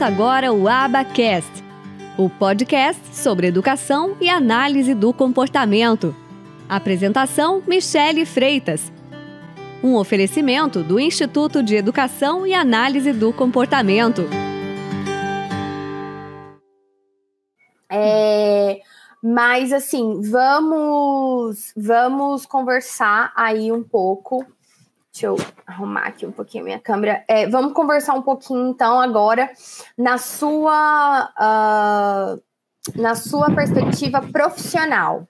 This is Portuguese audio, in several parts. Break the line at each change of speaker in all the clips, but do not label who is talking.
Ouça agora o Abacast, o podcast sobre educação e análise do comportamento. Apresentação: Michele Freitas. Um oferecimento do Instituto de Educação e Análise do Comportamento.
É, mas assim, vamos vamos conversar aí um pouco Deixa eu arrumar aqui um pouquinho a minha câmera. É, vamos conversar um pouquinho, então, agora na sua, uh, na sua perspectiva profissional,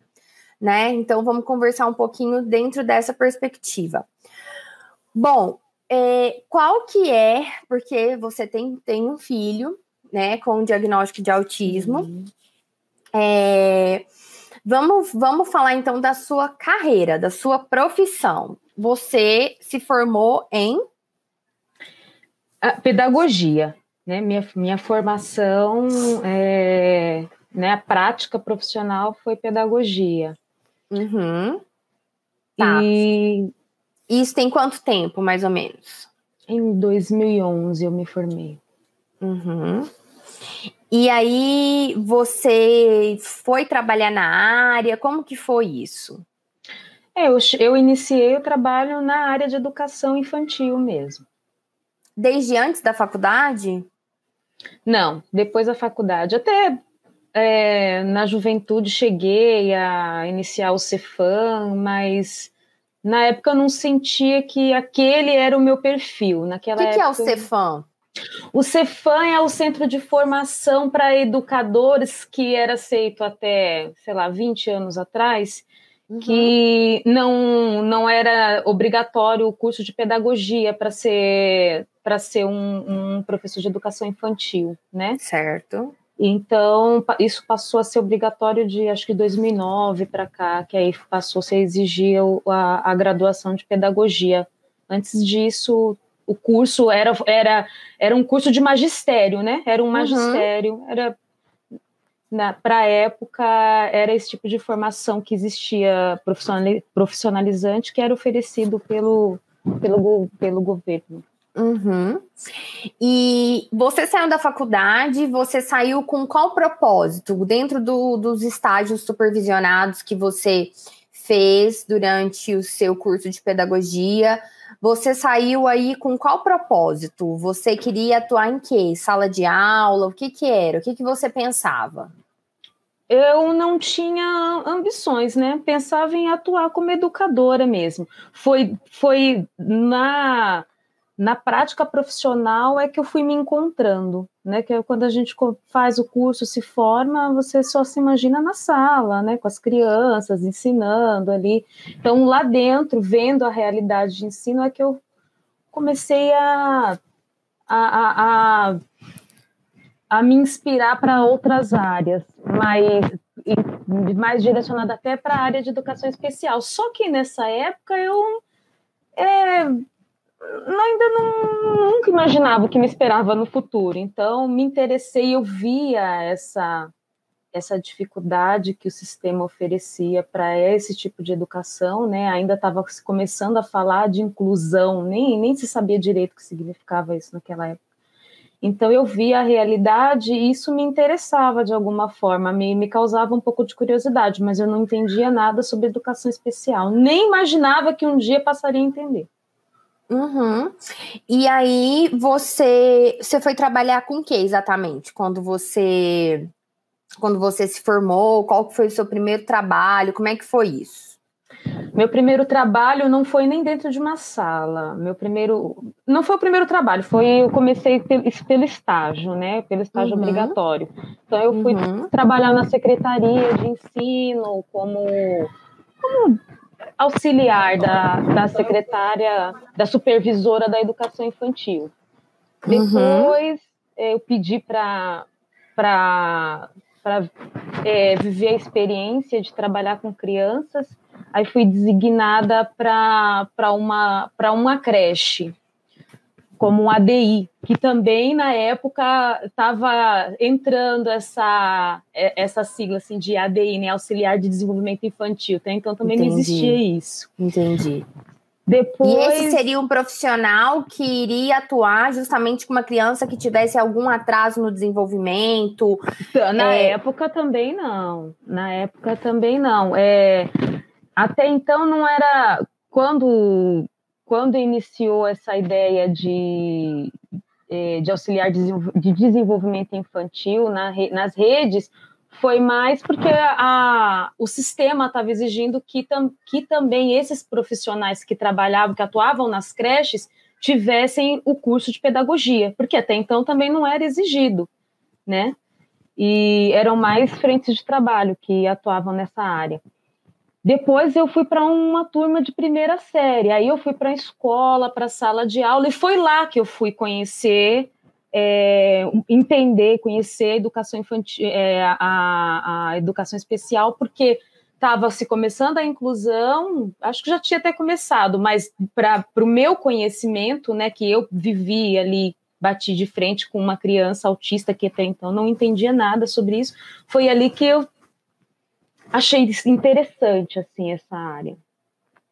né? Então, vamos conversar um pouquinho dentro dessa perspectiva. Bom, é, qual que é, porque você tem, tem um filho, né, com diagnóstico de autismo. Uhum. É, vamos, vamos falar, então, da sua carreira, da sua profissão você se formou em
a pedagogia, né? Minha, minha formação, é, né? A prática profissional foi pedagogia.
Uhum. Tá. E isso tem quanto tempo, mais ou menos?
Em 2011 eu me formei.
Uhum. E aí você foi trabalhar na área? Como que foi isso?
É, eu, eu iniciei o trabalho na área de educação infantil mesmo.
Desde antes da faculdade?
Não, depois da faculdade. Até é, na juventude cheguei a iniciar o Cefam, mas na época eu não sentia que aquele era o meu perfil. Naquela
o que,
época,
que é o Cefam?
O Cefam é o centro de formação para educadores que era aceito até, sei lá, 20 anos atrás, uhum. que não, não era obrigatório o curso de pedagogia para ser para ser um, um, professor de educação infantil, né?
Certo.
Então, isso passou a ser obrigatório de, acho que 2009 para cá, que aí passou -se a exigir a, a graduação de pedagogia. Antes disso, o curso era, era, era um curso de magistério, né? Era um uhum. magistério, uhum. era para a época, era esse tipo de formação que existia profissionalizante que era oferecido pelo, pelo, pelo governo.
Uhum. E você saiu da faculdade, você saiu com qual propósito? Dentro do, dos estágios supervisionados que você fez durante o seu curso de pedagogia, você saiu aí com qual propósito? Você queria atuar em quê? Sala de aula? O que que era? O que que você pensava?
eu não tinha ambições, né? Pensava em atuar como educadora mesmo. Foi, foi na, na prática profissional é que eu fui me encontrando, né? Que é quando a gente faz o curso, se forma, você só se imagina na sala, né? Com as crianças, ensinando ali. Então, lá dentro, vendo a realidade de ensino, é que eu comecei a, a, a, a a me inspirar para outras áreas, mas mais direcionada até para a área de educação especial. Só que nessa época eu é, ainda não, nunca imaginava o que me esperava no futuro. Então me interessei, eu via essa essa dificuldade que o sistema oferecia para esse tipo de educação, né? Ainda estava começando a falar de inclusão, nem, nem se sabia direito o que significava isso naquela época. Então eu via a realidade e isso me interessava de alguma forma, me, me causava um pouco de curiosidade, mas eu não entendia nada sobre educação especial, nem imaginava que um dia passaria a entender.
Uhum. E aí você você foi trabalhar com o que exatamente quando você quando você se formou? Qual foi o seu primeiro trabalho? Como é que foi isso?
Meu primeiro trabalho não foi nem dentro de uma sala. Meu primeiro. Não foi o primeiro trabalho, foi. Eu comecei pelo, pelo estágio, né? Pelo estágio uhum. obrigatório. Então, eu fui uhum. trabalhar na secretaria de ensino como, como auxiliar da, da secretária, da supervisora da educação infantil. Uhum. Depois, uhum. eu pedi para para é, viver a experiência de trabalhar com crianças aí fui designada para uma, uma creche, como um ADI, que também na época estava entrando essa, é, essa sigla assim, de ADI, né, Auxiliar de Desenvolvimento Infantil, tá? então também Entendi. não existia isso.
Entendi. Depois... E esse seria um profissional que iria atuar justamente com uma criança que tivesse algum atraso no desenvolvimento?
Na é... época também não. Na época também não. É... Até então não era. Quando, quando iniciou essa ideia de, é, de auxiliar de desenvolvimento infantil na, nas redes, foi mais porque a, o sistema estava exigindo que, tam, que também esses profissionais que trabalhavam, que atuavam nas creches, tivessem o curso de pedagogia, porque até então também não era exigido, né? E eram mais frentes de trabalho que atuavam nessa área. Depois eu fui para uma turma de primeira série, aí eu fui para a escola, para a sala de aula, e foi lá que eu fui conhecer é, entender, conhecer a educação infantil, é, a, a, educação especial, porque estava se começando a inclusão, acho que já tinha até começado, mas para o meu conhecimento, né, que eu vivi ali, bati de frente com uma criança autista que até então não entendia nada sobre isso, foi ali que eu achei interessante assim essa área.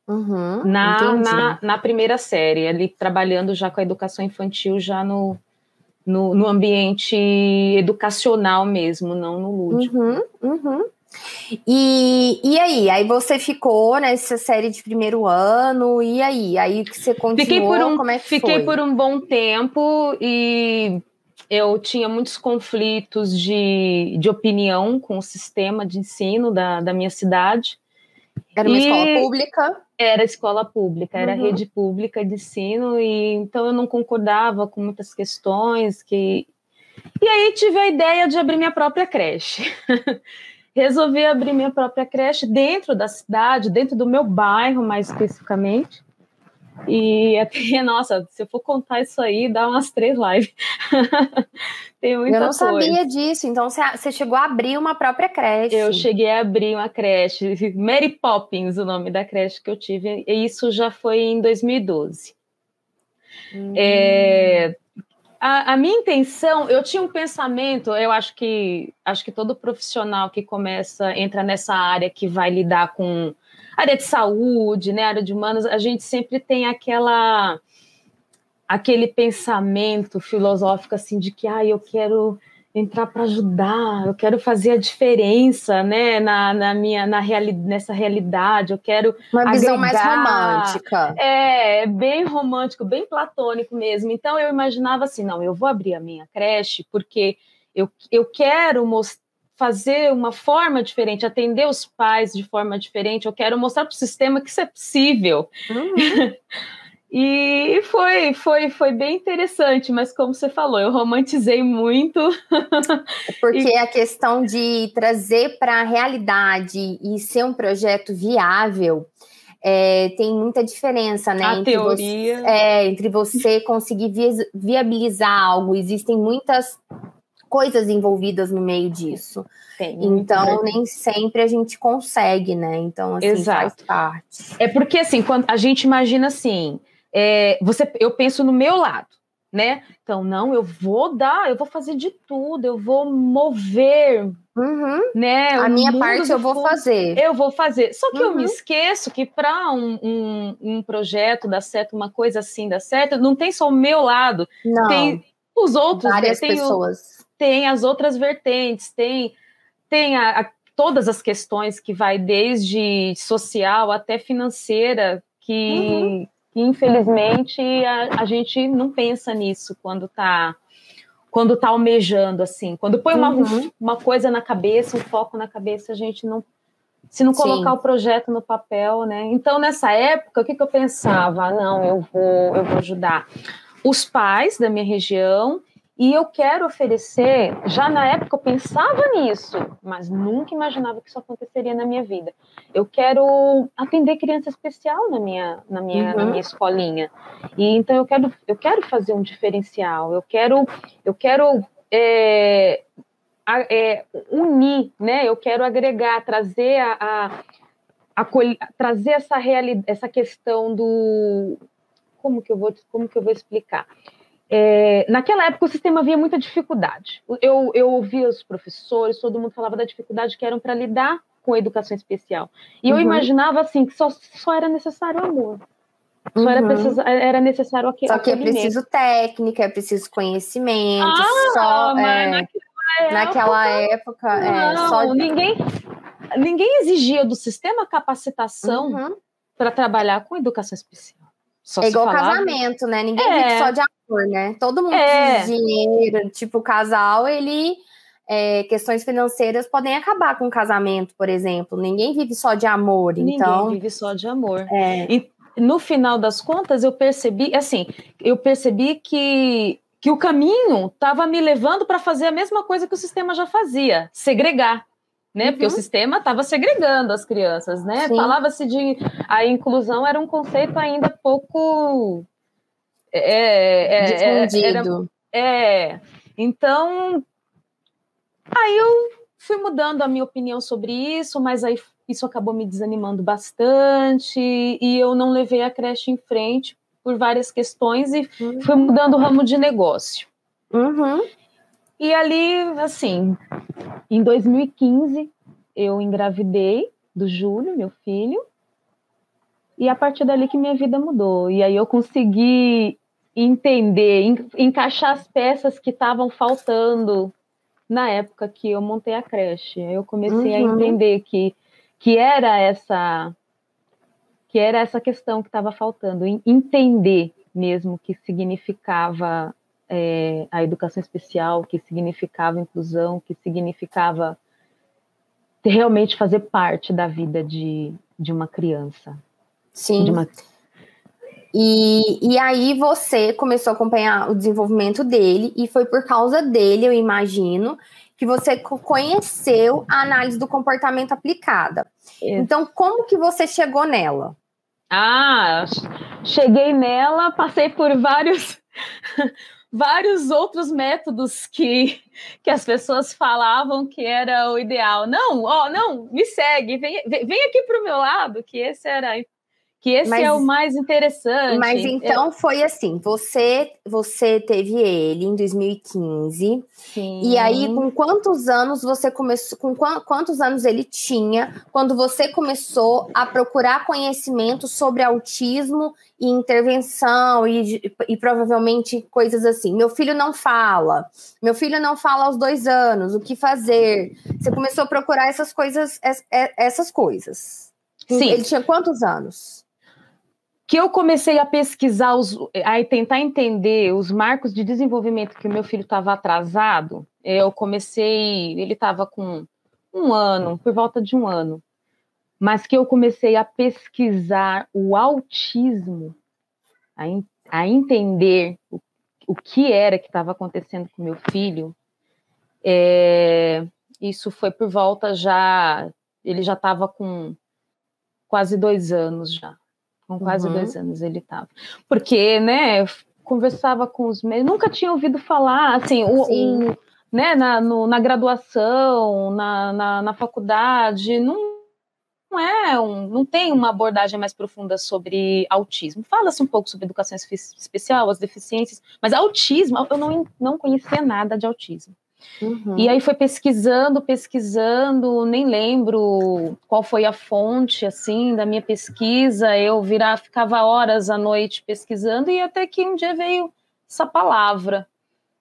Uhum,
na, na, na, primeira série, ali trabalhando já com a educação infantil, já no, no, no ambiente educacional mesmo, não no lúdico.
Uhum, uhum. E, e aí? Aí você ficou nessa série de primeiro ano, e aí? Aí que você continuou, fiquei por um, como é que
Fiquei
foi?
por um bom tempo e eu tinha muitos conflitos de, de opinião com o sistema de ensino da, da minha cidade.
Era uma e escola pública?
Era escola pública, era uhum. rede pública de ensino, e então eu não concordava com muitas questões que. E aí tive a ideia de abrir minha própria creche. Resolvi abrir minha própria creche dentro da cidade, dentro do meu bairro, mais especificamente. E até, nossa, se eu for contar isso aí, dá umas três lives.
Tem muita Eu não coisa. sabia disso. Então você chegou a abrir uma própria creche.
Eu cheguei a abrir uma creche. Mary Poppins, o nome da creche que eu tive. E isso já foi em 2012. Hum. É, a, a, minha intenção, eu tinha um pensamento, eu acho que acho que todo profissional que começa, entra nessa área que vai lidar com área de saúde, né, área de humanas, a gente sempre tem aquela aquele pensamento filosófico assim de que ah, eu quero entrar para ajudar, eu quero fazer a diferença, né, na, na minha na reali nessa realidade, eu quero
uma visão agregar. mais romântica.
É, bem romântico, bem platônico mesmo. Então eu imaginava assim, não, eu vou abrir a minha creche porque eu, eu quero mostrar fazer uma forma diferente, atender os pais de forma diferente. Eu quero mostrar para o sistema que isso é possível. Uhum. e foi, foi, foi bem interessante, mas como você falou, eu romantizei muito.
Porque e... a questão de trazer para a realidade e ser um projeto viável. É, tem muita diferença, né?
A entre teoria.
Você, é, entre você conseguir viabilizar algo. Existem muitas coisas envolvidas no meio disso. Sim, então, nem sempre a gente consegue, né? Então, assim, Exato. faz parte.
É porque, assim, quando a gente imagina assim, é, você, eu penso no meu lado, né? Então, não, eu vou dar, eu vou fazer de tudo, eu vou mover,
uhum.
né?
A minha parte eu vou fundo, fazer.
Eu vou fazer. Só que uhum. eu me uhum. esqueço que para um, um, um, projeto dar certo, uma coisa assim dar certo, não tem só o meu lado,
não.
tem os outros,
né? várias né? pessoas.
O, tem as outras vertentes, tem, tem a, a, todas as questões que vai desde social até financeira, que, uhum. que infelizmente a, a, gente não pensa nisso quando está quando tá almejando assim. Quando põe uma, uhum. uma coisa na cabeça, um foco na cabeça, a gente não se não colocar Sim. o projeto no papel, né? Então, nessa época, o que, que eu pensava? Ah, não, eu vou, eu vou ajudar os pais da minha região e eu quero oferecer, já na época eu pensava nisso, mas nunca imaginava que isso aconteceria na minha vida. Eu quero atender criança especial na minha, na minha, uhum. na minha escolinha. E então eu quero, eu quero fazer um diferencial, eu quero, eu quero é, é, unir, né? Eu quero agregar, trazer a, a, a trazer essa realidade, essa questão do como que eu vou, como que eu vou explicar? É, naquela época o sistema havia muita dificuldade. Eu, eu ouvia os professores, todo mundo falava da dificuldade que eram para lidar com a educação especial. E uhum. eu imaginava assim que só, só era necessário amor. Só uhum. era, preciso, era necessário aquele
Só que é preciso técnica, é preciso conhecimento. Ah, só, é, naquela, naquela época. É,
não,
só...
ninguém, ninguém exigia do sistema capacitação uhum. para trabalhar com educação especial.
Só é igual falava... casamento, né? Ninguém é. vive só de amor, né? Todo mundo é. dinheiro. Tipo, o casal, ele. É, questões financeiras podem acabar com o casamento, por exemplo. Ninguém vive só de amor,
Ninguém
então.
Ninguém vive só de amor. É. E no final das contas, eu percebi, assim, eu percebi que, que o caminho estava me levando para fazer a mesma coisa que o sistema já fazia, segregar. Né? Uhum. Porque o uhum. sistema estava segregando as crianças, né? Falava-se de a inclusão era um conceito ainda pouco
é, é, Difundido.
Era, é, então aí eu fui mudando a minha opinião sobre isso, mas aí isso acabou me desanimando bastante e eu não levei a creche em frente por várias questões e uhum. fui mudando o ramo de negócio.
Uhum.
E ali, assim, em 2015, eu engravidei do Júlio, meu filho, e a partir dali que minha vida mudou. E aí eu consegui entender, encaixar as peças que estavam faltando na época que eu montei a creche. Eu comecei uhum. a entender que que era essa que era essa questão que estava faltando, entender mesmo o que significava é, a educação especial, que significava inclusão, que significava realmente fazer parte da vida de, de uma criança.
Sim. Uma... E, e aí você começou a acompanhar o desenvolvimento dele, e foi por causa dele, eu imagino, que você conheceu a análise do comportamento aplicada. Isso. Então, como que você chegou nela?
Ah, cheguei nela, passei por vários vários outros métodos que, que as pessoas falavam que era o ideal. Não, ó, não, me segue, vem, vem aqui para o meu lado, que esse era que esse mas, é o mais interessante.
Mas então eu... foi assim, você você teve ele em 2015. Sim. E aí com quantos anos você começou com quantos anos ele tinha quando você começou a procurar conhecimento sobre autismo e intervenção e, e provavelmente coisas assim. Meu filho não fala. Meu filho não fala aos dois anos. O que fazer? Você começou a procurar essas coisas essas coisas.
Sim.
Ele tinha quantos anos?
Que eu comecei a pesquisar, os, a tentar entender os marcos de desenvolvimento que o meu filho estava atrasado, eu comecei, ele estava com um ano, por volta de um ano, mas que eu comecei a pesquisar o autismo, a, a entender o, o que era que estava acontecendo com meu filho, é, isso foi por volta já, ele já estava com quase dois anos já. Com quase uhum. dois anos ele estava. Porque, né, conversava com os meus, nunca tinha ouvido falar, assim, o, o né, na, no, na graduação, na, na, na faculdade, não, não é um, não tem uma abordagem mais profunda sobre autismo. Fala-se um pouco sobre educação especial, as deficiências, mas autismo, eu não, não conhecia nada de autismo. Uhum. E aí foi pesquisando, pesquisando, nem lembro qual foi a fonte assim da minha pesquisa. Eu virar, ficava horas à noite pesquisando e até que um dia veio essa palavra,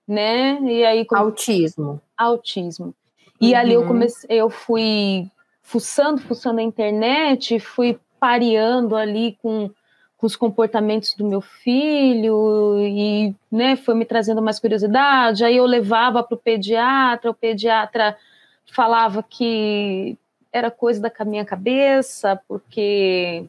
né? E aí
autismo.
Autismo. E uhum. ali eu comecei, eu fui fuçando, fuçando a internet, fui pareando ali com com os comportamentos do meu filho e né, foi me trazendo mais curiosidade. Aí eu levava para o pediatra, o pediatra falava que era coisa da minha cabeça, porque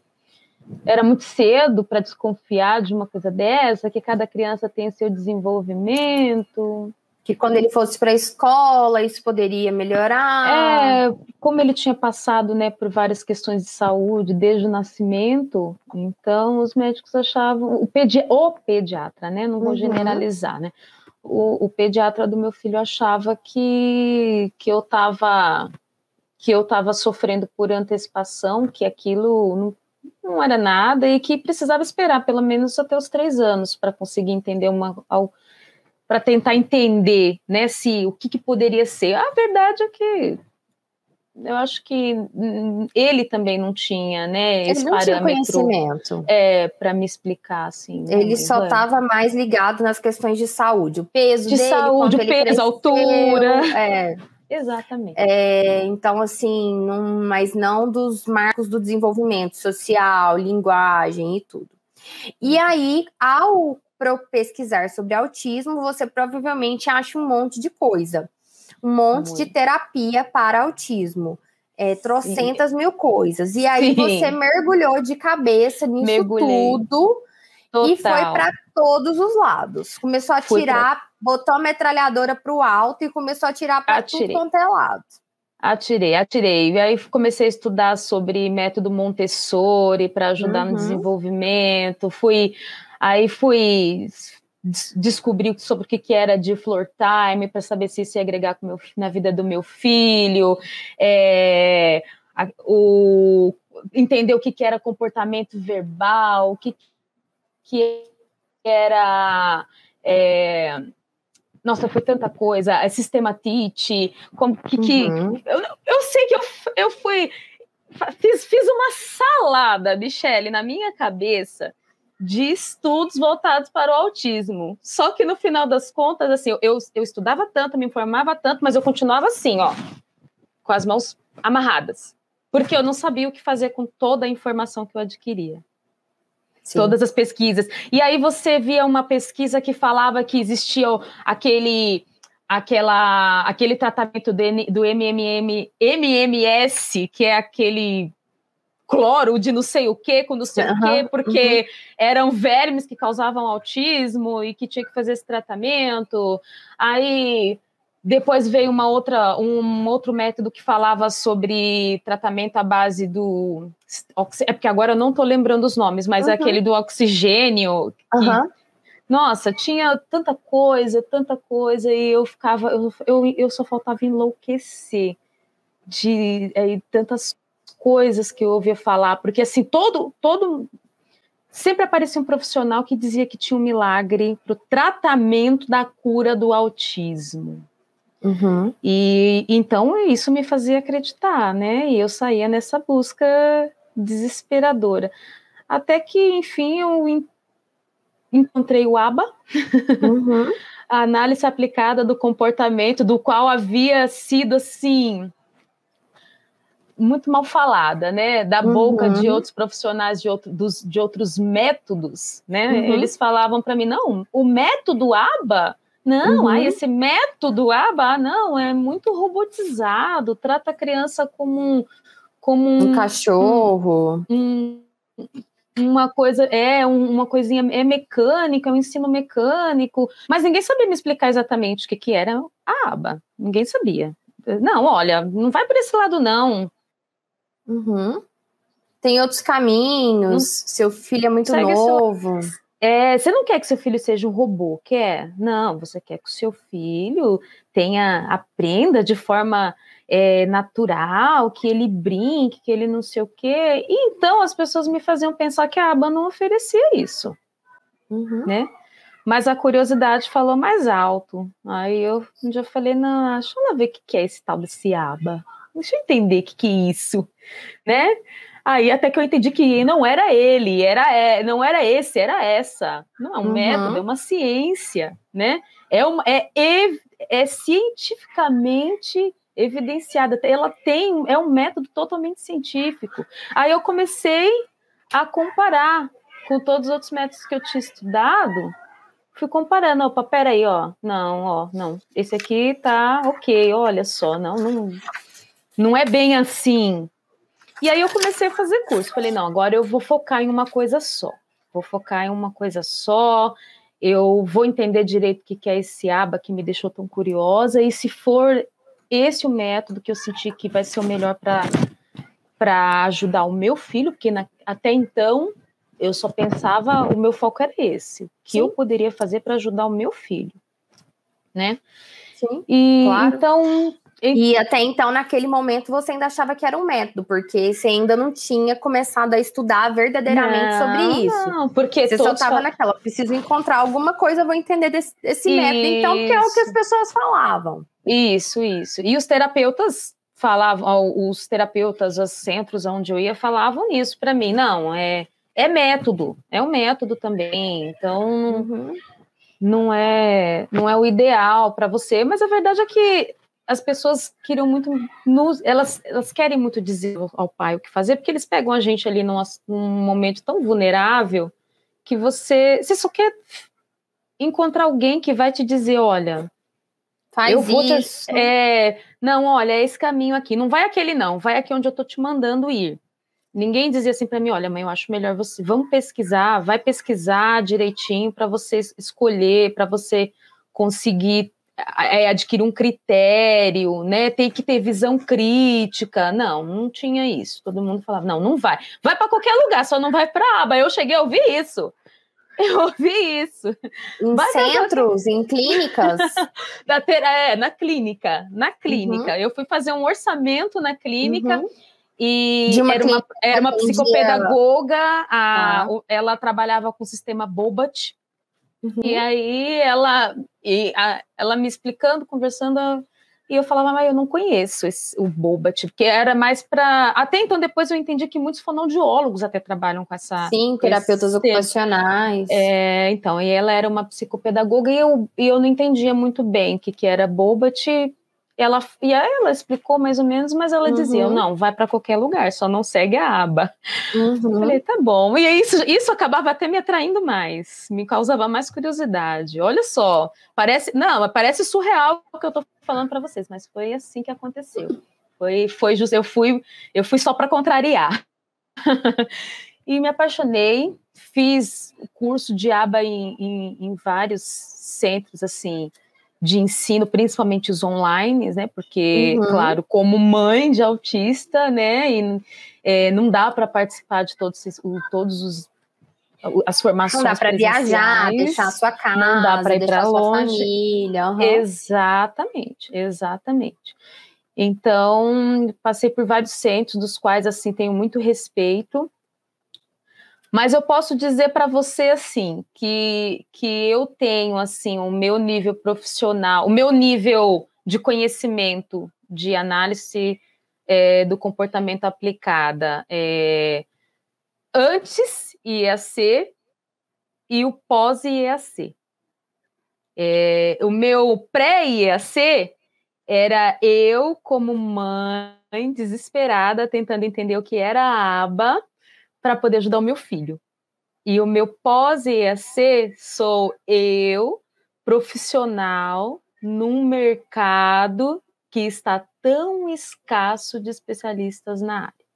era muito cedo para desconfiar de uma coisa dessa, que cada criança tem seu desenvolvimento
que quando ele fosse para a escola isso poderia melhorar.
É, como ele tinha passado, né, por várias questões de saúde desde o nascimento, então os médicos achavam o, pedi o pediatra, né, não vou uhum. generalizar, né, o, o, pediatra do meu filho achava que que eu estava que eu estava sofrendo por antecipação, que aquilo não, não era nada e que precisava esperar pelo menos até os três anos para conseguir entender uma para tentar entender, né, se o que, que, poderia ser. A verdade é que eu acho que ele também não tinha, né,
esse ele não parâmetro conhecimento.
É, para me explicar assim.
Né, ele só estava mais ligado nas questões de saúde, o peso
de
dele,
saúde, o peso, a altura.
É.
Exatamente.
É, então, assim, não, mas não dos marcos do desenvolvimento social, linguagem e tudo. E aí, ao pesquisar sobre autismo, você provavelmente acha um monte de coisa um monte Muito. de terapia para autismo. É, trocentas Sim. mil coisas. E aí Sim. você mergulhou de cabeça nisso Mergulhei. tudo Total. e foi para todos os lados. Começou a tirar, pra... botou a metralhadora para o alto e começou a tirar para tudo quanto é lado.
Atirei, atirei. E aí comecei a estudar sobre método Montessori para ajudar uhum. no desenvolvimento. Fui, aí fui descobrir sobre o que, que era de floor time para saber se isso ia agregar meu, na vida do meu filho, é, a, o, entender o que, que era comportamento verbal, o que, que era. É, nossa, foi tanta coisa, é sistema TIT, como que. Uhum. que eu, eu sei que eu, eu fui. Fiz, fiz uma salada, Michele, na minha cabeça de estudos voltados para o autismo. Só que no final das contas, assim, eu, eu estudava tanto, me informava tanto, mas eu continuava assim, ó, com as mãos amarradas. Porque eu não sabia o que fazer com toda a informação que eu adquiria. Sim. Todas as pesquisas. E aí você via uma pesquisa que falava que existia aquele aquela aquele tratamento do MMM, MMS, que é aquele cloro de não sei o que com não sei uhum, o que, porque uhum. eram vermes que causavam autismo e que tinha que fazer esse tratamento. Aí depois veio uma outra, um outro método que falava sobre tratamento à base do. É porque agora eu não estou lembrando os nomes, mas uhum. é aquele do oxigênio. Que, nossa, tinha tanta coisa, tanta coisa, e eu ficava, eu, eu, eu só faltava enlouquecer de é, tantas coisas que eu ouvia falar, porque assim, todo, todo sempre aparecia um profissional que dizia que tinha um milagre para o tratamento da cura do autismo. Uhum. E então isso me fazia acreditar, né? E eu saía nessa busca desesperadora. Até que, enfim, eu encontrei o ABA, uhum. a análise aplicada do comportamento, do qual havia sido assim muito mal falada, né? Da boca uhum. de outros profissionais de, outro, dos, de outros métodos, né? Uhum. Eles falavam para mim, não, o método ABA, não, uhum. ai, esse método ABA, não, é muito robotizado, trata a criança como um... Como
um, um cachorro.
Um, uma coisa, é uma coisinha, é mecânica, é um ensino mecânico, mas ninguém sabia me explicar exatamente o que, que era a aba, ninguém sabia. Não, olha, não vai por esse lado, não.
Uhum. Tem outros caminhos, hum. seu filho é muito Segue novo.
Seu... É, você não quer que seu filho seja um robô, quer? Não, você quer que o seu filho tenha, aprenda de forma é, natural, que ele brinque, que ele não sei o quê. E então as pessoas me faziam pensar que a aba não oferecia isso, uhum. né? Mas a curiosidade falou mais alto. Aí eu um dia falei, não, deixa eu lá ver o que é esse tal desse aba. Deixa eu entender o que, que é isso, né? Aí até que eu entendi que não era ele, era é, não era esse, era essa. Não é um uhum. método, é uma ciência, né? É, uma, é, é, é cientificamente evidenciada. Ela tem, é um método totalmente científico. Aí eu comecei a comparar com todos os outros métodos que eu tinha estudado. Fui comparando, opa, peraí, ó, não, ó, não, esse aqui tá ok, olha só, não, não, não é bem assim. E aí eu comecei a fazer curso. Falei, não, agora eu vou focar em uma coisa só. Vou focar em uma coisa só. Eu vou entender direito o que é esse aba que me deixou tão curiosa. E se for esse o método que eu senti que vai ser o melhor para ajudar o meu filho, porque na, até então eu só pensava, o meu foco era esse, o que Sim. eu poderia fazer para ajudar o meu filho, né?
Sim,
e claro. então
e até então, naquele momento, você ainda achava que era um método, porque você ainda não tinha começado a estudar verdadeiramente não, sobre isso.
Não, porque
você só estava naquela, preciso encontrar alguma coisa, vou entender desse, desse método, então, que é o que as pessoas falavam.
Isso, isso. E os terapeutas falavam, os terapeutas, os centros onde eu ia falavam isso para mim. Não, é, é método, é um método também. Então, uhum. não é não é o ideal para você, mas a verdade é que as pessoas queriam muito nos, elas, elas querem muito dizer ao pai o que fazer, porque eles pegam a gente ali num, num momento tão vulnerável que você, você só quer encontrar alguém que vai te dizer, olha,
Faz eu vou isso.
Te, é, não, olha, é esse caminho aqui. Não vai aquele não, vai aqui onde eu tô te mandando ir. Ninguém dizia assim para mim, olha, mãe, eu acho melhor você, vamos pesquisar, vai pesquisar direitinho para você escolher, para você conseguir é, adquirir um critério, né? Tem que ter visão crítica. Não, não tinha isso. Todo mundo falava, não, não vai. Vai para qualquer lugar, só não vai para a aba. Eu cheguei a ouvir isso. Eu ouvi isso.
Em vai centros, em clínicas?
da ter... É, na clínica. Na clínica. Uhum. Eu fui fazer um orçamento na clínica. Uhum. E uma era, uma, era uma psicopedagoga, a, ah. ela trabalhava com o sistema Bobat, Uhum. E aí ela, e a, ela me explicando, conversando, e eu falava, mas eu não conheço esse, o Bobat, porque era mais para. Até então, depois eu entendi que muitos fonoaudiólogos até trabalham com essa.
Sim, terapeutas ocupacionais.
É, então, e ela era uma psicopedagoga e eu, e eu não entendia muito bem o que, que era Bobat, ela, e aí ela explicou mais ou menos, mas ela uhum. dizia, não, vai para qualquer lugar, só não segue a aba. Uhum. Eu falei, tá bom. E isso, isso acabava até me atraindo mais, me causava mais curiosidade. Olha só, parece, não, parece surreal o que eu tô falando para vocês, mas foi assim que aconteceu. Foi, foi eu fui, eu fui só para contrariar. e me apaixonei, fiz o curso de aba em, em, em vários centros, assim, de ensino, principalmente os online, né? Porque, uhum. claro, como mãe de autista, né? E, é, não dá para participar de todos, todos os as formações.
Não dá para viajar, deixar a sua casa, não dá para ir para longe. Família,
uhum. Exatamente, exatamente. Então, passei por vários centros, dos quais assim tenho muito respeito. Mas eu posso dizer para você assim que, que eu tenho assim o meu nível profissional, o meu nível de conhecimento de análise é, do comportamento aplicada é, antes IAC e o pós IAC. É, o meu pré-IAC era eu como mãe desesperada tentando entender o que era a aba para poder ajudar o meu filho. E o meu pós-EAC sou eu, profissional, num mercado que está tão escasso de especialistas na área.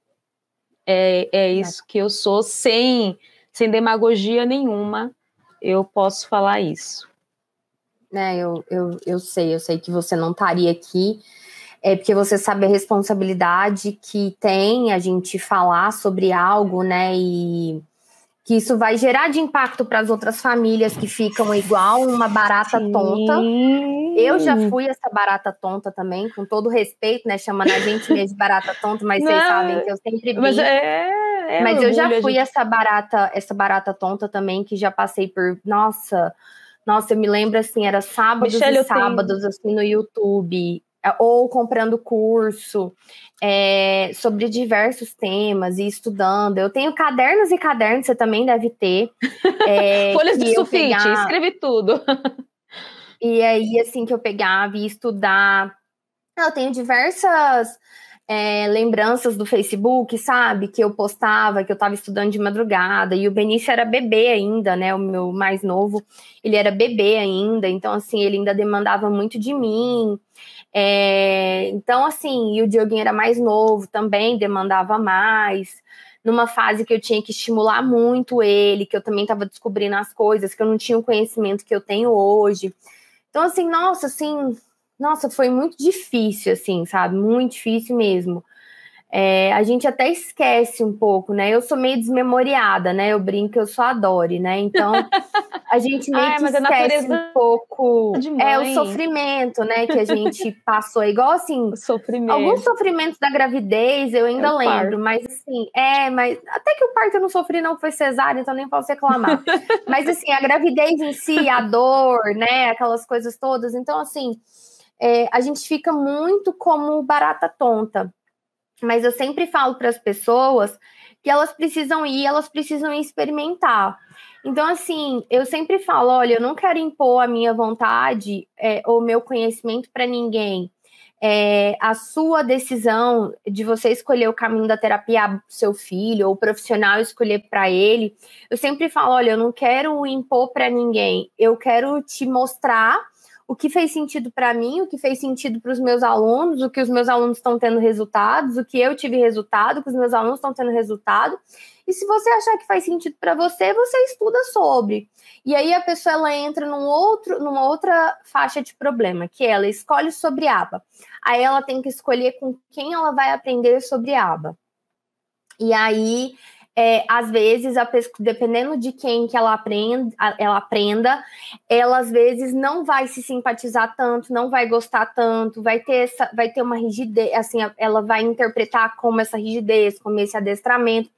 É, é isso que eu sou, sem, sem demagogia nenhuma, eu posso falar isso.
É, eu, eu, eu sei, eu sei que você não estaria aqui é porque você sabe a responsabilidade que tem a gente falar sobre algo, né? E que isso vai gerar de impacto para as outras famílias que ficam igual uma barata Sim. tonta. Eu já fui essa barata tonta também, com todo respeito, né? Chamando a gente de barata tonta, mas Não, vocês sabem que eu sempre vi. Mas, é, é mas eu já fui gente... essa barata, essa barata tonta também, que já passei por. Nossa, nossa, eu me lembro assim, era sábados Michelle, e sábados, tenho... assim, no YouTube é, ou comprando curso é, sobre diversos temas e estudando. Eu tenho cadernos e cadernos, você também deve ter.
É, Folhas de sulfite, pegar... escrevi tudo.
e aí, assim, que eu pegava e estudar. Eu tenho diversas é, lembranças do Facebook, sabe? Que eu postava, que eu estava estudando de madrugada, e o Benício era bebê ainda, né? O meu mais novo, ele era bebê ainda, então, assim, ele ainda demandava muito de mim. É, então, assim, e o Dioguinho era mais novo também, demandava mais. Numa fase que eu tinha que estimular muito ele, que eu também estava descobrindo as coisas, que eu não tinha o conhecimento que eu tenho hoje. Então, assim, nossa, assim, nossa, foi muito difícil, assim, sabe? Muito difícil mesmo é, a gente até esquece um pouco, né? Eu sou meio desmemoriada, né? Eu brinco, eu sou adore, né? Então a gente meio Ai, que esquece um pouco é o sofrimento, né? Que a gente passou, igual assim,
sofrimento.
alguns sofrimentos da gravidez eu ainda eu lembro, parto. mas assim, é, mas até que o parto eu não sofri, não foi cesárea, então nem posso reclamar. mas assim, a gravidez em si, a dor, né? Aquelas coisas todas, então assim é, a gente fica muito como barata tonta. Mas eu sempre falo para as pessoas que elas precisam ir, elas precisam experimentar. Então, assim, eu sempre falo: olha, eu não quero impor a minha vontade é, ou meu conhecimento para ninguém. É, a sua decisão de você escolher o caminho da terapia do seu filho ou o profissional escolher para ele, eu sempre falo: olha, eu não quero impor para ninguém, eu quero te mostrar o que fez sentido para mim, o que fez sentido para os meus alunos, o que os meus alunos estão tendo resultados, o que eu tive resultado, o que os meus alunos estão tendo resultado. E se você achar que faz sentido para você, você estuda sobre. E aí a pessoa ela entra num outro, numa outra faixa de problema, que ela escolhe sobre aba. Aí ela tem que escolher com quem ela vai aprender sobre aba. E aí é, às vezes, a dependendo de quem que ela aprenda, ela aprenda, ela às vezes não vai se simpatizar tanto, não vai gostar tanto, vai ter essa, vai ter uma rigidez, assim, ela vai interpretar como essa rigidez, como esse adestramento.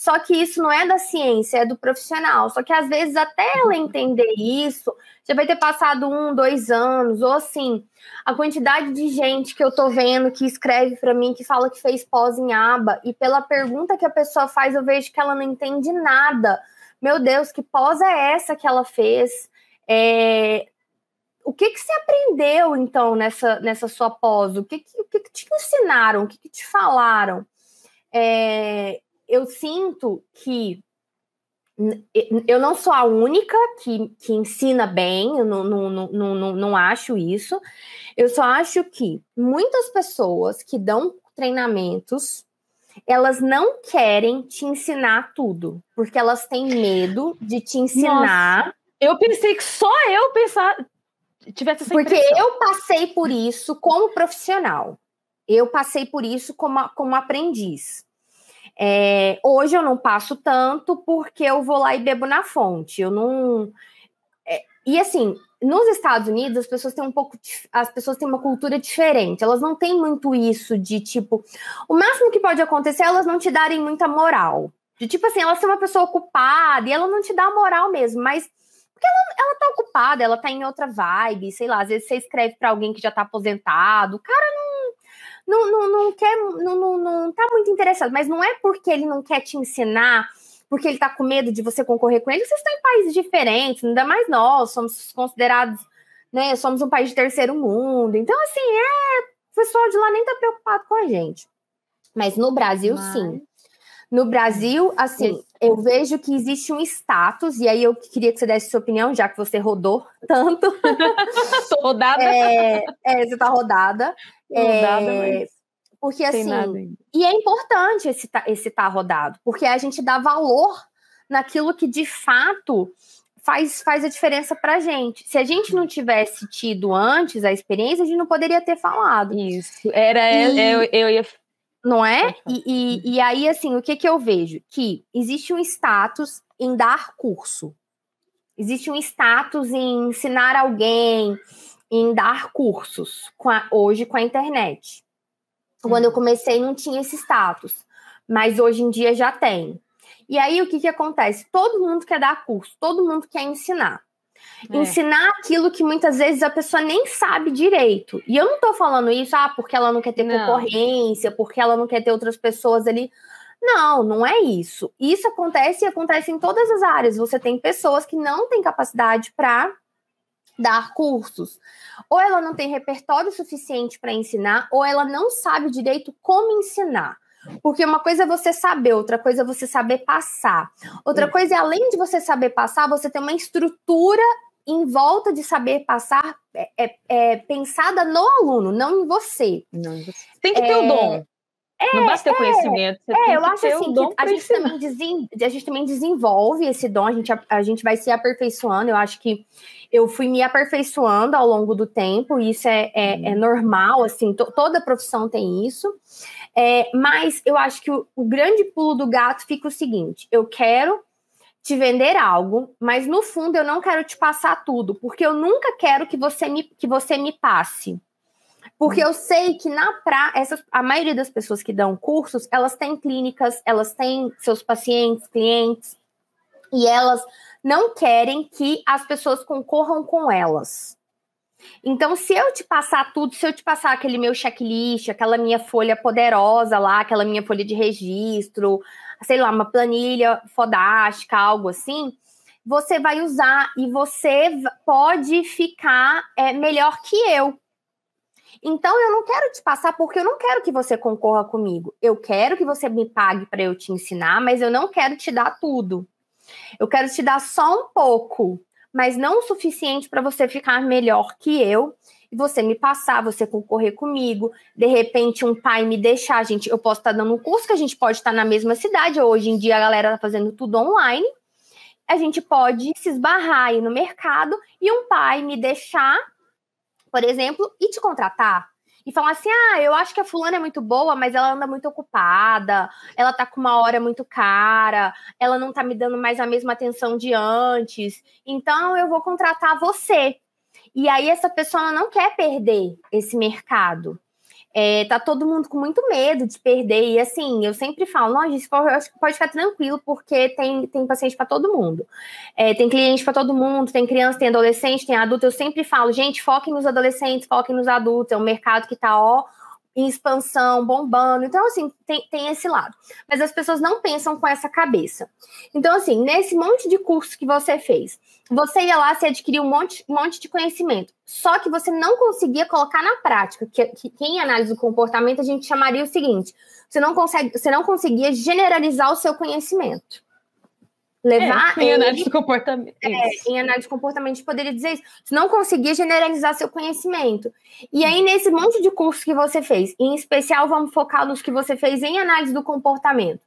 Só que isso não é da ciência, é do profissional. Só que às vezes, até ela entender isso, já vai ter passado um, dois anos, ou assim, a quantidade de gente que eu tô vendo que escreve para mim, que fala que fez pós em aba, e pela pergunta que a pessoa faz, eu vejo que ela não entende nada. Meu Deus, que pós é essa que ela fez? É... O que, que você aprendeu, então, nessa, nessa sua pós? O que, que, o que, que te ensinaram? O que, que te falaram? É, eu sinto que eu não sou a única que, que ensina bem, eu não, não, não, não, não acho isso. Eu só acho que muitas pessoas que dão treinamentos, elas não querem te ensinar tudo, porque elas têm medo de te ensinar. Nossa,
eu pensei que só eu pensar tivesse essa
Porque impressão. eu passei por isso como profissional. Eu passei por isso como, como aprendiz. É, hoje eu não passo tanto porque eu vou lá e bebo na fonte. Eu não. É, e assim, nos Estados Unidos as pessoas têm um pouco. As pessoas têm uma cultura diferente. Elas não têm muito isso de tipo. O máximo que pode acontecer é elas não te darem muita moral. De tipo assim, ela ser uma pessoa ocupada e ela não te dá moral mesmo, mas. Porque ela, ela tá ocupada, ela tá em outra vibe, sei lá, às vezes você escreve para alguém que já tá aposentado, o cara não não, não, não quer, não, não, não tá muito interessado, mas não é porque ele não quer te ensinar, porque ele tá com medo de você concorrer com ele, vocês estão em países diferentes, ainda mais nós, somos considerados, né, somos um país de terceiro mundo, então assim, é, o pessoal de lá nem tá preocupado com a gente. Mas no Brasil, mas... sim. No Brasil, assim, sim. eu vejo que existe um status, e aí eu queria que você desse sua opinião, já que você rodou tanto.
Tô rodada.
É, é, você tá rodada. Rodada, é, mas porque assim, e é importante esse esse estar tá rodado, porque a gente dá valor naquilo que de fato faz, faz a diferença pra gente. Se a gente não tivesse tido antes a experiência, a gente não poderia ter falado.
Isso. Era e, eu, eu ia
não é? E, e, e, aí, assim, o que, que eu vejo? Que existe um status em dar curso. Existe um status em ensinar alguém, em dar cursos com a, hoje com a internet. Quando eu uhum. comecei não tinha esse status, mas hoje em dia já tem. E aí o que, que acontece? Todo mundo quer dar curso, todo mundo quer ensinar. É. Ensinar aquilo que muitas vezes a pessoa nem sabe direito. E eu não tô falando isso, ah, porque ela não quer ter não. concorrência, porque ela não quer ter outras pessoas ali. Não, não é isso. Isso acontece e acontece em todas as áreas. Você tem pessoas que não têm capacidade para dar cursos. Ou ela não tem repertório suficiente para ensinar, ou ela não sabe direito como ensinar. Porque uma coisa é você saber, outra coisa é você saber passar. Outra coisa é, além de você saber passar, você ter uma estrutura em volta de saber passar é, é, é pensada no aluno, não em você.
Não, tem que ter o dom. É, não basta ter é, conhecimento.
É, eu acho assim que a gente, também desen, a gente também desenvolve esse dom, a gente, a, a, gente vai se aperfeiçoando. Eu acho que eu fui me aperfeiçoando ao longo do tempo, isso é, é, é uhum. normal, assim, to, toda profissão tem isso. É, mas eu acho que o, o grande pulo do gato fica o seguinte: eu quero te vender algo, mas no fundo eu não quero te passar tudo, porque eu nunca quero que você me, que você me passe. Porque eu sei que na pra, essas, a maioria das pessoas que dão cursos, elas têm clínicas, elas têm seus pacientes, clientes, e elas não querem que as pessoas concorram com elas. Então, se eu te passar tudo, se eu te passar aquele meu checklist, aquela minha folha poderosa lá, aquela minha folha de registro, sei lá, uma planilha fodástica, algo assim, você vai usar e você pode ficar é, melhor que eu. Então, eu não quero te passar porque eu não quero que você concorra comigo. Eu quero que você me pague para eu te ensinar, mas eu não quero te dar tudo. Eu quero te dar só um pouco, mas não o suficiente para você ficar melhor que eu e você me passar, você concorrer comigo. De repente, um pai me deixar, gente, eu posso estar tá dando um curso que a gente pode estar tá na mesma cidade. Hoje em dia a galera tá fazendo tudo online. A gente pode se esbarrar aí no mercado e um pai me deixar por exemplo, e te contratar e falar assim: ah, eu acho que a fulana é muito boa, mas ela anda muito ocupada, ela tá com uma hora muito cara, ela não tá me dando mais a mesma atenção de antes, então eu vou contratar você. E aí essa pessoa não quer perder esse mercado. É, tá todo mundo com muito medo de perder. E assim, eu sempre falo, não, gente, pode, pode ficar tranquilo, porque tem, tem paciente para todo mundo. É, tem cliente para todo mundo, tem criança, tem adolescente, tem adulto. Eu sempre falo, gente, foquem nos adolescentes, foquem nos adultos. É um mercado que tá, ó, em expansão, bombando. Então, assim, tem, tem esse lado. Mas as pessoas não pensam com essa cabeça. Então, assim, nesse monte de curso que você fez, você ia lá, se adquirir um monte, monte de conhecimento. Só que você não conseguia colocar na prática. Que, que, que em análise do comportamento a gente chamaria o seguinte: você não, consegue, você não conseguia generalizar o seu conhecimento
levar é, em análise de comportamento.
É, em análise de comportamento, poderia dizer isso. Você não conseguia generalizar seu conhecimento. E aí, nesse monte de cursos que você fez, em especial, vamos focar nos que você fez em análise do comportamento,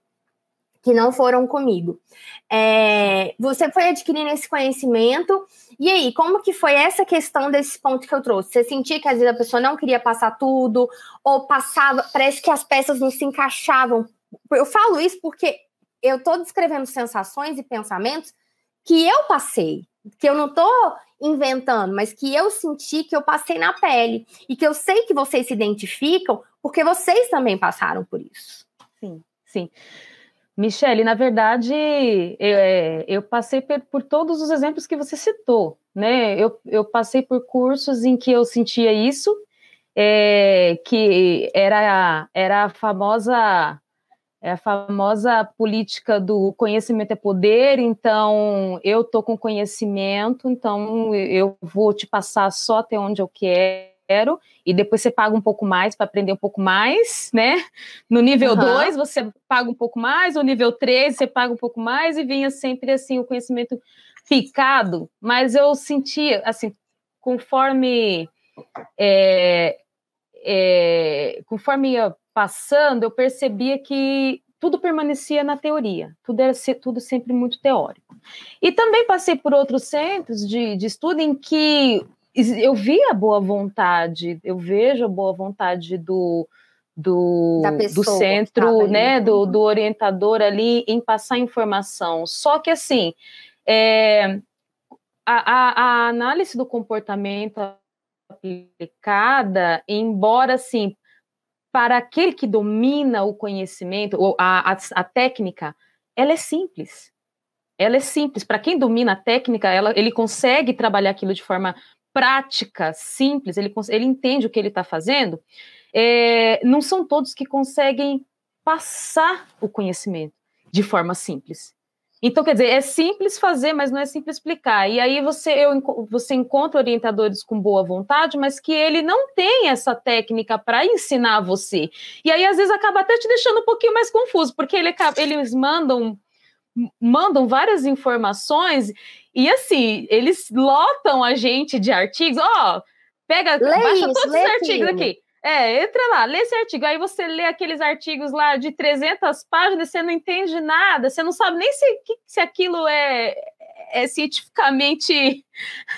que não foram comigo. É, você foi adquirindo esse conhecimento. E aí, como que foi essa questão desse ponto que eu trouxe? Você sentia que às vezes a pessoa não queria passar tudo, ou passava, parece que as peças não se encaixavam. Eu falo isso porque eu estou descrevendo sensações e pensamentos que eu passei, que eu não estou inventando, mas que eu senti que eu passei na pele e que eu sei que vocês se identificam porque vocês também passaram por isso.
Sim, sim. Michele, na verdade, eu, é, eu passei por, por, todos os exemplos que você citou, né? Eu, eu passei por cursos em que eu sentia isso, é, que era, era a famosa é a famosa política do conhecimento é poder, então eu tô com conhecimento, então eu vou te passar só até onde eu quero, e depois você paga um pouco mais para aprender um pouco mais, né? No nível 2 uhum. você paga um pouco mais, no nível 3 você paga um pouco mais, e vinha sempre assim o conhecimento picado, mas eu sentia, assim, conforme. É, é, conforme ia passando, eu percebia que tudo permanecia na teoria, tudo era tudo sempre muito teórico. E também passei por outros centros de, de estudo em que eu vi a boa vontade, eu vejo a boa vontade do, do, do centro, né, do, do orientador ali em passar informação. Só que assim, é, a, a, a análise do comportamento aplicada, embora assim para aquele que domina o conhecimento, ou a, a, a técnica, ela é simples. Ela é simples. Para quem domina a técnica, ela, ele consegue trabalhar aquilo de forma prática, simples, ele, ele entende o que ele está fazendo. É, não são todos que conseguem passar o conhecimento de forma simples. Então, quer dizer, é simples fazer, mas não é simples explicar. E aí você, eu, você encontra orientadores com boa vontade, mas que ele não tem essa técnica para ensinar você. E aí, às vezes, acaba até te deixando um pouquinho mais confuso, porque ele, eles mandam mandam várias informações e assim, eles lotam a gente de artigos, ó, oh, pega, lê baixa isso, todos os artigos aqui. É, entra lá, lê esse artigo. Aí você lê aqueles artigos lá de 300 páginas, você não entende nada, você não sabe nem se, se aquilo é, é cientificamente.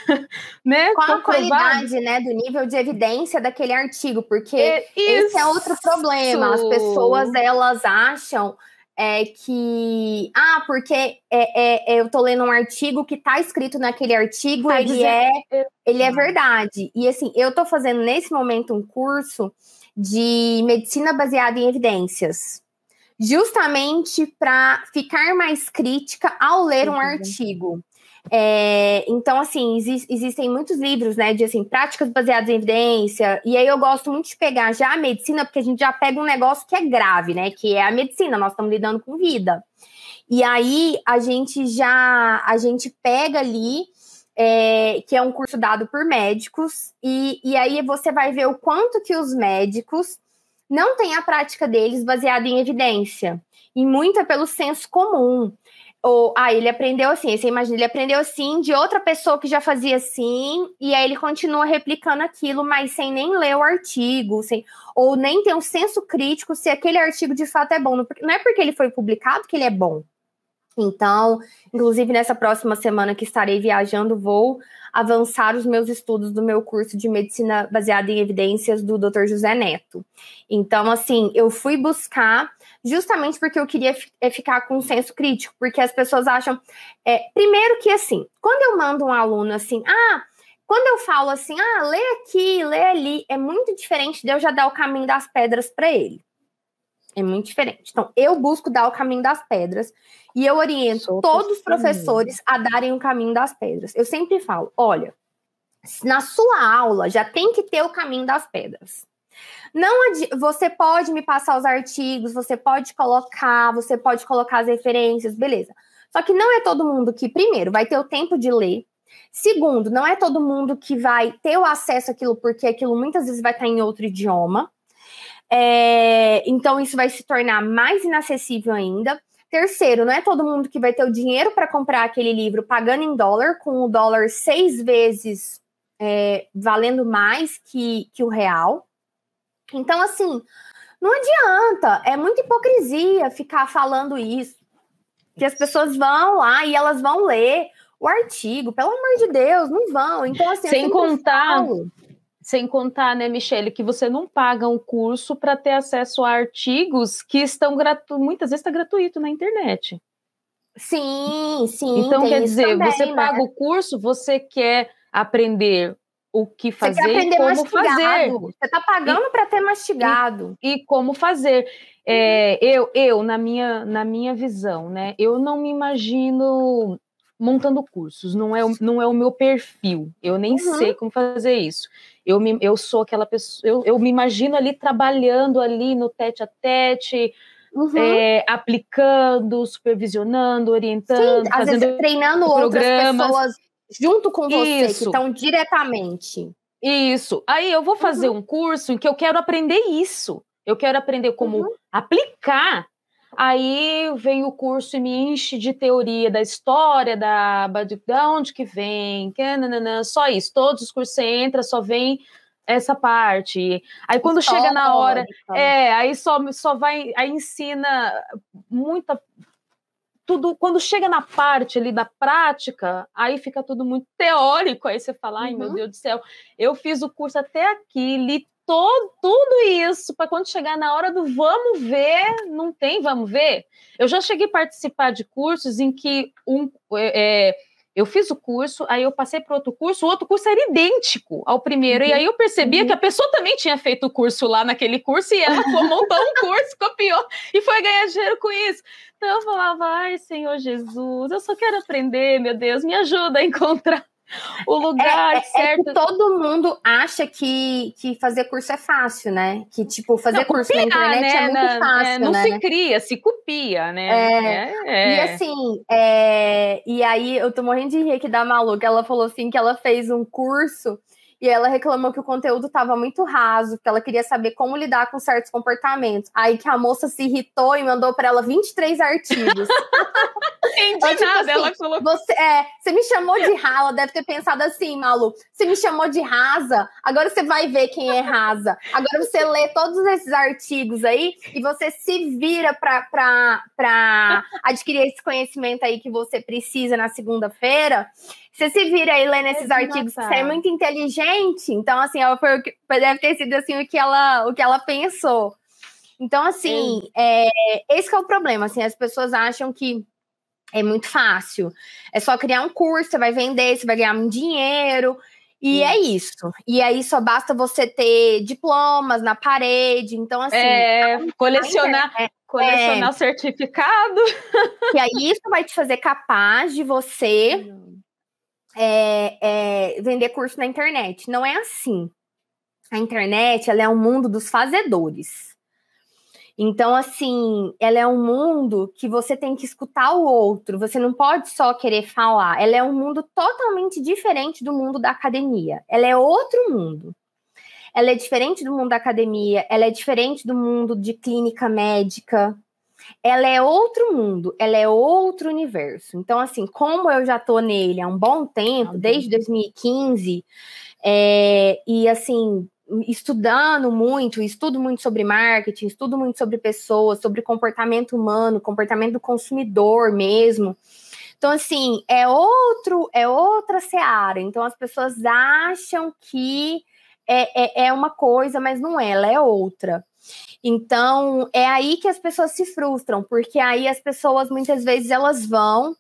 né,
Qual a qualidade né, do nível de evidência daquele artigo? Porque é, esse é outro problema. As pessoas elas acham é que ah, porque é, é, é eu tô lendo um artigo que tá escrito naquele artigo, tá ele dizendo... é ele é verdade. E assim, eu tô fazendo nesse momento um curso de medicina baseada em evidências, justamente para ficar mais crítica ao ler um artigo. É, então, assim, exi existem muitos livros, né, de assim, práticas baseadas em evidência. E aí eu gosto muito de pegar já a medicina, porque a gente já pega um negócio que é grave, né? Que é a medicina, nós estamos lidando com vida. E aí a gente já a gente pega ali. É, que é um curso dado por médicos, e, e aí você vai ver o quanto que os médicos não têm a prática deles baseada em evidência, e muito é pelo senso comum. Ou, ah, ele aprendeu assim, você imagina, ele aprendeu assim de outra pessoa que já fazia assim, e aí ele continua replicando aquilo, mas sem nem ler o artigo, sem, ou nem ter um senso crítico se aquele artigo de fato é bom. Não é porque ele foi publicado que ele é bom. Então, inclusive nessa próxima semana que estarei viajando, vou avançar os meus estudos do meu curso de medicina baseada em evidências do Dr. José Neto. Então, assim, eu fui buscar justamente porque eu queria é, ficar com um senso crítico, porque as pessoas acham. É, primeiro que assim, quando eu mando um aluno assim, ah, quando eu falo assim, ah, lê aqui, lê ali, é muito diferente de eu já dar o caminho das pedras para ele. É muito diferente. Então, eu busco dar o caminho das pedras e eu oriento Sou todos os professores a darem o caminho das pedras. Eu sempre falo: olha, na sua aula já tem que ter o caminho das pedras. Não você pode me passar os artigos, você pode colocar, você pode colocar as referências, beleza. Só que não é todo mundo que, primeiro, vai ter o tempo de ler. Segundo, não é todo mundo que vai ter o acesso àquilo, porque aquilo muitas vezes vai estar em outro idioma. É, então, isso vai se tornar mais inacessível ainda. Terceiro, não é todo mundo que vai ter o dinheiro para comprar aquele livro pagando em dólar, com o dólar seis vezes é, valendo mais que, que o real. Então, assim, não adianta, é muita hipocrisia ficar falando isso. Que as pessoas vão lá e elas vão ler o artigo, pelo amor de Deus, não vão. Então, assim,
sem contar, falo. Sem contar, né, Michele, que você não paga um curso para ter acesso a artigos que estão gratu muitas vezes está gratuito na internet.
Sim, sim.
Então, quer dizer, também, você né? paga o curso, você quer aprender o que fazer e como mastigado. fazer. Você
está pagando para ter mastigado.
E, e como fazer. É, eu, eu na, minha, na minha visão, né? Eu não me imagino montando cursos, não é, não é o meu perfil. Eu nem uhum. sei como fazer isso. Eu, me, eu sou aquela pessoa, eu, eu me imagino ali trabalhando ali no tete a tete, Uhum. É, aplicando, supervisionando, orientando, Sim, fazendo vezes,
treinando programas. outras pessoas junto com você, Isso. que estão diretamente.
Isso. Aí eu vou fazer uhum. um curso em que eu quero aprender isso. Eu quero aprender como uhum. aplicar. Aí vem o curso e me enche de teoria da história, da, de onde que vem, que, nananã, só isso. Todos os cursos você entra, só vem essa parte. Aí quando chega na hora, é, aí só, só vai, aí ensina muita tudo, quando chega na parte ali da prática, aí fica tudo muito teórico, aí você fala, ai uhum. meu Deus do céu, eu fiz o curso até aqui, li todo, tudo isso, para quando chegar na hora do vamos ver, não tem vamos ver. Eu já cheguei a participar de cursos em que um. É, é eu fiz o curso, aí eu passei para outro curso, o outro curso era idêntico ao primeiro, uhum. e aí eu percebia uhum. que a pessoa também tinha feito o curso lá naquele curso, e ela montou um curso, copiou, e foi ganhar dinheiro com isso. Então eu falava, ai, Senhor Jesus, eu só quero aprender, meu Deus, me ajuda a encontrar o lugar
é, é,
certo.
É todo mundo acha que, que fazer curso é fácil, né? Que, tipo, fazer não, curso copiar, na internet é né? é muito fácil. É,
não
né?
se cria, se copia, né?
É, é, e assim, e aí eu tô morrendo de rir aqui da maluca. Ela falou assim que ela fez um curso e ela reclamou que o conteúdo estava muito raso, que ela queria saber como lidar com certos comportamentos. Aí que a moça se irritou e mandou para ela 23 artigos.
Entendi tipo nada, assim, ela colocou.
Você, é, você me chamou de rasa, ela deve ter pensado assim, Malu. Você me chamou de rasa, agora você vai ver quem é rasa. Agora você lê todos esses artigos aí e você se vira para adquirir esse conhecimento aí que você precisa na segunda-feira. Você se vira aí lendo esses artigos, você é muito inteligente. Então, assim, ela foi, deve ter sido assim o que ela, o que ela pensou. Então, assim, é, esse é o problema. Assim, as pessoas acham que é muito fácil. É só criar um curso, você vai vender, você vai ganhar um dinheiro. E é isso. E aí só basta você ter diplomas na parede. Então, assim.
É, colecionar, é, colecionar é, certificado.
E aí isso vai te fazer capaz de você é, é, vender curso na internet. Não é assim. A internet ela é um mundo dos fazedores. Então, assim, ela é um mundo que você tem que escutar o outro, você não pode só querer falar. Ela é um mundo totalmente diferente do mundo da academia. Ela é outro mundo. Ela é diferente do mundo da academia, ela é diferente do mundo de clínica médica. Ela é outro mundo, ela é outro universo. Então, assim, como eu já tô nele há um bom tempo, desde 2015, é, e assim, estudando muito, estudo muito sobre marketing, estudo muito sobre pessoas, sobre comportamento humano, comportamento do consumidor mesmo. Então, assim, é outro, é outra seara. Então, as pessoas acham que é, é, é uma coisa, mas não é, ela é outra. Então, é aí que as pessoas se frustram, porque aí as pessoas muitas vezes elas vão.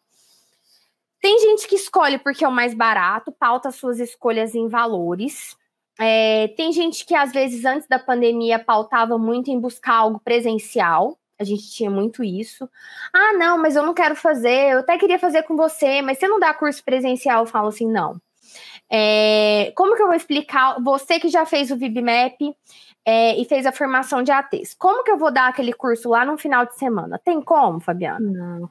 Tem gente que escolhe porque é o mais barato, pauta suas escolhas em valores. É, tem gente que, às vezes, antes da pandemia, pautava muito em buscar algo presencial. A gente tinha muito isso. Ah, não, mas eu não quero fazer. Eu até queria fazer com você, mas você não dá curso presencial? Eu falo assim, não. É, como que eu vou explicar? Você que já fez o VibMap é, e fez a formação de ATs, como que eu vou dar aquele curso lá no final de semana? Tem como, Fabiana?
Não.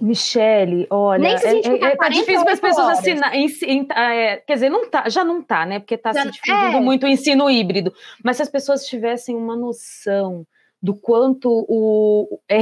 Michele, olha, Nem se a gente é, é, tá difícil para as pessoas assinar. é, quer dizer, não tá, já não tá, né? Porque está se difundindo é. muito o ensino híbrido. Mas se as pessoas tivessem uma noção do quanto o, é,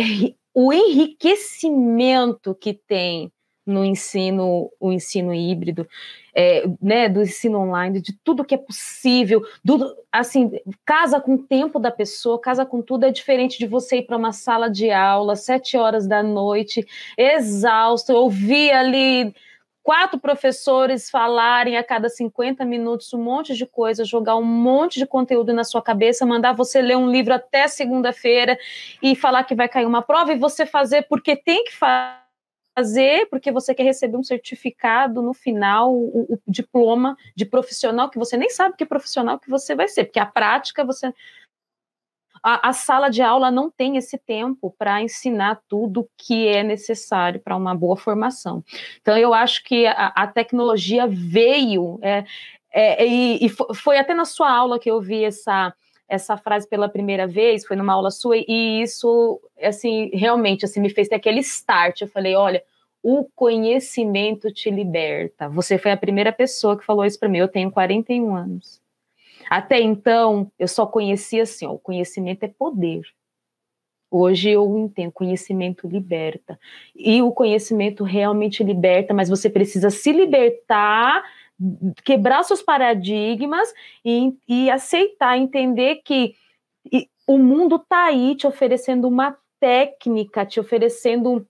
o enriquecimento que tem no ensino, o ensino híbrido, é, né, do ensino online, de tudo que é possível, do, assim, casa com o tempo da pessoa, casa com tudo, é diferente de você ir para uma sala de aula, sete horas da noite, exausto, ouvir ali quatro professores falarem a cada 50 minutos um monte de coisa, jogar um monte de conteúdo na sua cabeça, mandar você ler um livro até segunda-feira e falar que vai cair uma prova e você fazer porque tem que fazer fazer porque você quer receber um certificado no final, o, o, diploma de profissional que você nem sabe que profissional que você vai ser, porque a prática você a, a sala de aula não tem esse tempo para ensinar tudo que é necessário para uma boa formação. Então eu acho que a, a tecnologia veio é, é, e, e foi até na sua aula que eu vi essa essa frase pela primeira vez, foi numa aula sua, e isso, assim, realmente, assim, me fez ter aquele start. Eu falei, olha, o conhecimento te liberta. Você foi a primeira pessoa que falou isso para mim. Eu tenho 41 anos. Até então, eu só conhecia assim, ó, o conhecimento é poder. Hoje eu entendo, conhecimento liberta. E o conhecimento realmente liberta, mas você precisa se libertar, quebrar seus paradigmas e, e aceitar, entender que o mundo está aí te oferecendo uma técnica, te oferecendo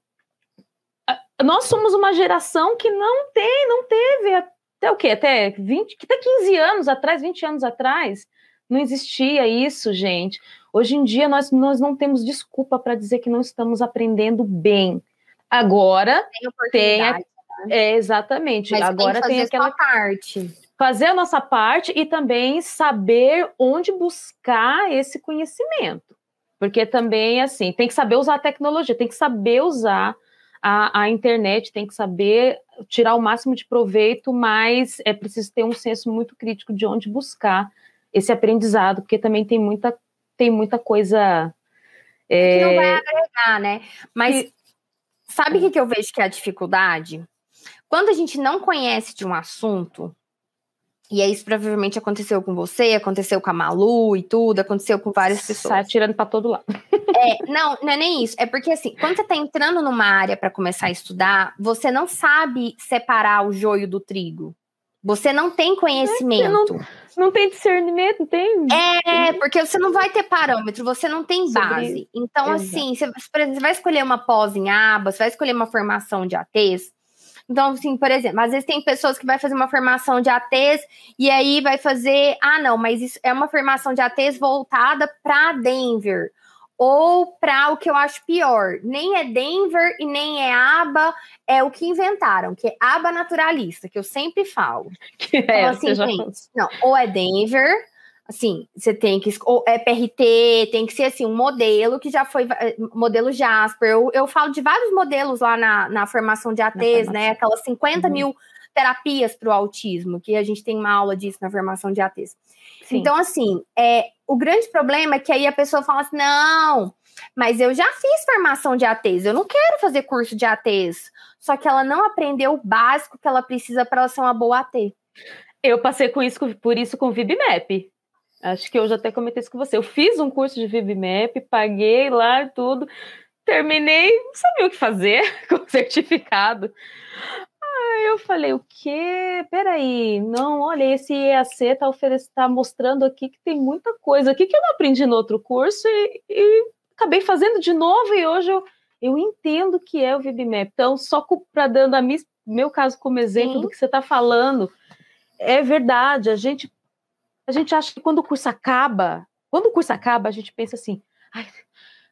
nós somos uma geração que não tem, não teve até o quê? Até 20, até 15 anos atrás, 20 anos atrás, não existia isso, gente. Hoje em dia nós, nós não temos desculpa para dizer que não estamos aprendendo bem. Agora tem, tem a, né? é, exatamente. Mas Agora tem, tem aquela
parte.
Fazer a nossa parte e também saber onde buscar esse conhecimento. Porque também, assim, tem que saber usar a tecnologia, tem que saber usar a, a internet tem que saber tirar o máximo de proveito, mas é preciso ter um senso muito crítico de onde buscar esse aprendizado, porque também tem muita, tem muita coisa.
É... Que não vai agregar, né? Mas e... sabe o que, que eu vejo que é a dificuldade? Quando a gente não conhece de um assunto, e isso provavelmente aconteceu com você, aconteceu com a Malu e tudo, aconteceu com várias pessoas.
Sai tirando para todo lado.
É, não, não é nem isso. É porque assim, quando você está entrando numa área para começar a estudar, você não sabe separar o joio do trigo. Você não tem conhecimento.
Não, não, tem discernimento, tem?
É, porque você não vai ter parâmetro, você não tem base. Então, Exato. assim, você, você vai escolher uma pós em aba, você vai escolher uma formação de ATs, então, assim, por exemplo, às vezes tem pessoas que vai fazer uma formação de ATs e aí vai fazer, ah, não, mas isso é uma formação de ATs voltada para Denver ou para o que eu acho pior, nem é Denver e nem é aba, é o que inventaram, que é aba naturalista, que eu sempre falo. Que é, então, assim, gente, não, ou é Denver Assim, você tem que. Ou é PRT, tem que ser assim, um modelo que já foi. Eh, modelo Jasper. Eu, eu falo de vários modelos lá na, na formação de ATs, né? Aquelas 50 uhum. mil terapias para o autismo, que a gente tem uma aula disso na formação de ATs. Sim. Então, assim, é, o grande problema é que aí a pessoa fala assim: não, mas eu já fiz formação de ATs, eu não quero fazer curso de ATs. Só que ela não aprendeu o básico que ela precisa para ela ser uma boa AT.
Eu passei com isso, por isso com o VibMap. Acho que eu já até comentei isso com você. Eu fiz um curso de VibMap, paguei lá tudo, terminei, não sabia o que fazer com o certificado. Aí eu falei, o quê? Peraí, não, olha, esse EAC tá, tá mostrando aqui que tem muita coisa aqui que eu não aprendi no outro curso e, e acabei fazendo de novo e hoje eu, eu entendo o que é o VibMap. Então, só para dando a meu caso como exemplo Sim. do que você está falando, é verdade, a gente a gente acha que quando o curso acaba, quando o curso acaba, a gente pensa assim, ai,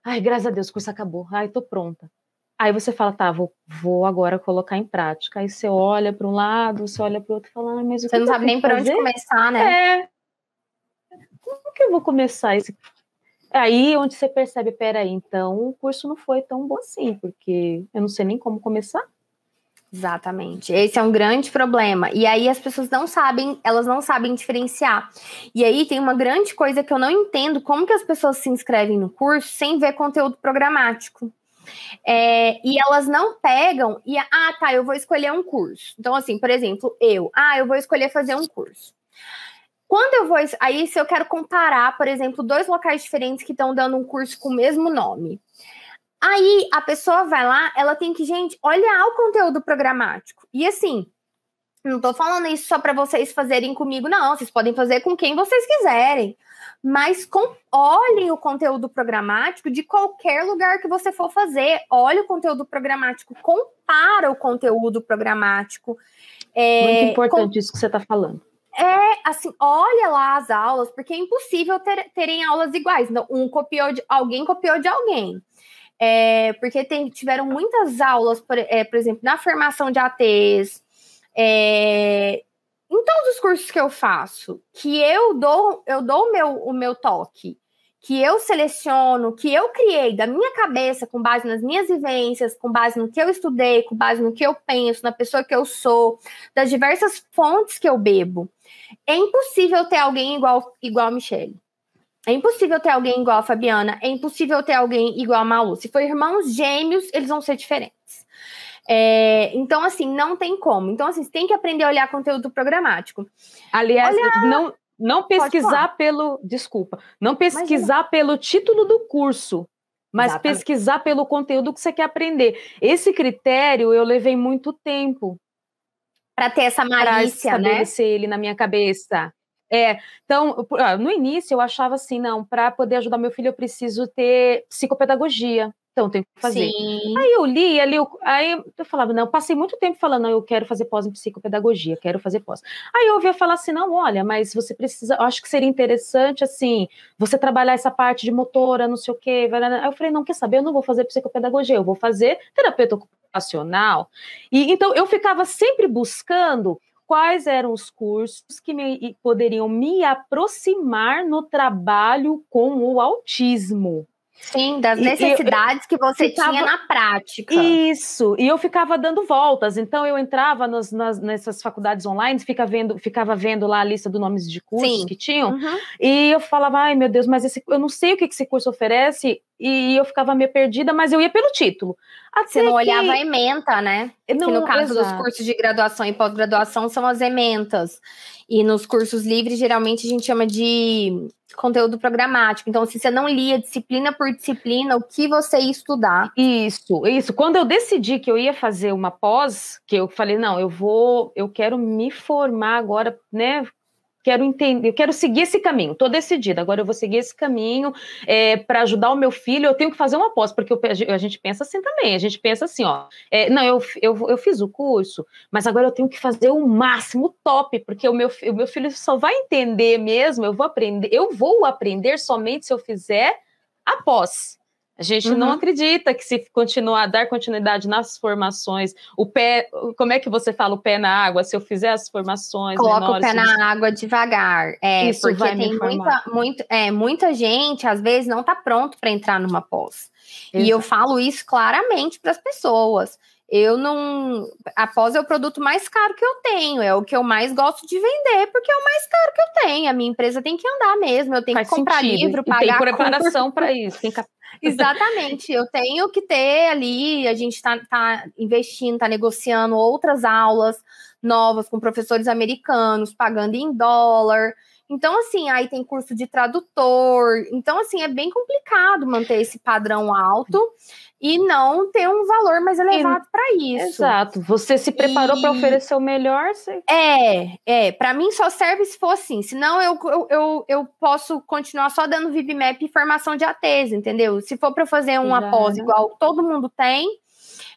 ai graças a Deus, o curso acabou, ai, tô pronta. Aí você fala, tá, vou, vou agora colocar em prática. Aí você olha para um lado, você olha para o outro e fala, ah, mas o
Você não sabe nem por onde começar, né?
É. Como que eu vou começar esse. Aí onde você percebe, peraí, então o curso não foi tão bom assim, porque eu não sei nem como começar.
Exatamente. Esse é um grande problema. E aí as pessoas não sabem, elas não sabem diferenciar. E aí tem uma grande coisa que eu não entendo como que as pessoas se inscrevem no curso sem ver conteúdo programático. É, e elas não pegam e ah, tá, eu vou escolher um curso. Então, assim, por exemplo, eu, ah, eu vou escolher fazer um curso. Quando eu vou, aí se eu quero comparar, por exemplo, dois locais diferentes que estão dando um curso com o mesmo nome. Aí a pessoa vai lá, ela tem que, gente, olhar o conteúdo programático. E assim, não tô falando isso só para vocês fazerem comigo, não. Vocês podem fazer com quem vocês quiserem. Mas com, olhem o conteúdo programático de qualquer lugar que você for fazer. Olhe o conteúdo programático, compara o conteúdo programático.
É, Muito importante com, isso que você está falando.
É, assim, olha lá as aulas, porque é impossível ter, terem aulas iguais. Um copiou de alguém, copiou de alguém. É, porque tem, tiveram muitas aulas, por, é, por, exemplo, na formação de ATs, é, em todos os cursos que eu faço, que eu dou, eu dou o meu, o meu toque, que eu seleciono, que eu criei da minha cabeça, com base nas minhas vivências, com base no que eu estudei, com base no que eu penso, na pessoa que eu sou, das diversas fontes que eu bebo. É impossível ter alguém igual, igual a Michelle. É impossível ter alguém igual a Fabiana, é impossível ter alguém igual a Malu. Se for irmãos gêmeos, eles vão ser diferentes. É, então, assim, não tem como. Então, assim, você tem que aprender a olhar conteúdo programático.
Aliás, não, não pesquisar pelo. Desculpa, não pesquisar Imagina. pelo título do curso, mas Exatamente. pesquisar pelo conteúdo que você quer aprender. Esse critério eu levei muito tempo.
Para ter essa malícia,
né? estabelecer ele na minha cabeça. É, então, ah, no início eu achava assim, não, para poder ajudar meu filho eu preciso ter psicopedagogia. Então, tenho que fazer. Sim. Aí eu li, ali, eu, aí eu falava, não, passei muito tempo falando, não, eu quero fazer pós em psicopedagogia, quero fazer pós. Aí eu ouvia falar assim, não, olha, mas você precisa, eu acho que seria interessante, assim, você trabalhar essa parte de motora, não sei o quê. Aí eu falei, não, quer saber, eu não vou fazer psicopedagogia, eu vou fazer terapeuta ocupacional. E então eu ficava sempre buscando quais eram os cursos que me, poderiam me aproximar no trabalho com o autismo.
Sim, das necessidades eu, que você ficava, tinha na prática.
Isso, e eu ficava dando voltas. Então eu entrava nos, nas, nessas faculdades online, fica vendo, ficava vendo lá a lista de nomes de cursos Sim. que tinham, uhum. e eu falava, ai meu Deus, mas esse, eu não sei o que esse curso oferece, e eu ficava meio perdida, mas eu ia pelo título.
Até Você não que... olhava a ementa, né? Não, que no caso exato. dos cursos de graduação e pós-graduação são as ementas. E nos cursos livres, geralmente a gente chama de conteúdo programático. Então, se você não lia disciplina por disciplina, o que você ia estudar?
Isso, isso. Quando eu decidi que eu ia fazer uma pós, que eu falei, não, eu vou, eu quero me formar agora, né? Quero entender, eu quero seguir esse caminho, estou decidida, agora eu vou seguir esse caminho é, para ajudar o meu filho, eu tenho que fazer uma pós, porque eu, a gente pensa assim também, a gente pensa assim, ó, é, não, eu, eu, eu fiz o curso, mas agora eu tenho que fazer o máximo top, porque o meu, o meu filho só vai entender mesmo, eu vou aprender, eu vou aprender somente se eu fizer após. A gente uhum. não acredita que se continuar, dar continuidade nas formações, o pé, como é que você fala o pé na água? Se eu fizer as formações
Coloca menores, o pé na água devagar. É, Isso porque tem muita, muito, é, muita gente, às vezes, não está pronto para entrar numa pós. Exato. E eu falo isso claramente para as pessoas. Eu não. A pós é o produto mais caro que eu tenho, é o que eu mais gosto de vender, porque é o mais caro que eu tenho. A minha empresa tem que andar mesmo, eu tenho Faz que comprar sentido. livro, pagar.
E tem preparação para isso, tem
Exatamente, eu tenho que ter ali, a gente está tá investindo, está negociando outras aulas novas com professores americanos, pagando em dólar. Então, assim, aí tem curso de tradutor. Então, assim, é bem complicado manter esse padrão alto e não ter um valor mais elevado para isso.
Exato. Você se preparou e... para oferecer o melhor? Você...
É, é. Para mim só serve se for assim. Senão eu, eu, eu, eu posso continuar só dando VibMap e formação de ATs, entendeu? Se for para fazer uma pós igual todo mundo tem,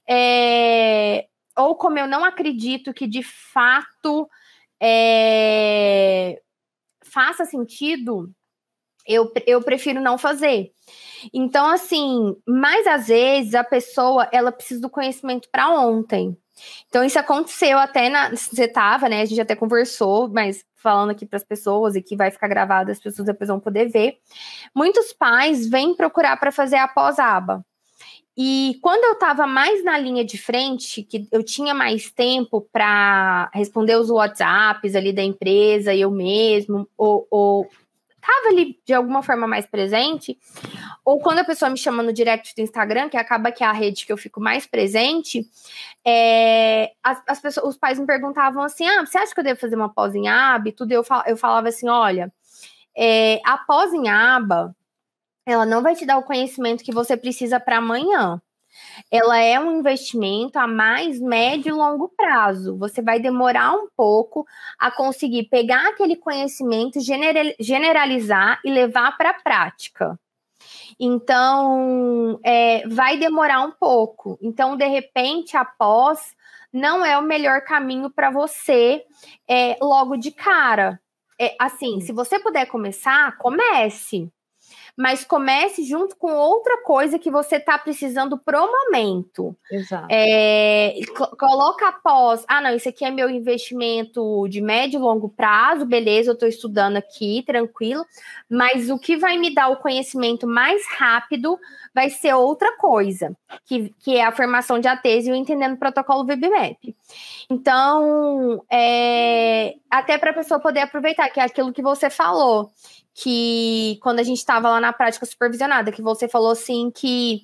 é... ou como eu não acredito que de fato é faça sentido, eu, eu prefiro não fazer. Então, assim, mas às vezes a pessoa ela precisa do conhecimento para ontem. Então, isso aconteceu até na. Você estava, né? A gente até conversou, mas falando aqui para as pessoas e que vai ficar gravado, as pessoas depois vão poder ver. Muitos pais vêm procurar para fazer a pós-aba. E quando eu estava mais na linha de frente, que eu tinha mais tempo para responder os WhatsApps ali da empresa, eu mesmo, ou, ou tava ali de alguma forma mais presente, ou quando a pessoa me chama no direct do Instagram, que acaba que é a rede que eu fico mais presente, é, as, as, pessoas, os pais me perguntavam assim: ah, você acha que eu devo fazer uma pós em tudo? Eu, fal, eu falava assim: olha, é, a pós em aba ela não vai te dar o conhecimento que você precisa para amanhã. Ela é um investimento a mais médio e longo prazo. Você vai demorar um pouco a conseguir pegar aquele conhecimento, generalizar e levar para a prática. Então, é, vai demorar um pouco. Então, de repente, após, não é o melhor caminho para você é, logo de cara. É, assim, se você puder começar, comece mas comece junto com outra coisa que você está precisando pro momento.
Exato.
É, coloca após, ah, não, isso aqui é meu investimento de médio e longo prazo, beleza, eu estou estudando aqui, tranquilo, mas o que vai me dar o conhecimento mais rápido vai ser outra coisa, que, que é a formação de ATES e o entendendo o protocolo VBMAP. Então, é, até para a pessoa poder aproveitar, que é aquilo que você falou que quando a gente estava lá na prática supervisionada, que você falou assim que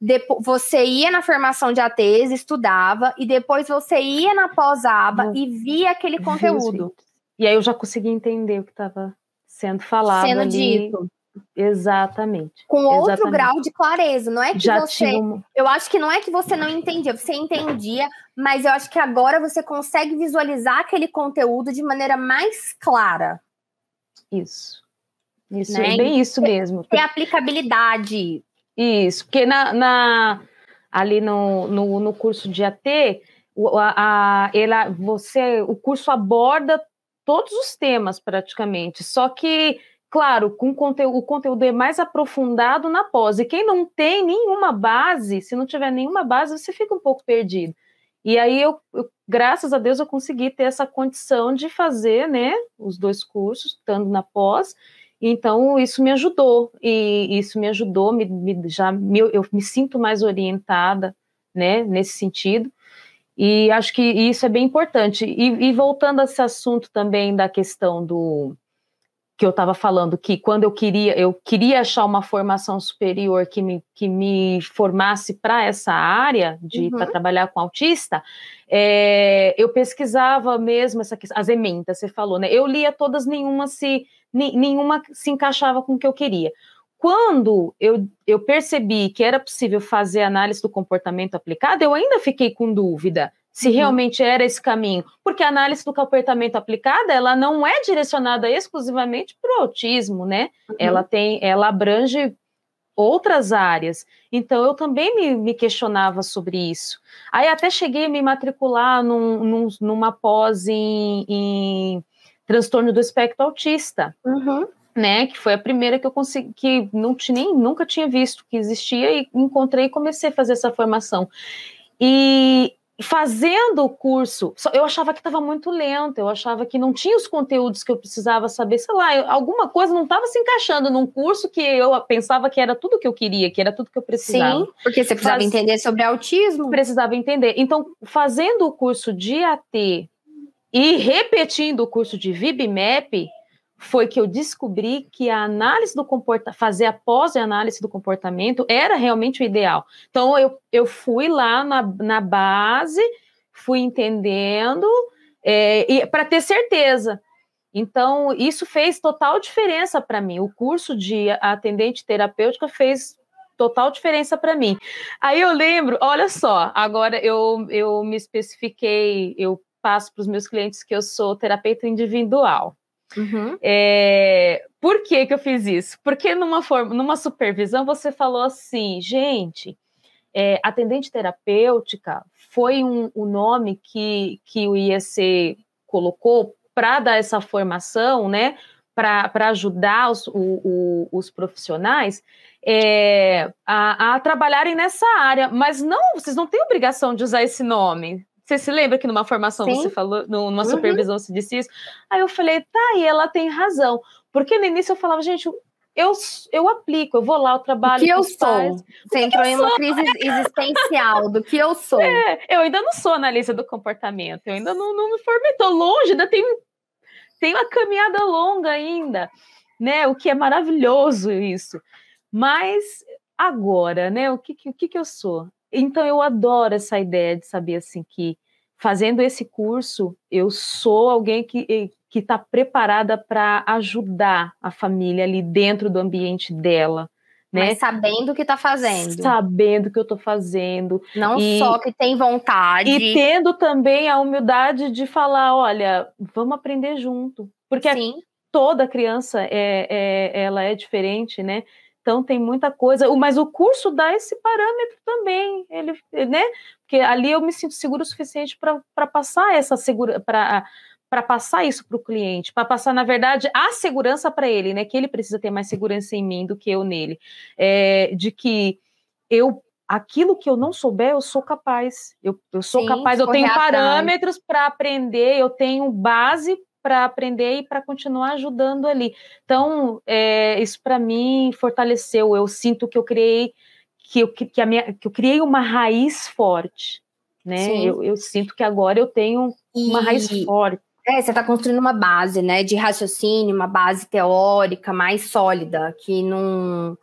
depois, você ia na formação de ATs, estudava, e depois você ia na pós-aba e via aquele conteúdo.
E aí eu já consegui entender o que estava sendo falado sendo ali. dito. Exatamente.
Com outro
exatamente.
grau de clareza. Não é que Já você. Eu acho que não é que você não entendia, você entendia, mas eu acho que agora você consegue visualizar aquele conteúdo de maneira mais clara.
Isso. Isso, né? é bem isso mesmo.
Ter aplicabilidade.
Isso, porque na, na ali no, no, no, curso de AT, a, a, ela, você, o curso aborda todos os temas praticamente, só que, claro, com conteúdo, o conteúdo é mais aprofundado na pós, e quem não tem nenhuma base, se não tiver nenhuma base, você fica um pouco perdido. E aí eu, eu graças a Deus, eu consegui ter essa condição de fazer, né, os dois cursos, estando na pós, então, isso me ajudou, e isso me ajudou, me, me já me, eu me sinto mais orientada, né, nesse sentido, e acho que isso é bem importante. E, e voltando a esse assunto também da questão do que eu estava falando, que quando eu queria, eu queria achar uma formação superior que me, que me formasse para essa área de uhum. para trabalhar com autista, é, eu pesquisava mesmo essa, as emendas, você falou, né? Eu lia todas, nenhuma se nenhuma se encaixava com o que eu queria. Quando eu, eu percebi que era possível fazer análise do comportamento aplicado, eu ainda fiquei com dúvida se uhum. realmente era esse caminho, porque a análise do comportamento aplicada ela não é direcionada exclusivamente para o autismo, né? Uhum. Ela tem, ela abrange outras áreas. Então eu também me, me, questionava sobre isso. Aí até cheguei a me matricular num, num, numa pós em, em transtorno do espectro autista.
Uhum.
Né, que foi a primeira que eu consegui, que não tinha, nem, nunca tinha visto que existia e encontrei e comecei a fazer essa formação. E fazendo o curso, eu achava que estava muito lento, eu achava que não tinha os conteúdos que eu precisava saber, sei lá, alguma coisa não estava se encaixando num curso que eu pensava que era tudo que eu queria, que era tudo que eu precisava. Sim,
porque você precisava Faz... entender sobre autismo.
Precisava entender. Então, fazendo o curso de AT e repetindo o curso de VibMap, foi que eu descobri que a análise do comportamento, fazer a pós-análise do comportamento era realmente o ideal. Então, eu, eu fui lá na, na base, fui entendendo, é, para ter certeza. Então, isso fez total diferença para mim. O curso de atendente terapêutica fez total diferença para mim. Aí eu lembro, olha só, agora eu, eu me especifiquei, eu passo para os meus clientes que eu sou terapeuta individual. Uhum. É, por que, que eu fiz isso? Porque numa, forma, numa supervisão você falou assim, gente, é, atendente terapêutica foi um, um nome que, que o IEC colocou para dar essa formação, né? Para ajudar os, o, o, os profissionais é, a, a, trabalharem nessa área, mas não, vocês não têm obrigação de usar esse nome. Você se lembra que numa formação Sim. você falou, numa uhum. supervisão você disse isso? Aí eu falei, tá, e ela tem razão. Porque no início eu falava, gente, eu, eu aplico, eu vou lá, eu trabalho.
O que eu sou? Pais. Você entrou em uma sou? crise existencial do que eu sou.
É, eu ainda não sou analista do comportamento, eu ainda não, não me formei, tô longe, ainda tenho, tenho uma caminhada longa ainda, né? O que é maravilhoso isso. Mas agora, né? O que, o que, que eu sou? Então eu adoro essa ideia de saber assim que fazendo esse curso eu sou alguém que que está preparada para ajudar a família ali dentro do ambiente dela. Né?
Mas sabendo o que está fazendo.
Sabendo o que eu estou fazendo.
Não e, só que tem vontade.
E tendo também a humildade de falar: olha, vamos aprender junto. Porque Sim. toda criança é, é, ela é diferente, né? Então tem muita coisa, mas o curso dá esse parâmetro também, ele, né? Porque ali eu me sinto seguro o suficiente para passar essa segura para para passar isso para o cliente, para passar, na verdade, a segurança para ele, né? Que ele precisa ter mais segurança em mim do que eu nele. É, de que eu aquilo que eu não souber, eu sou capaz. Eu, eu sou Sim, capaz, eu tenho parâmetros para aprender, eu tenho base para aprender e para continuar ajudando ali. Então, é, isso para mim fortaleceu. Eu sinto que eu criei que eu, que, a minha, que eu criei uma raiz forte, né? Eu, eu, sinto que agora eu tenho uma e... raiz forte.
É, você está construindo uma base, né, de raciocínio, uma base teórica mais sólida, que não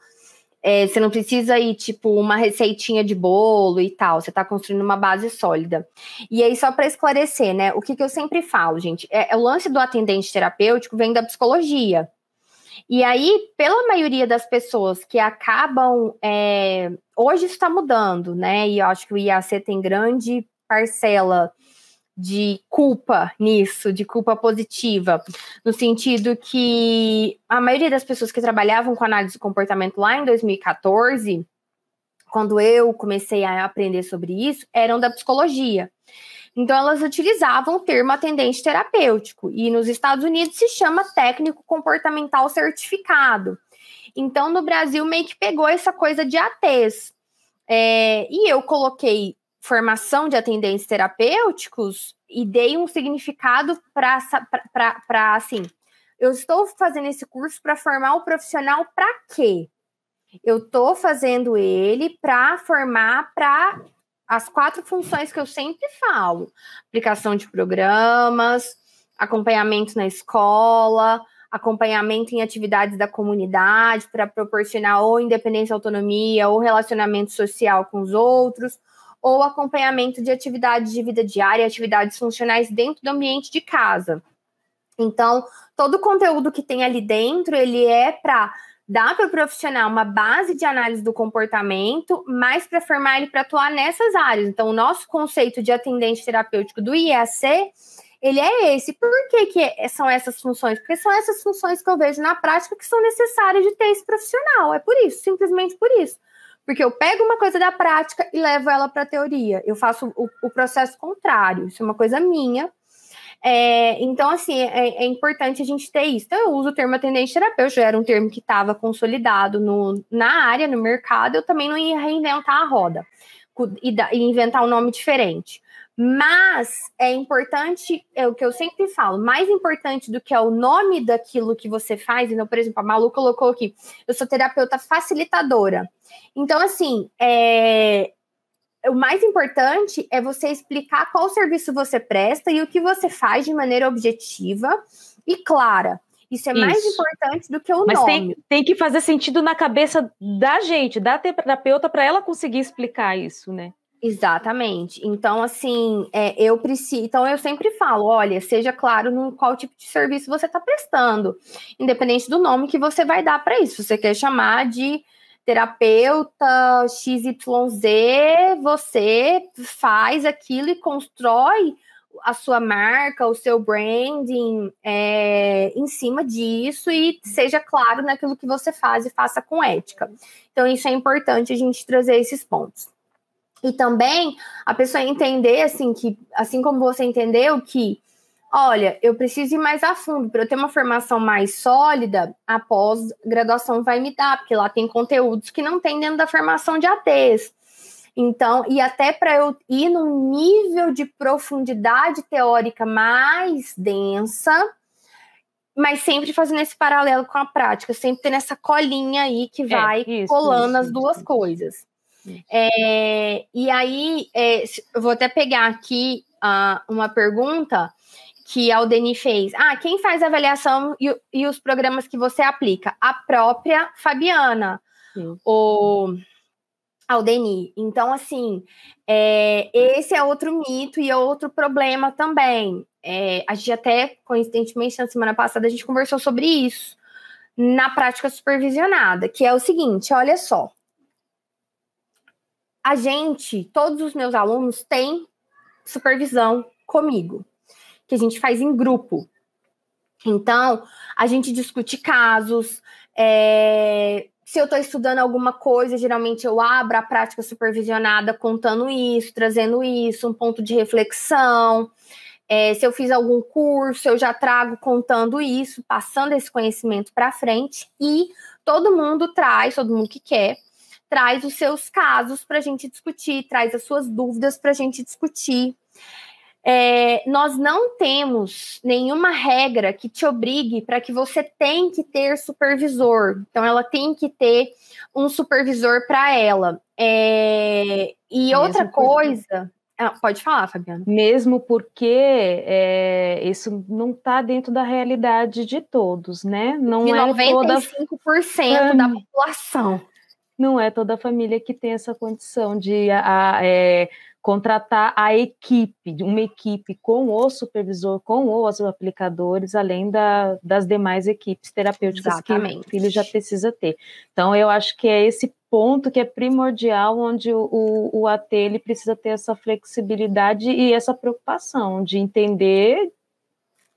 é, você não precisa ir, tipo, uma receitinha de bolo e tal. Você está construindo uma base sólida. E aí, só para esclarecer, né? O que, que eu sempre falo, gente, é, é, o lance do atendente terapêutico vem da psicologia. E aí, pela maioria das pessoas que acabam. É, hoje está mudando, né? E eu acho que o IAC tem grande parcela de culpa nisso, de culpa positiva, no sentido que a maioria das pessoas que trabalhavam com análise do comportamento lá em 2014, quando eu comecei a aprender sobre isso, eram da psicologia. Então, elas utilizavam o termo atendente terapêutico, e nos Estados Unidos se chama técnico comportamental certificado. Então, no Brasil, meio que pegou essa coisa de ATs. É, e eu coloquei formação de atendentes terapêuticos e dei um significado para assim. Eu estou fazendo esse curso para formar o profissional para quê? Eu estou fazendo ele para formar para as quatro funções que eu sempre falo: aplicação de programas, acompanhamento na escola, acompanhamento em atividades da comunidade para proporcionar ou independência, autonomia ou relacionamento social com os outros, ou acompanhamento de atividades de vida diária, atividades funcionais dentro do ambiente de casa. Então, todo o conteúdo que tem ali dentro, ele é para dar para o profissional uma base de análise do comportamento, mas para formar ele para atuar nessas áreas. Então, o nosso conceito de atendente terapêutico do IAC, ele é esse. Por que, que são essas funções? Porque são essas funções que eu vejo na prática que são necessárias de ter esse profissional. É por isso, simplesmente por isso. Porque eu pego uma coisa da prática e levo ela para a teoria. Eu faço o, o, processo contrário. Isso é uma coisa minha. É, então, assim, é, é, importante a gente ter isso. Então, eu uso o termo atendente terapeuta, era um termo que estava consolidado no, na área, no mercado. Eu também não ia reinventar a roda e, da, e inventar um nome diferente. Mas é importante, é o que eu sempre falo, mais importante do que é o nome daquilo que você faz. Então, por exemplo, a Malu colocou aqui: eu sou terapeuta facilitadora. Então, assim, é, o mais importante é você explicar qual serviço você presta e o que você faz de maneira objetiva e clara. Isso é Isso. mais importante do que o
Mas
nome.
Tem, tem que fazer sentido na cabeça da gente, da terapeuta, para ela conseguir explicar isso, né?
Exatamente. Então, assim, é, eu preciso. Então, eu sempre falo: olha, seja claro no qual tipo de serviço você está prestando, independente do nome que você vai dar para isso. Você quer chamar de terapeuta XYZ, você faz aquilo e constrói a sua marca, o seu branding é, em cima disso e seja claro naquilo que você faz e faça com ética. Então, isso é importante a gente trazer esses pontos. E também a pessoa entender, assim, que, assim como você entendeu, que olha, eu preciso ir mais a fundo para eu ter uma formação mais sólida, a pós-graduação vai me dar, porque lá tem conteúdos que não tem dentro da formação de ATs. Então, e até para eu ir num nível de profundidade teórica mais densa, mas sempre fazendo esse paralelo com a prática, sempre tendo essa colinha aí que é, vai é, isso, colando isso, as duas isso. coisas. É, e aí, é, eu vou até pegar aqui uh, uma pergunta que a Aldeni fez. Ah, quem faz a avaliação e, e, os programas que você aplica? A própria Fabiana. Sim. O Aldeni. Então, assim, é, esse é outro mito e é outro problema também. É, a gente até, coincidentemente, na semana passada, a gente conversou sobre isso na prática supervisionada, que é o seguinte: olha só. A gente, todos os meus alunos têm supervisão comigo que a gente faz em grupo. Então, a gente discute casos. É, se eu estou estudando alguma coisa, geralmente eu abro a prática supervisionada contando isso, trazendo isso, um ponto de reflexão. É, se eu fiz algum curso, eu já trago contando isso, passando esse conhecimento para frente. E todo mundo traz, todo mundo que quer, traz os seus casos para a gente discutir, traz as suas dúvidas para a gente discutir. É, nós não temos nenhuma regra que te obrigue para que você tem que ter supervisor. Então, ela tem que ter um supervisor para ela. É, e Mesmo outra coisa. Ah, pode falar, Fabiana.
Mesmo porque é, isso não está dentro da realidade de todos, né? Não
de
é
95% toda... da população.
Não é toda a família que tem essa condição de a, a, é, contratar a equipe, uma equipe com o supervisor, com os aplicadores, além da, das demais equipes terapêuticas Exatamente. que o filho já precisa ter. Então, eu acho que é esse ponto que é primordial, onde o, o, o AT ele precisa ter essa flexibilidade e essa preocupação de entender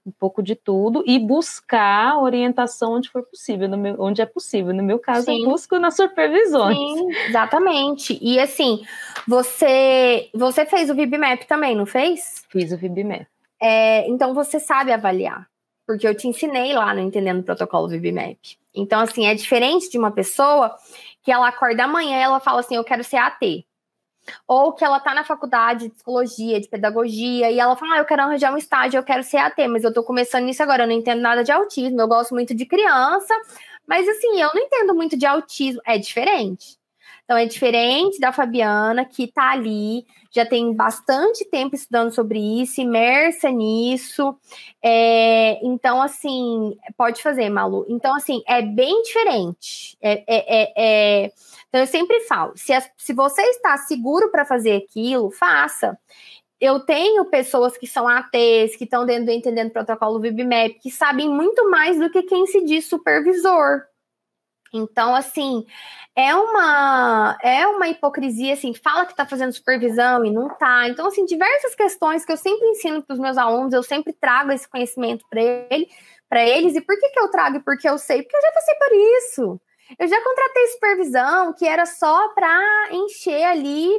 um pouco de tudo e buscar orientação onde for possível, meu, onde é possível. No meu caso, Sim. eu busco nas supervisões.
Sim, exatamente. E assim, você você fez o VibMap também, não fez?
Fiz o VibMap.
É, então você sabe avaliar, porque eu te ensinei lá no Entendendo o Protocolo VibMap. Então, assim, é diferente de uma pessoa que ela acorda amanhã e ela fala assim: eu quero ser AT. Ou que ela tá na faculdade de psicologia, de pedagogia, e ela fala: ah, eu quero arranjar um estágio, eu quero ser AT, mas eu tô começando nisso agora, eu não entendo nada de autismo, eu gosto muito de criança, mas assim, eu não entendo muito de autismo. É diferente. Então é diferente da Fabiana, que tá ali, já tem bastante tempo estudando sobre isso, imersa nisso. É, então, assim, pode fazer, Malu. Então, assim, é bem diferente. É, é, é, é então, eu sempre falo: se, se você está seguro para fazer aquilo, faça. Eu tenho pessoas que são ATs, que estão dentro do Entendendo o Protocolo VibMap, que sabem muito mais do que quem se diz supervisor. Então, assim, é uma é uma hipocrisia, assim, fala que está fazendo supervisão e não está. Então, assim, diversas questões que eu sempre ensino para os meus alunos, eu sempre trago esse conhecimento para ele, para eles. E por que, que eu trago? Porque eu sei, porque eu já passei por isso. Eu já contratei supervisão que era só para encher ali,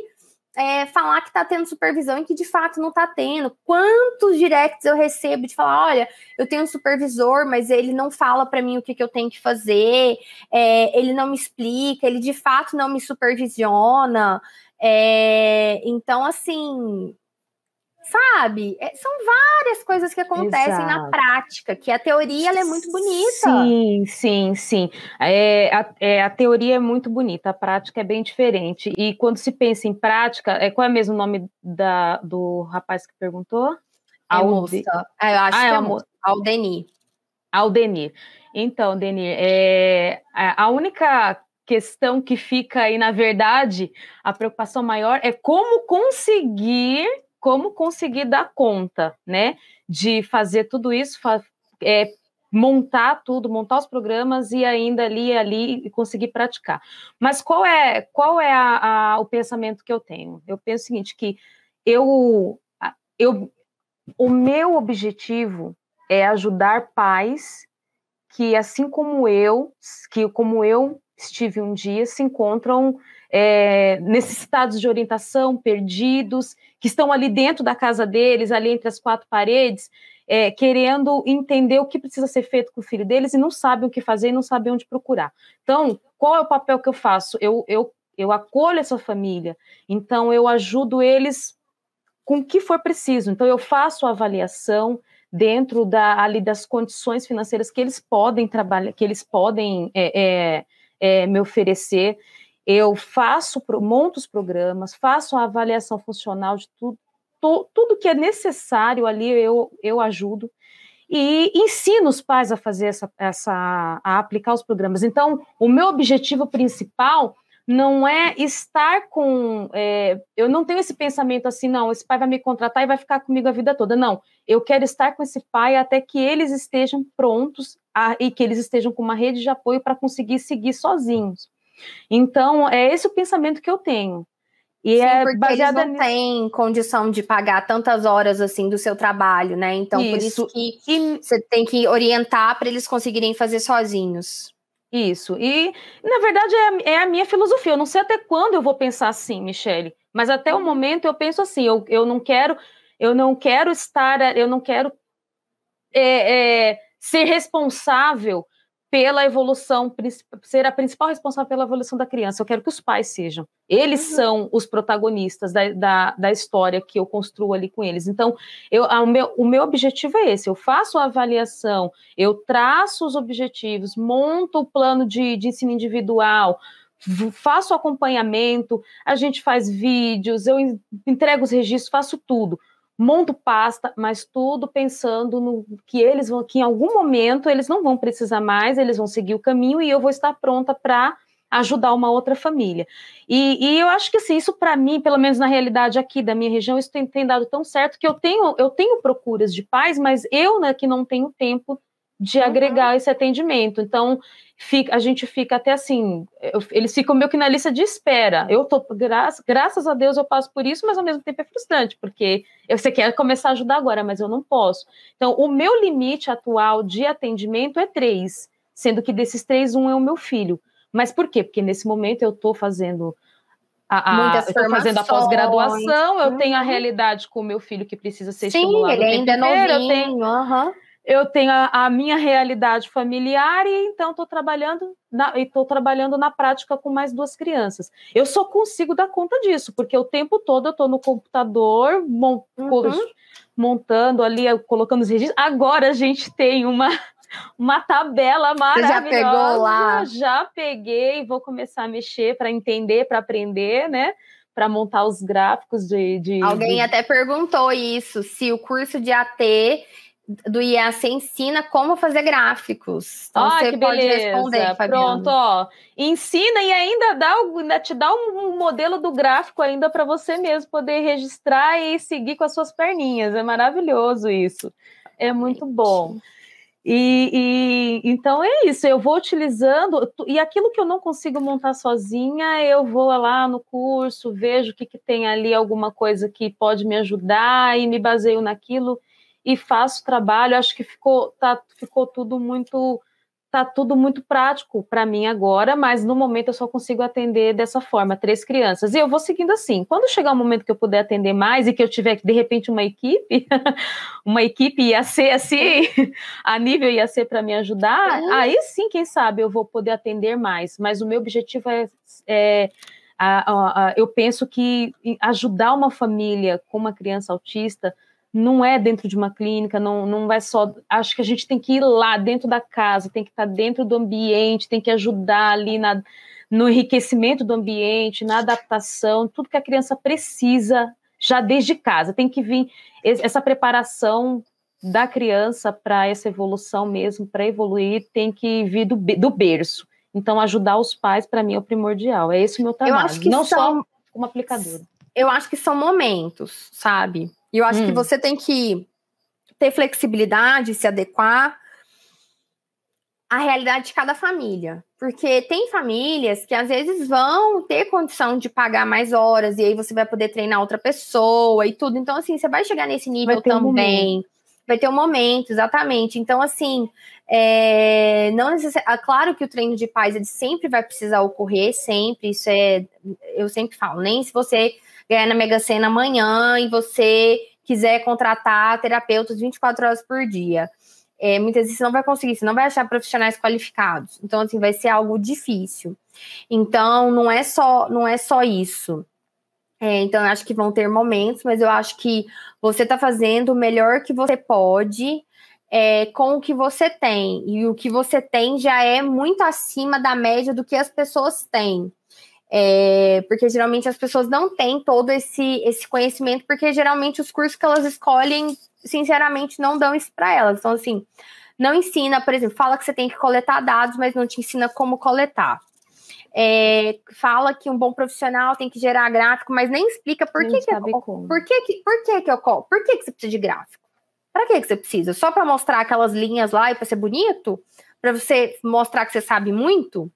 é, falar que está tendo supervisão e que de fato não está tendo. Quantos directs eu recebo de falar: olha, eu tenho um supervisor, mas ele não fala para mim o que, que, eu tenho que fazer, é, ele não me explica, ele de fato não me supervisiona. É, então, assim, sabe? É, são várias coisas que acontecem Exato. na prática, que a teoria é muito bonita.
Sim, sim, sim. É, a, é, a teoria é muito bonita, a prática é bem diferente. E quando se pensa em prática, é, qual é o mesmo nome da, do rapaz que perguntou?
É moça. É, eu acho ah, que é, é moça. Aldenir.
Aldenir. Então, Denir, é, a única questão que fica aí, na verdade, a preocupação maior é como conseguir como conseguir dar conta, né, de fazer tudo isso, é, montar tudo, montar os programas e ainda ali ali conseguir praticar. Mas qual é qual é a, a, o pensamento que eu tenho? Eu penso o seguinte que eu eu o meu objetivo é ajudar pais que assim como eu, que como eu estive um dia, se encontram é, necessitados de orientação, perdidos, que estão ali dentro da casa deles, ali entre as quatro paredes, é, querendo entender o que precisa ser feito com o filho deles e não sabem o que fazer e não sabem onde procurar. Então, qual é o papel que eu faço? Eu, eu, eu acolho essa família, então eu ajudo eles com o que for preciso. Então, eu faço a avaliação dentro da, ali das condições financeiras que eles podem trabalhar, que eles podem é, é, é me oferecer eu faço, monto os programas, faço a avaliação funcional de tudo, to, tudo que é necessário ali eu, eu ajudo e ensino os pais a fazer essa, essa, a aplicar os programas. Então, o meu objetivo principal não é estar com. É, eu não tenho esse pensamento assim, não, esse pai vai me contratar e vai ficar comigo a vida toda. Não, eu quero estar com esse pai até que eles estejam prontos a, e que eles estejam com uma rede de apoio para conseguir seguir sozinhos. Então, é esse o pensamento que eu tenho.
E Sim, é porque baseada eles não nisso. têm condição de pagar tantas horas assim do seu trabalho, né? Então, isso. por isso que e... você tem que orientar para eles conseguirem fazer sozinhos.
Isso. E, na verdade, é, é, a minha filosofia. Eu não sei até quando eu vou pensar assim, Michele, mas até o momento eu penso assim, eu, eu não quero, eu não quero estar, eu não quero é, é, ser responsável pela evolução, ser a principal responsável pela evolução da criança. Eu quero que os pais sejam. Eles uhum. são os protagonistas da, da, da, história que eu construo ali com eles. Então, eu, a, o, meu, o meu objetivo é esse: eu faço a avaliação, eu traço os objetivos, monto o plano de, de ensino individual, faço acompanhamento, a gente faz vídeos, eu entrego os registros, faço tudo monto pasta, mas tudo pensando no que eles vão, que em algum momento eles não vão precisar mais, eles vão seguir o caminho e eu vou estar pronta para ajudar uma outra família. E, e, eu acho que assim, isso para mim, pelo menos na realidade aqui da minha região, isso tem, tem, dado tão certo que eu tenho, eu tenho procuras de pais, mas eu né, que não tenho tempo de uhum. agregar esse atendimento. Então, fica, a gente fica até assim, eu, eles ficam meio que na lista de espera. Eu tô, gra, graças a Deus eu passo por isso, mas ao mesmo tempo é frustrante, porque você quer começar a ajudar agora, mas eu não posso. Então, o meu limite atual de atendimento é três, sendo que desses três, um é o meu filho. Mas por quê? Porque nesse momento eu estou fazendo a, a, eu fazendo a pós-graduação, eu tenho a uhum. realidade com o meu filho que precisa ser Sim, estimulado.
Ele ainda é novinho.
Eu tenho, uhum eu tenho a, a, minha realidade familiar e então estou trabalhando na, estou trabalhando na prática com mais duas crianças. Eu só consigo dar conta disso, porque o tempo todo eu estou no computador mont, uhum. montando ali, colocando os registros. Agora a gente tem uma uma tabela maravilhosa. Você já pegou lá? Já peguei, vou começar a mexer para entender, para aprender, né? Para montar os gráficos de, de
Alguém até perguntou isso, se o curso de AT do IAC ensina como fazer gráficos.
Então ah, você pode beleza. Pronto, ó. Ensina e ainda dá, ainda te dá um, modelo do gráfico ainda para você mesmo poder registrar e seguir com as suas perninhas. É maravilhoso isso. É muito bom. E, e, então é isso, eu vou utilizando, e aquilo que eu não consigo montar sozinha, eu vou lá no curso, vejo o que, que tem ali, alguma coisa que pode me ajudar e me baseio naquilo e faço trabalho. Acho que ficou, tá, ficou tudo muito tá tudo muito prático para mim agora, mas no momento eu só consigo atender dessa forma, três crianças. E eu vou seguindo assim. Quando chegar o um momento que eu puder atender mais e que eu tiver de repente uma equipe, uma equipe ia ser assim, a nível ia ser para me ajudar, aí sim, quem sabe eu vou poder atender mais. Mas o meu objetivo é, é A, a, a, eu penso que ajudar uma família com uma criança autista não é dentro de uma clínica, não, não vai só. Acho que a gente tem que ir lá dentro da casa, tem que estar dentro do ambiente, tem que ajudar ali na, no enriquecimento do ambiente, na adaptação, tudo que a criança precisa já desde casa. Tem que vir essa preparação da criança para essa evolução mesmo, para evoluir, tem que vir do, do berço. Então, ajudar os pais, para mim, é o primordial. É esse o meu trabalho. Eu acho que não são, só como aplicadora.
Eu acho que são momentos, sabe? E eu acho hum. que você tem que ter flexibilidade, se adequar à realidade de cada família. Porque tem famílias que às vezes vão ter condição de pagar mais horas, e aí você vai poder treinar outra pessoa e tudo. Então, assim, você vai chegar nesse nível também. Um vai ter um momento, exatamente. Então, assim, é, não necessariamente. Ah, claro que o treino de paz ele sempre vai precisar ocorrer, sempre. Isso é. Eu sempre falo, nem se você ganhar na Mega Sena amanhã e você quiser contratar terapeutas 24 horas por dia. É, muitas vezes você não vai conseguir, você não vai achar profissionais qualificados. Então, assim, vai ser algo difícil. Então, não é só, não é só isso. É, então, eu acho que vão ter momentos, mas eu acho que você está fazendo o melhor que você pode é, com o que você tem. E o que você tem já é muito acima da média do que as pessoas têm. É, porque geralmente as pessoas não têm todo esse, esse conhecimento, porque geralmente os cursos que elas escolhem, sinceramente, não dão isso para elas. Então, assim, não ensina, por exemplo, fala que você tem que coletar dados, mas não te ensina como coletar é, fala que um bom profissional tem que gerar gráfico, mas nem explica por que, que, eu, por que, que, por que, que eu por que, que você precisa de gráfico? Para que, que você precisa? Só para mostrar aquelas linhas lá e para ser bonito? Para você mostrar que você sabe muito?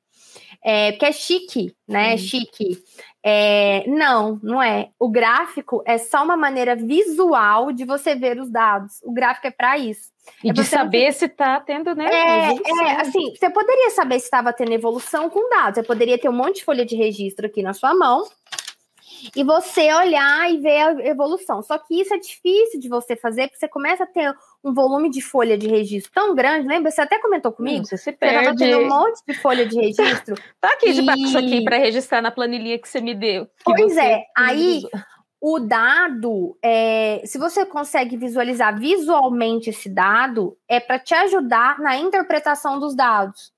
É, porque é chique, né? É chique. É, não, não é. O gráfico é só uma maneira visual de você ver os dados. O gráfico é para isso.
E
é
de saber se está tendo, né?
É, é, assim, você poderia saber se estava tendo evolução com dados. Você poderia ter um monte de folha de registro aqui na sua mão e você olhar e ver a evolução. Só que isso é difícil de você fazer, porque você começa a ter um volume de folha de registro tão grande. Lembra? Você até comentou comigo?
Você se perde. Você
tendo um monte de folha de registro.
tá aqui de e... isso aqui para registrar na planilhinha que você me deu.
Pois é. Aí o dado, é, se você consegue visualizar visualmente esse dado, é para te ajudar na interpretação dos dados.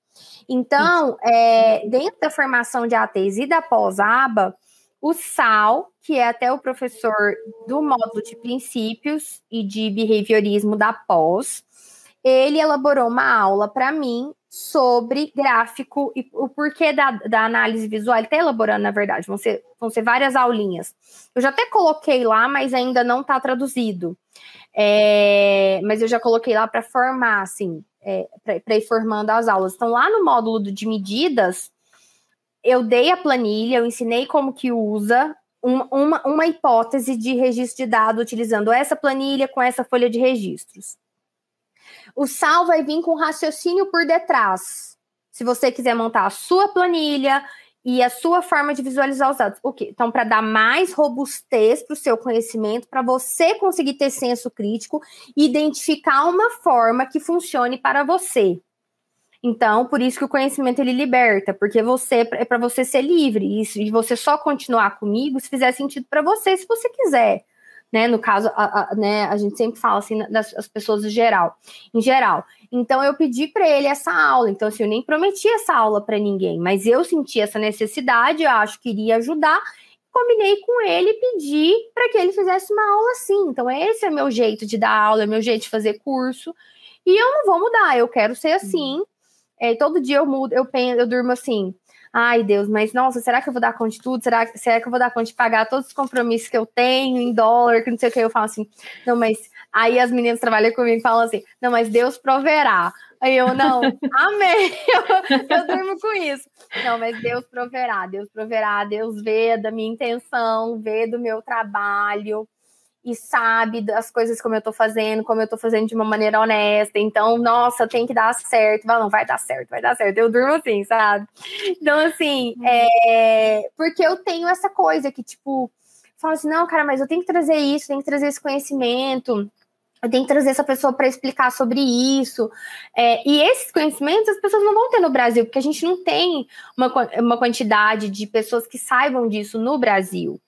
Então, é, dentro da formação de ATs e da pós-aba, o Sal, que é até o professor do módulo de princípios e de behaviorismo da pós, ele elaborou uma aula para mim sobre gráfico e o porquê da, da análise visual. Ele está elaborando, na verdade, vão ser, vão ser várias aulinhas. Eu já até coloquei lá, mas ainda não está traduzido. É, mas eu já coloquei lá para formar, assim, é, para ir formando as aulas. Então, lá no módulo de medidas, eu dei a planilha, eu ensinei como que usa uma, uma, uma hipótese de registro de dados utilizando essa planilha com essa folha de registros. O SAL vai vir com raciocínio por detrás. Se você quiser montar a sua planilha e a sua forma de visualizar os dados. O quê? Então, para dar mais robustez para o seu conhecimento, para você conseguir ter senso crítico e identificar uma forma que funcione para você. Então, por isso que o conhecimento ele liberta, porque você é para você ser livre isso, e você só continuar comigo se fizer sentido para você, se você quiser. Né, no caso, a, a, né, a gente sempre fala assim das, das pessoas em geral, em geral. Então eu pedi para ele essa aula. Então assim, eu nem prometi essa aula para ninguém, mas eu senti essa necessidade, eu acho que iria ajudar. Combinei com ele e pedi para que ele fizesse uma aula assim. Então esse é meu jeito de dar aula, é meu jeito de fazer curso. E eu não vou mudar, eu quero ser assim. É, todo dia eu mudo, eu penso, eu durmo assim. Ai, Deus, mas nossa, será que eu vou dar conta de tudo? Será, será que eu vou dar conta de pagar todos os compromissos que eu tenho em dólar, que não sei o que? Eu falo assim, não, mas aí as meninas trabalham comigo e falam assim, não, mas Deus proverá. Aí eu, não, amém, eu, eu durmo com isso. Não, mas Deus proverá, Deus proverá, Deus vê da minha intenção, vê do meu trabalho e sabe das coisas como eu tô fazendo, como eu tô fazendo de uma maneira honesta. Então, nossa, tem que dar certo. Não, vai dar certo, vai dar certo. Eu durmo assim, sabe? Então, assim, uhum. é... porque eu tenho essa coisa que, tipo, falo assim, não, cara, mas eu tenho que trazer isso, tenho que trazer esse conhecimento. eu tenho que trazer essa pessoa para explicar sobre isso. É, e esses conhecimentos as pessoas não vão ter no Brasil, porque a gente não tem uma, uma quantidade de pessoas que saibam disso no Brasil.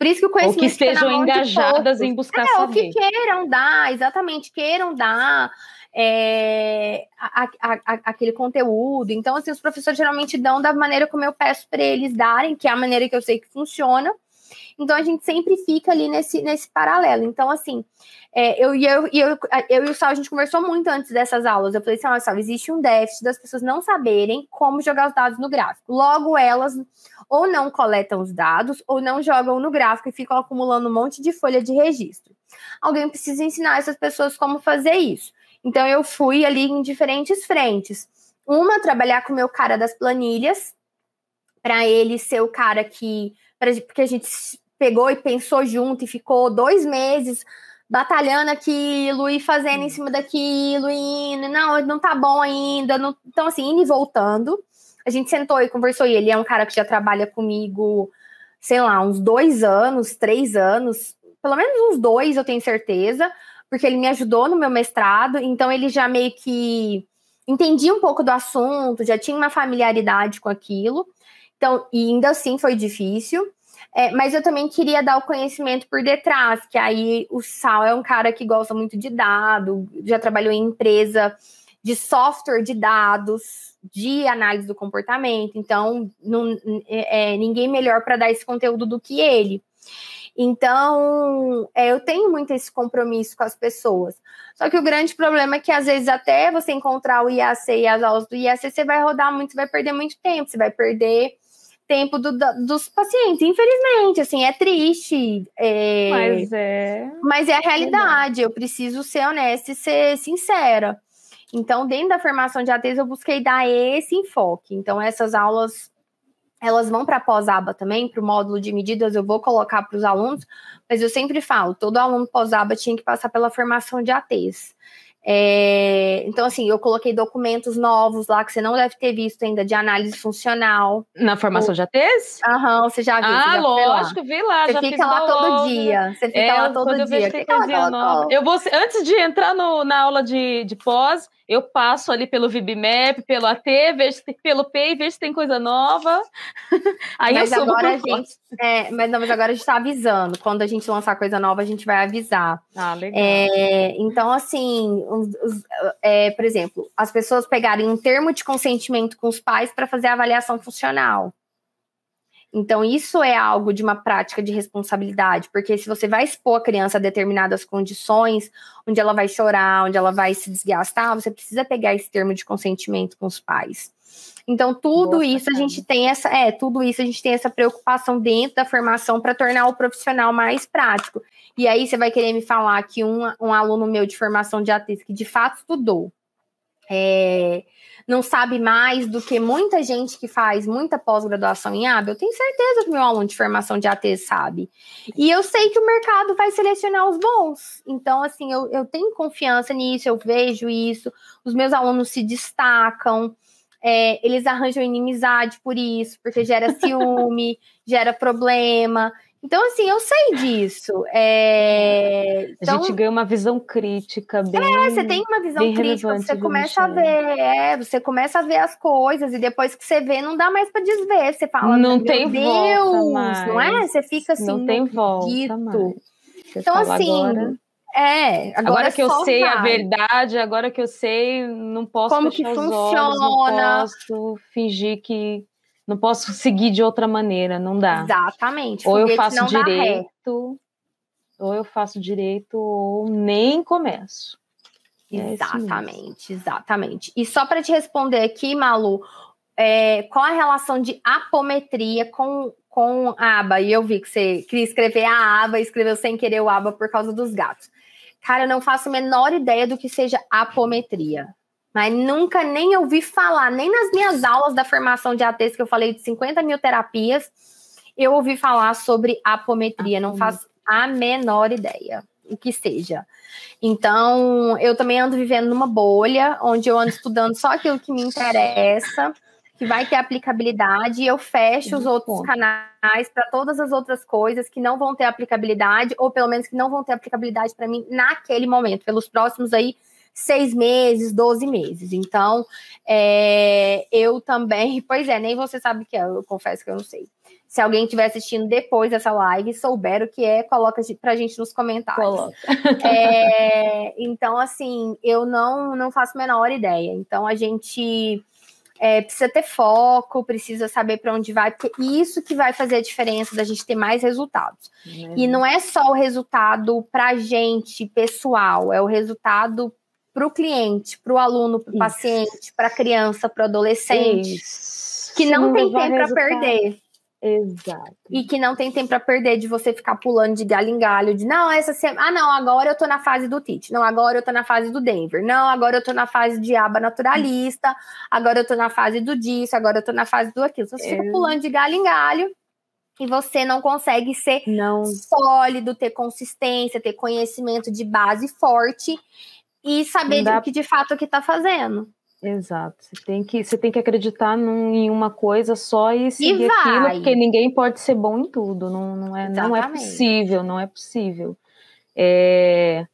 Por isso que o conhecimento.
Ou que estejam engajadas em buscar é, saber. Ou
que queiram dar, exatamente, queiram dar é, a, a, a, aquele conteúdo. Então, assim, os professores geralmente dão da maneira como eu peço para eles darem, que é a maneira que eu sei que funciona. Então, a gente sempre fica ali nesse, nesse paralelo. Então, assim, é, eu, eu, eu, eu e o Sal, a gente conversou muito antes dessas aulas. Eu falei assim: olha, Sal, existe um déficit das pessoas não saberem como jogar os dados no gráfico. Logo, elas ou não coletam os dados, ou não jogam no gráfico e ficam acumulando um monte de folha de registro. Alguém precisa ensinar essas pessoas como fazer isso. Então, eu fui ali em diferentes frentes. Uma, trabalhar com o meu cara das planilhas, para ele ser o cara que. Pra, porque a gente pegou e pensou junto e ficou dois meses batalhando aquilo e fazendo em cima daquilo e indo, não, não tá bom ainda. Não... Então, assim, indo e voltando. A gente sentou e conversou, e ele é um cara que já trabalha comigo, sei lá, uns dois anos, três anos, pelo menos uns dois, eu tenho certeza porque ele me ajudou no meu mestrado, então ele já meio que entendia um pouco do assunto, já tinha uma familiaridade com aquilo. Então, e ainda assim foi difícil. É, mas eu também queria dar o conhecimento por detrás, que aí o Sal é um cara que gosta muito de dado, já trabalhou em empresa de software de dados, de análise do comportamento, então não, é, é ninguém melhor para dar esse conteúdo do que ele. Então, é, eu tenho muito esse compromisso com as pessoas. Só que o grande problema é que, às vezes, até você encontrar o IAC e as aulas do IAC, você vai rodar muito, você vai perder muito tempo, você vai perder tempo do, dos pacientes. Infelizmente, assim, é triste. É...
Mas é.
Mas é a realidade. Eu preciso ser honesta e ser sincera. Então, dentro da formação de ATs, eu busquei dar esse enfoque. Então, essas aulas elas vão para a pós-aba também, para o módulo de medidas, eu vou colocar para os alunos, mas eu sempre falo, todo aluno pós-aba tinha que passar pela formação de ATs. É, então, assim, eu coloquei documentos novos lá que você não deve ter visto ainda de análise funcional.
Na formação o, de ATs?
Aham, você já viu.
Ah, já lógico, vi lá.
Você fica lá todo dia. Você fica é, lá todo dia. Eu, que
nova. eu vou, antes de entrar no, na aula de, de pós, eu passo ali pelo VibMap, pelo AT, vejo pelo P, vejo se tem coisa nova. Aí
mas
eu
agora a gente, é, mas, não, mas agora a gente está avisando. Quando a gente lançar coisa nova, a gente vai avisar.
Ah, legal.
É, então, assim, os, os, é, por exemplo, as pessoas pegarem um termo de consentimento com os pais para fazer a avaliação funcional. Então, isso é algo de uma prática de responsabilidade, porque se você vai expor a criança a determinadas condições, onde ela vai chorar, onde ela vai se desgastar, você precisa pegar esse termo de consentimento com os pais. Então, tudo Nossa, isso a gente tem essa, é, tudo isso a gente tem essa preocupação dentro da formação para tornar o profissional mais prático. E aí você vai querer me falar que um, um aluno meu de formação de ATs que de fato estudou, é, não sabe mais do que muita gente que faz muita pós-graduação em AB, eu tenho certeza que meu aluno de formação de AT sabe. E eu sei que o mercado vai selecionar os bons. Então, assim, eu, eu tenho confiança nisso, eu vejo isso, os meus alunos se destacam. É, eles arranjam inimizade por isso, porque gera ciúme, gera problema. Então, assim, eu sei disso. É...
Então, a gente ganha uma visão crítica bem.
É, você tem uma visão crítica, você começa a ver, é, você começa a ver as coisas, e depois que você vê, não dá mais para desver. Você fala,
não tem Deus, volta mais.
não é? Você fica assim,
não tem volta.
Então, assim. Agora... É,
agora, agora que eu sei vai. a verdade, agora que eu sei, não posso
como que funciona, olhos,
não posso fingir que não posso seguir de outra maneira, não dá.
Exatamente.
Ou eu faço direito, ou eu faço direito, ou nem começo.
É exatamente, exatamente. E só para te responder aqui, Malu, é, qual a relação de apometria com, com a aba? E eu vi que você queria escrever a aba e escreveu sem querer o aba por causa dos gatos. Cara, eu não faço a menor ideia do que seja apometria mas nunca nem ouvi falar, nem nas minhas aulas da formação de ATs, que eu falei de 50 mil terapias, eu ouvi falar sobre apometria, não faço a menor ideia o que seja. Então, eu também ando vivendo numa bolha, onde eu ando estudando só aquilo que me interessa. que vai ter aplicabilidade e eu fecho os outros canais para todas as outras coisas que não vão ter aplicabilidade, ou pelo menos que não vão ter aplicabilidade para mim naquele momento, pelos próximos aí seis meses, doze meses. Então, é, eu também, pois é, nem você sabe o que é, eu confesso que eu não sei. Se alguém estiver assistindo depois dessa live, souber o que é, coloca pra gente nos comentários. É, então, assim, eu não, não faço a menor ideia. Então, a gente é, precisa ter foco, precisa saber para onde vai, porque isso que vai fazer a diferença da gente ter mais resultados. Uhum. E não é só o resultado para gente pessoal, é o resultado para o cliente, para o aluno, para o paciente, para a criança, para o adolescente, isso. que não, não tem tempo para perder.
Exato.
E que não tem tempo para perder de você ficar pulando de galho em galho, de não, essa semana. Ah, não, agora eu tô na fase do Tite. Não, agora eu tô na fase do Denver. Não, agora eu tô na fase de aba naturalista. Agora eu tô na fase do disso. Agora eu tô na fase do aquilo. Você é. fica pulando de galho em galho e você não consegue ser
não.
sólido, ter consistência, ter conhecimento de base forte e saber dá... o que de fato que tá fazendo.
Exato. Você tem que, você tem que acreditar num, em uma coisa só e seguir e aquilo, porque ninguém pode ser bom em tudo. Não, não, é, não é possível, não é possível. É,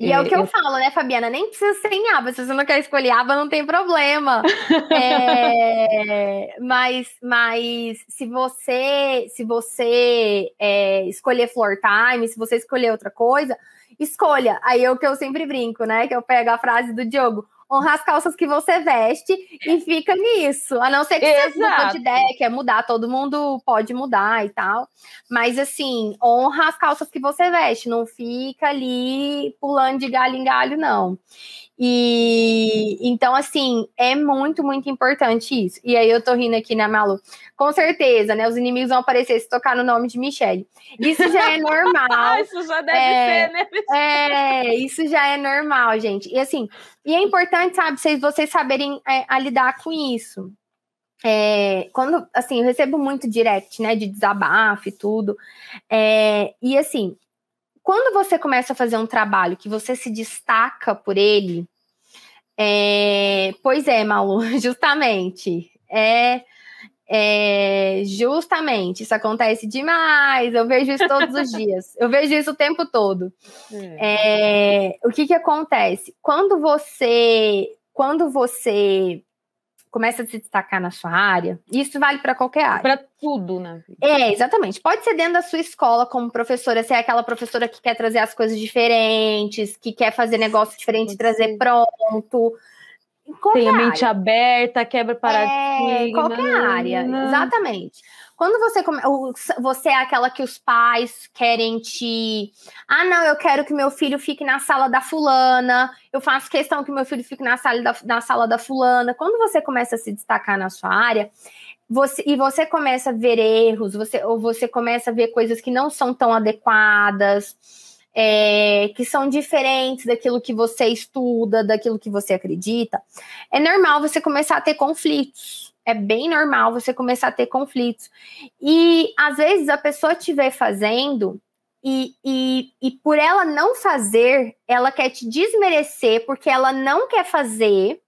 e é, é o que eu, eu, falo, né, Fabiana? Nem precisa ser em aba. Se você não quer escolher aba, não tem problema. é, mas, mas se você se você é, escolher floor time, se você escolher outra coisa, escolha. Aí é o que eu sempre brinco, né? Que eu pego a frase do Diogo honrar as calças que você veste e fica nisso. A não ser que Exato. você muda de ideia, quer mudar, todo mundo pode mudar e tal. Mas assim, honra as calças que você veste, não fica ali pulando de galho em galho, não. E então, assim, é muito, muito importante isso. E aí eu tô rindo aqui, né, Malu? Com certeza, né? Os inimigos vão aparecer se tocar no nome de Michelle. Isso já é normal.
isso já deve é, ser, né?
É, isso já é normal, gente. E assim, e é importante, sabe, vocês, vocês saberem é, a lidar com isso. É, quando, assim, eu recebo muito direct, né, de desabafo e tudo. É, e assim, quando você começa a fazer um trabalho que você se destaca por ele, é, pois é, Malu, justamente. É, é, justamente, isso acontece demais. Eu vejo isso todos os dias. Eu vejo isso o tempo todo. É. é, o que que acontece? Quando você, quando você começa a se destacar na sua área, isso vale para qualquer área.
Para tudo, né?
É, exatamente. Pode ser dentro da sua escola como professora, ser aquela professora que quer trazer as coisas diferentes, que quer fazer negócio diferente, trazer pronto.
Tem a mente área. aberta, quebra paradigma.
É, qualquer área, exatamente. Quando você come... você é aquela que os pais querem te. Ah, não, eu quero que meu filho fique na sala da fulana. Eu faço questão que meu filho fique na sala da, na sala da fulana. Quando você começa a se destacar na sua área, você, e você começa a ver erros, você, ou você começa a ver coisas que não são tão adequadas, é, que são diferentes daquilo que você estuda, daquilo que você acredita, é normal você começar a ter conflitos é bem normal você começar a ter conflitos. E às vezes a pessoa te vê fazendo e, e, e por ela não fazer, ela quer te desmerecer porque ela não quer fazer.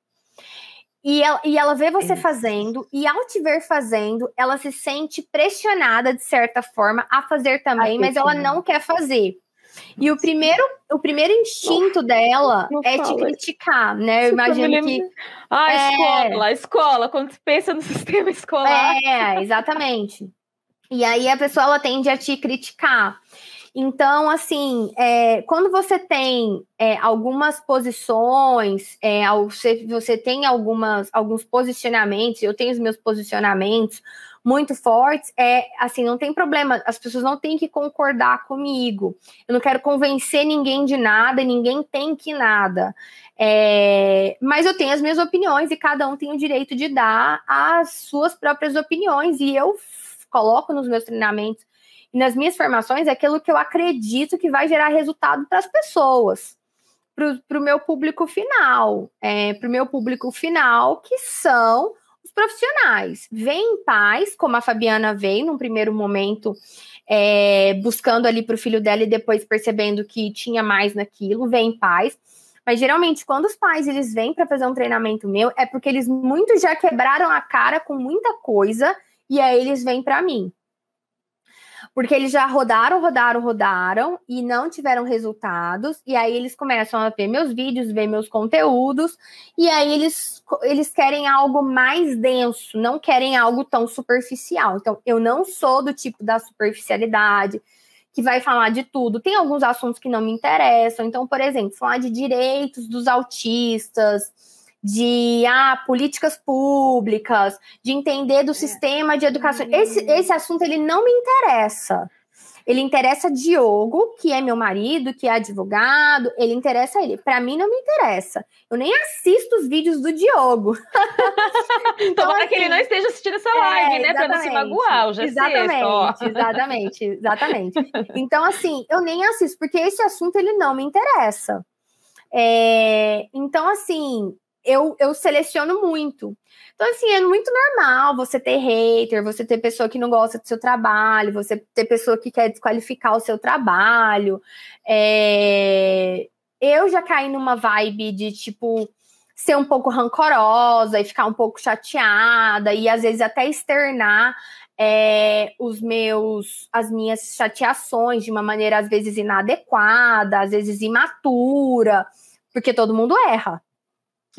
E ela, e ela vê você fazendo, e ao te ver fazendo, ela se sente pressionada, de certa forma, a fazer também, mas ela não quer fazer. E o primeiro, o primeiro instinto dela não é te criticar, né? Eu imagino que.
Ah, é... escola, escola, quando você pensa no sistema escolar.
É, exatamente. E aí a pessoa ela tende a te criticar. Então, assim, é, quando você tem é, algumas posições, é, você, você tem algumas, alguns posicionamentos, eu tenho os meus posicionamentos, muito fortes, é assim, não tem problema, as pessoas não têm que concordar comigo. Eu não quero convencer ninguém de nada, ninguém tem que nada. É, mas eu tenho as minhas opiniões e cada um tem o direito de dar as suas próprias opiniões. E eu coloco nos meus treinamentos e nas minhas formações aquilo que eu acredito que vai gerar resultado para as pessoas, para o meu público final, é, para o meu público final, que são profissionais. Vem pais, como a Fabiana veio num primeiro momento, é, buscando ali para o filho dela e depois percebendo que tinha mais naquilo, vem pais. Mas geralmente, quando os pais eles vêm para fazer um treinamento meu, é porque eles muito já quebraram a cara com muita coisa e aí eles vêm para mim. Porque eles já rodaram, rodaram, rodaram e não tiveram resultados. E aí eles começam a ver meus vídeos, ver meus conteúdos. E aí eles, eles querem algo mais denso, não querem algo tão superficial. Então, eu não sou do tipo da superficialidade que vai falar de tudo. Tem alguns assuntos que não me interessam. Então, por exemplo, falar de direitos dos autistas, de ah, políticas públicas, de entender do é. sistema de educação. Esse, esse assunto ele não me interessa. Ele interessa Diogo, que é meu marido, que é advogado, ele interessa ele. Para mim não me interessa. Eu nem assisto os vídeos do Diogo.
então, Tomara assim, que ele não esteja assistindo essa live, é, né? Para não se magoar,
hoje é Exatamente, sexta, exatamente, exatamente. Então, assim, eu nem assisto, porque esse assunto ele não me interessa. É, então, assim, eu, eu seleciono muito. Então, assim, é muito normal você ter hater, você ter pessoa que não gosta do seu trabalho, você ter pessoa que quer desqualificar o seu trabalho. É... Eu já caí numa vibe de, tipo, ser um pouco rancorosa e ficar um pouco chateada e às vezes até externar é, os meus as minhas chateações de uma maneira às vezes inadequada, às vezes imatura, porque todo mundo erra.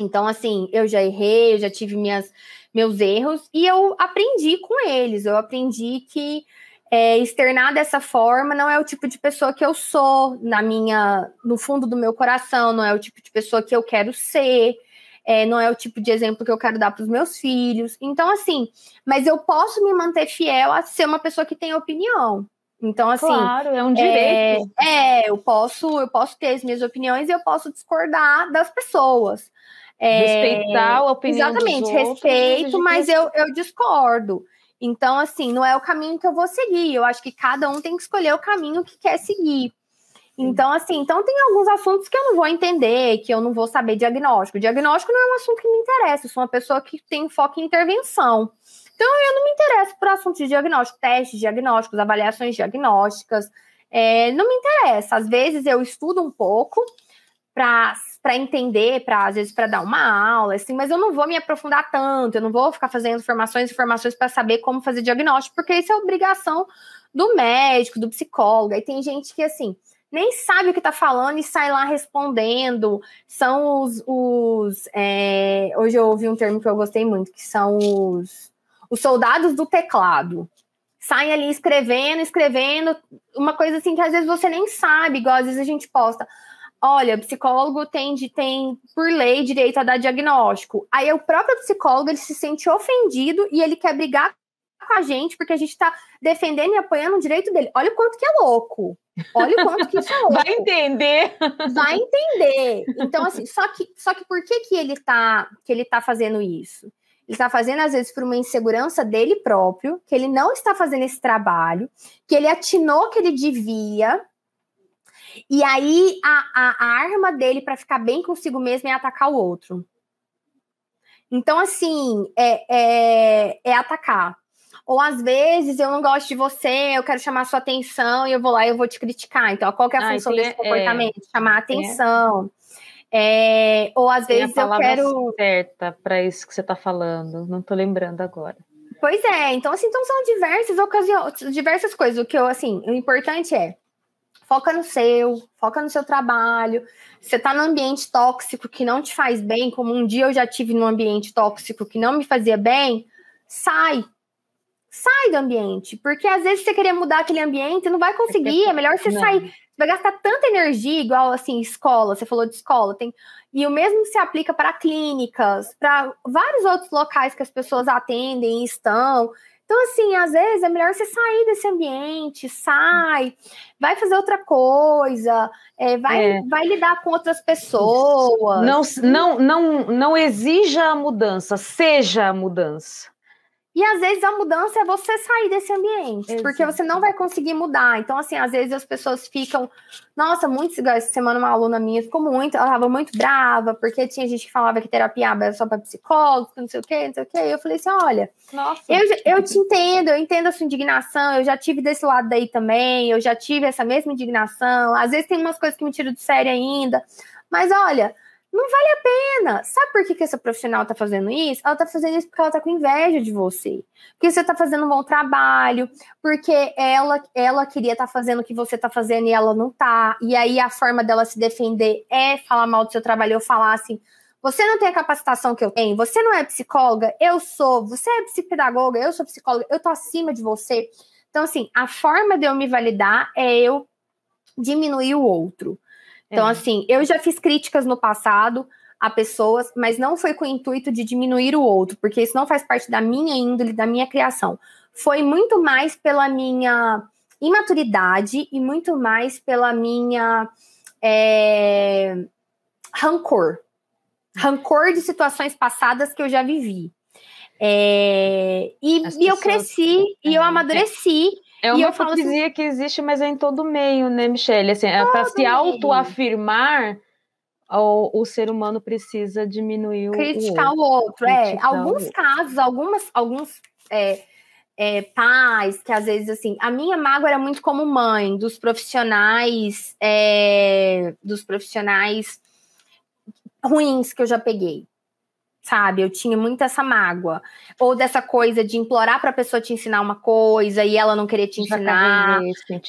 Então, assim, eu já errei, eu já tive minhas, meus erros e eu aprendi com eles. Eu aprendi que é, externar dessa forma não é o tipo de pessoa que eu sou na minha, no fundo do meu coração, não é o tipo de pessoa que eu quero ser. É, não é o tipo de exemplo que eu quero dar para os meus filhos. Então, assim, mas eu posso me manter fiel a ser uma pessoa que tem opinião. Então, assim.
Claro, é um direito.
É, é, eu posso, eu posso ter as minhas opiniões e eu posso discordar das pessoas.
É, Respeitar a opinião
Exatamente, dos outros, respeito, mas eu, eu discordo. Então, assim, não é o caminho que eu vou seguir. Eu acho que cada um tem que escolher o caminho que quer seguir. Então, assim, então tem alguns assuntos que eu não vou entender, que eu não vou saber diagnóstico. Diagnóstico não é um assunto que me interessa, eu sou uma pessoa que tem foco em intervenção. Então, eu não me interesso por assuntos de diagnóstico, testes diagnósticos, avaliações diagnósticas. É, não me interessa. Às vezes eu estudo um pouco para para entender, para às vezes para dar uma aula, assim, mas eu não vou me aprofundar tanto, eu não vou ficar fazendo informações e informações para saber como fazer diagnóstico, porque isso é obrigação do médico, do psicólogo. E tem gente que assim nem sabe o que está falando e sai lá respondendo. São os, os é... hoje eu ouvi um termo que eu gostei muito, que são os, os soldados do teclado saem ali escrevendo, escrevendo, uma coisa assim que às vezes você nem sabe, igual às vezes a gente posta olha, psicólogo tem, tem por lei direito a dar diagnóstico. Aí o próprio psicólogo ele se sente ofendido e ele quer brigar com a gente porque a gente está defendendo e apoiando o direito dele. Olha o quanto que é louco. Olha o quanto que isso é louco.
Vai entender.
Vai entender. Então assim, só que só que por que que ele tá que ele tá fazendo isso? Ele está fazendo, às vezes, por uma insegurança dele próprio, que ele não está fazendo esse trabalho, que ele atinou que ele devia, e aí a, a, a arma dele para ficar bem consigo mesmo é atacar o outro. Então, assim, é, é, é, atacar. Ou às vezes eu não gosto de você, eu quero chamar sua atenção e eu vou lá e eu vou te criticar. Então, qual que é a ah, função desse é, comportamento? É, chamar atenção. É. ou às Tem vezes eu quero.
certa para isso que você está falando, não estou lembrando agora.
Pois é, então assim, então são diversas ocasiões, diversas coisas. O que eu assim, o importante é Foca no seu, foca no seu trabalho. Você está num ambiente tóxico que não te faz bem, como um dia eu já tive num ambiente tóxico que não me fazia bem, sai. Sai do ambiente, porque às vezes você querer mudar aquele ambiente não vai conseguir, é melhor você não. sair. Você vai gastar tanta energia, igual assim, escola, você falou de escola, tem e o mesmo se aplica para clínicas, para vários outros locais que as pessoas atendem e estão. Então, assim, às vezes é melhor você sair desse ambiente, sai, vai fazer outra coisa, é, vai, é. vai lidar com outras pessoas.
Não, não, não, não exija a mudança, seja a mudança.
E às vezes a mudança é você sair desse ambiente, Exato. porque você não vai conseguir mudar. Então, assim, às vezes as pessoas ficam. Nossa, muito. Essa semana uma aluna minha ficou muito. Ela tava muito brava, porque tinha gente que falava que terapia era só para psicólogos, não sei o quê, não sei o quê. E eu falei assim: olha, Nossa. Eu, eu te entendo, eu entendo a sua indignação, eu já tive desse lado daí também, eu já tive essa mesma indignação. Às vezes tem umas coisas que me tiram de sério ainda. Mas olha, não vale a pena. Sabe por que, que essa profissional tá fazendo isso? Ela tá fazendo isso porque ela tá com inveja de você. Porque você tá fazendo um bom trabalho, porque ela, ela queria estar tá fazendo o que você tá fazendo e ela não tá. E aí a forma dela se defender é falar mal do seu trabalho ou falar assim: você não tem a capacitação que eu tenho, você não é psicóloga, eu sou, você é psicopedagoga, eu sou psicóloga, eu tô acima de você. Então, assim, a forma de eu me validar é eu diminuir o outro. Então, é. assim, eu já fiz críticas no passado a pessoas, mas não foi com o intuito de diminuir o outro, porque isso não faz parte da minha índole, da minha criação. Foi muito mais pela minha imaturidade e muito mais pela minha é, rancor. Rancor de situações passadas que eu já vivi. É, e, e eu cresci e eu é. amadureci
é uma hipocrisia assim, que existe, mas é em todo meio, né, Michelle? Assim, é para se autoafirmar, o, o ser humano precisa diminuir
Criticar o outro. O outro. É, alguns casos, algumas, alguns é, é, pais que às vezes, assim, a minha mágoa era muito como mãe, dos profissionais, é, dos profissionais ruins que eu já peguei sabe? Eu tinha muito essa mágoa. Ou dessa coisa de implorar para a pessoa te ensinar uma coisa e ela não querer te ensinar.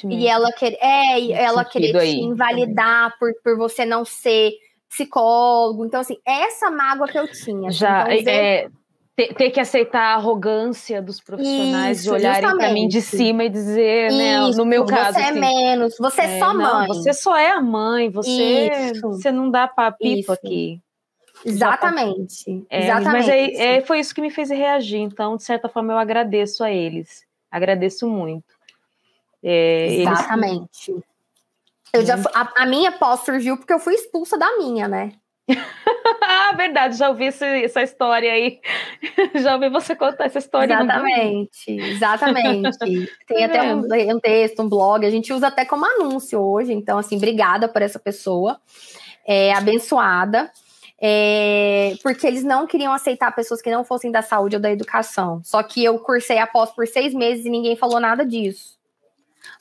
E ela querer, é, e ela querer aí. te invalidar por, por você não ser psicólogo. Então, assim, essa mágoa que eu tinha.
Assim, Já, então, é, ter, ter, que aceitar a arrogância dos profissionais Isso, de olharem para mim de cima e dizer, Isso, né, no meu caso.
Você é assim, é menos, você é, é só mãe.
você só é a mãe, você, você não dá papito aqui.
Exatamente.
É,
exatamente.
Mas é, foi isso que me fez reagir. Então, de certa forma, eu agradeço a eles. Agradeço muito.
É, exatamente. Eles... Eu já, a, a, minha pós surgiu porque eu fui expulsa da minha, né?
ah, verdade, já ouvi esse, essa história aí. já ouvi você contar essa história.
Exatamente, exatamente. Tem é até um, um, texto, um blog, a gente usa até como anúncio hoje. Então, assim, obrigada por essa pessoa. É, abençoada é, porque eles não queriam aceitar pessoas que não fossem da saúde ou da educação. Só que eu cursei após por seis meses e ninguém falou nada disso.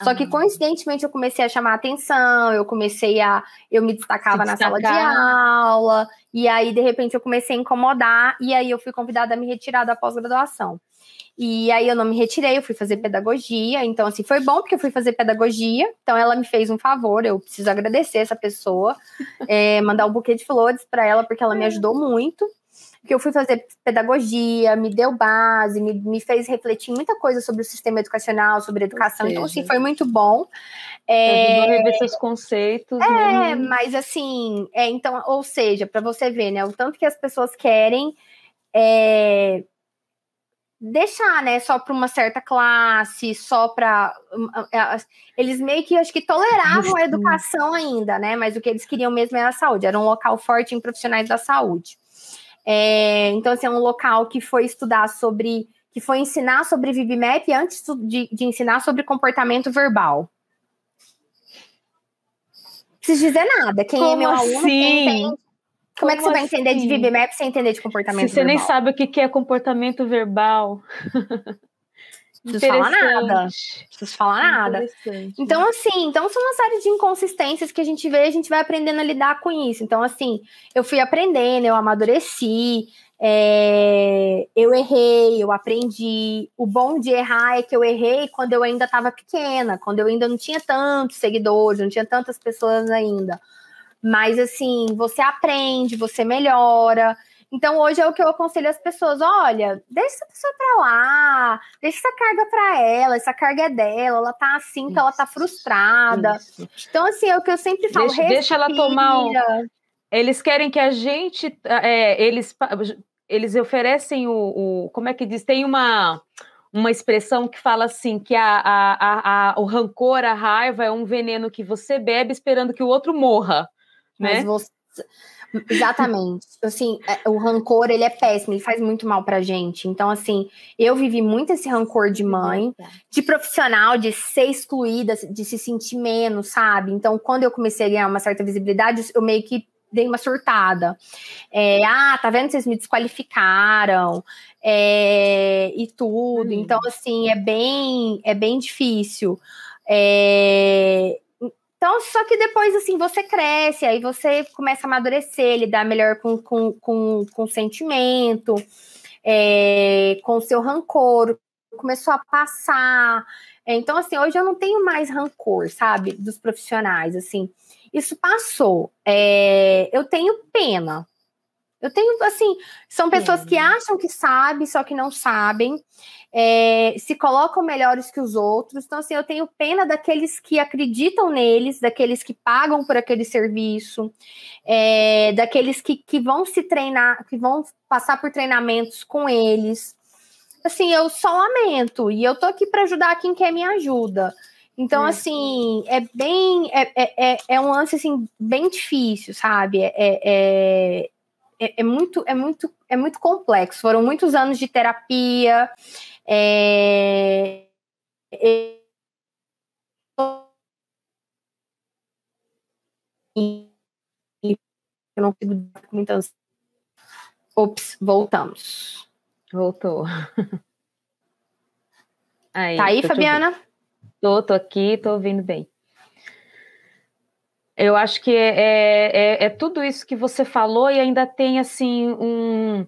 Só que, ah. coincidentemente, eu comecei a chamar atenção, eu comecei a. Eu me destacava na sala de aula, e aí, de repente, eu comecei a incomodar, e aí eu fui convidada a me retirar da pós-graduação. E aí eu não me retirei, eu fui fazer pedagogia. Então, assim, foi bom porque eu fui fazer pedagogia. Então, ela me fez um favor, eu preciso agradecer essa pessoa, é, mandar um buquê de flores para ela, porque ela me ajudou muito. Porque eu fui fazer pedagogia, me deu base, me, me fez refletir muita coisa sobre o sistema educacional, sobre educação. Então, assim, foi muito bom.
É, rever seus conceitos.
É, né? mas assim, é, então, ou seja, para você ver, né, o tanto que as pessoas querem é, deixar, né, só para uma certa classe, só para é, eles meio que acho que toleravam a educação ainda, né? Mas o que eles queriam mesmo era a saúde, era um local forte em profissionais da saúde. É, então, assim, é um local que foi estudar sobre, que foi ensinar sobre VibMap antes de, de ensinar sobre comportamento verbal. Não preciso dizer nada. Quem
Como
é meu
aluno,
assim? quem tem como, é que você vai entender assim? de VibMap sem entender de comportamento
Se você
verbal?
nem sabe o que é comportamento verbal.
Não preciso falar nada. Não preciso falar nada. Então, assim, então são uma série de inconsistências que a gente vê, a gente vai aprendendo a lidar com isso. Então, assim, eu fui aprendendo, eu amadureci, é, eu errei, eu aprendi. O bom de errar é que eu errei quando eu ainda estava pequena, quando eu ainda não tinha tantos seguidores, não tinha tantas pessoas ainda. Mas assim, você aprende, você melhora. Então, hoje é o que eu aconselho as pessoas: olha, deixa essa pessoa pra lá, deixa essa carga pra ela, essa carga é dela, ela tá assim, que ela tá frustrada. Isso. Então, assim, é o que eu sempre falo:
deixa, deixa ela tomar. Um... Eles querem que a gente. É, eles, eles oferecem o, o. Como é que diz? Tem uma uma expressão que fala assim que a, a, a, o rancor, a raiva é um veneno que você bebe esperando que o outro morra. Mas né? você...
Exatamente. Assim, é, o rancor, ele é péssimo, ele faz muito mal pra gente. Então, assim, eu vivi muito esse rancor de mãe, de profissional, de ser excluída, de se sentir menos, sabe? Então, quando eu comecei a ganhar uma certa visibilidade, eu meio que dei uma surtada. É, ah, tá vendo? Vocês me desqualificaram é, e tudo. Então, assim, é bem, é bem difícil. É, Então, só que depois, assim, você cresce, aí você começa a amadurecer, lidar melhor com, com, com, com sentimento, é, com seu rancor, começou a passar. Então, assim, hoje eu não tenho mais rancor, sabe, dos profissionais, assim. Isso passou. É, eu tenho pena. Eu tenho, assim, são pessoas é. que acham que sabem, só que não sabem é, se colocam melhores que os outros. Então, assim, eu tenho pena daqueles que acreditam neles, daqueles que pagam por aquele serviço, é, daqueles que, que vão se treinar, que vão passar por treinamentos com eles. Assim, eu só lamento, e eu tô aqui para ajudar quem quer me ajuda. Então, é. assim, é bem. É, é, é, é um lance assim, bem difícil, sabe? É, é, é, é, muito, é, muito, é muito complexo. Foram muitos anos de terapia. É, é, eu não fico com muita Ops, voltamos.
Voltou.
Aí, tá aí, Fabiana?
Tô, tô aqui, tô ouvindo bem. Eu acho que é, é, é, é, tudo isso que você falou e ainda tem assim um,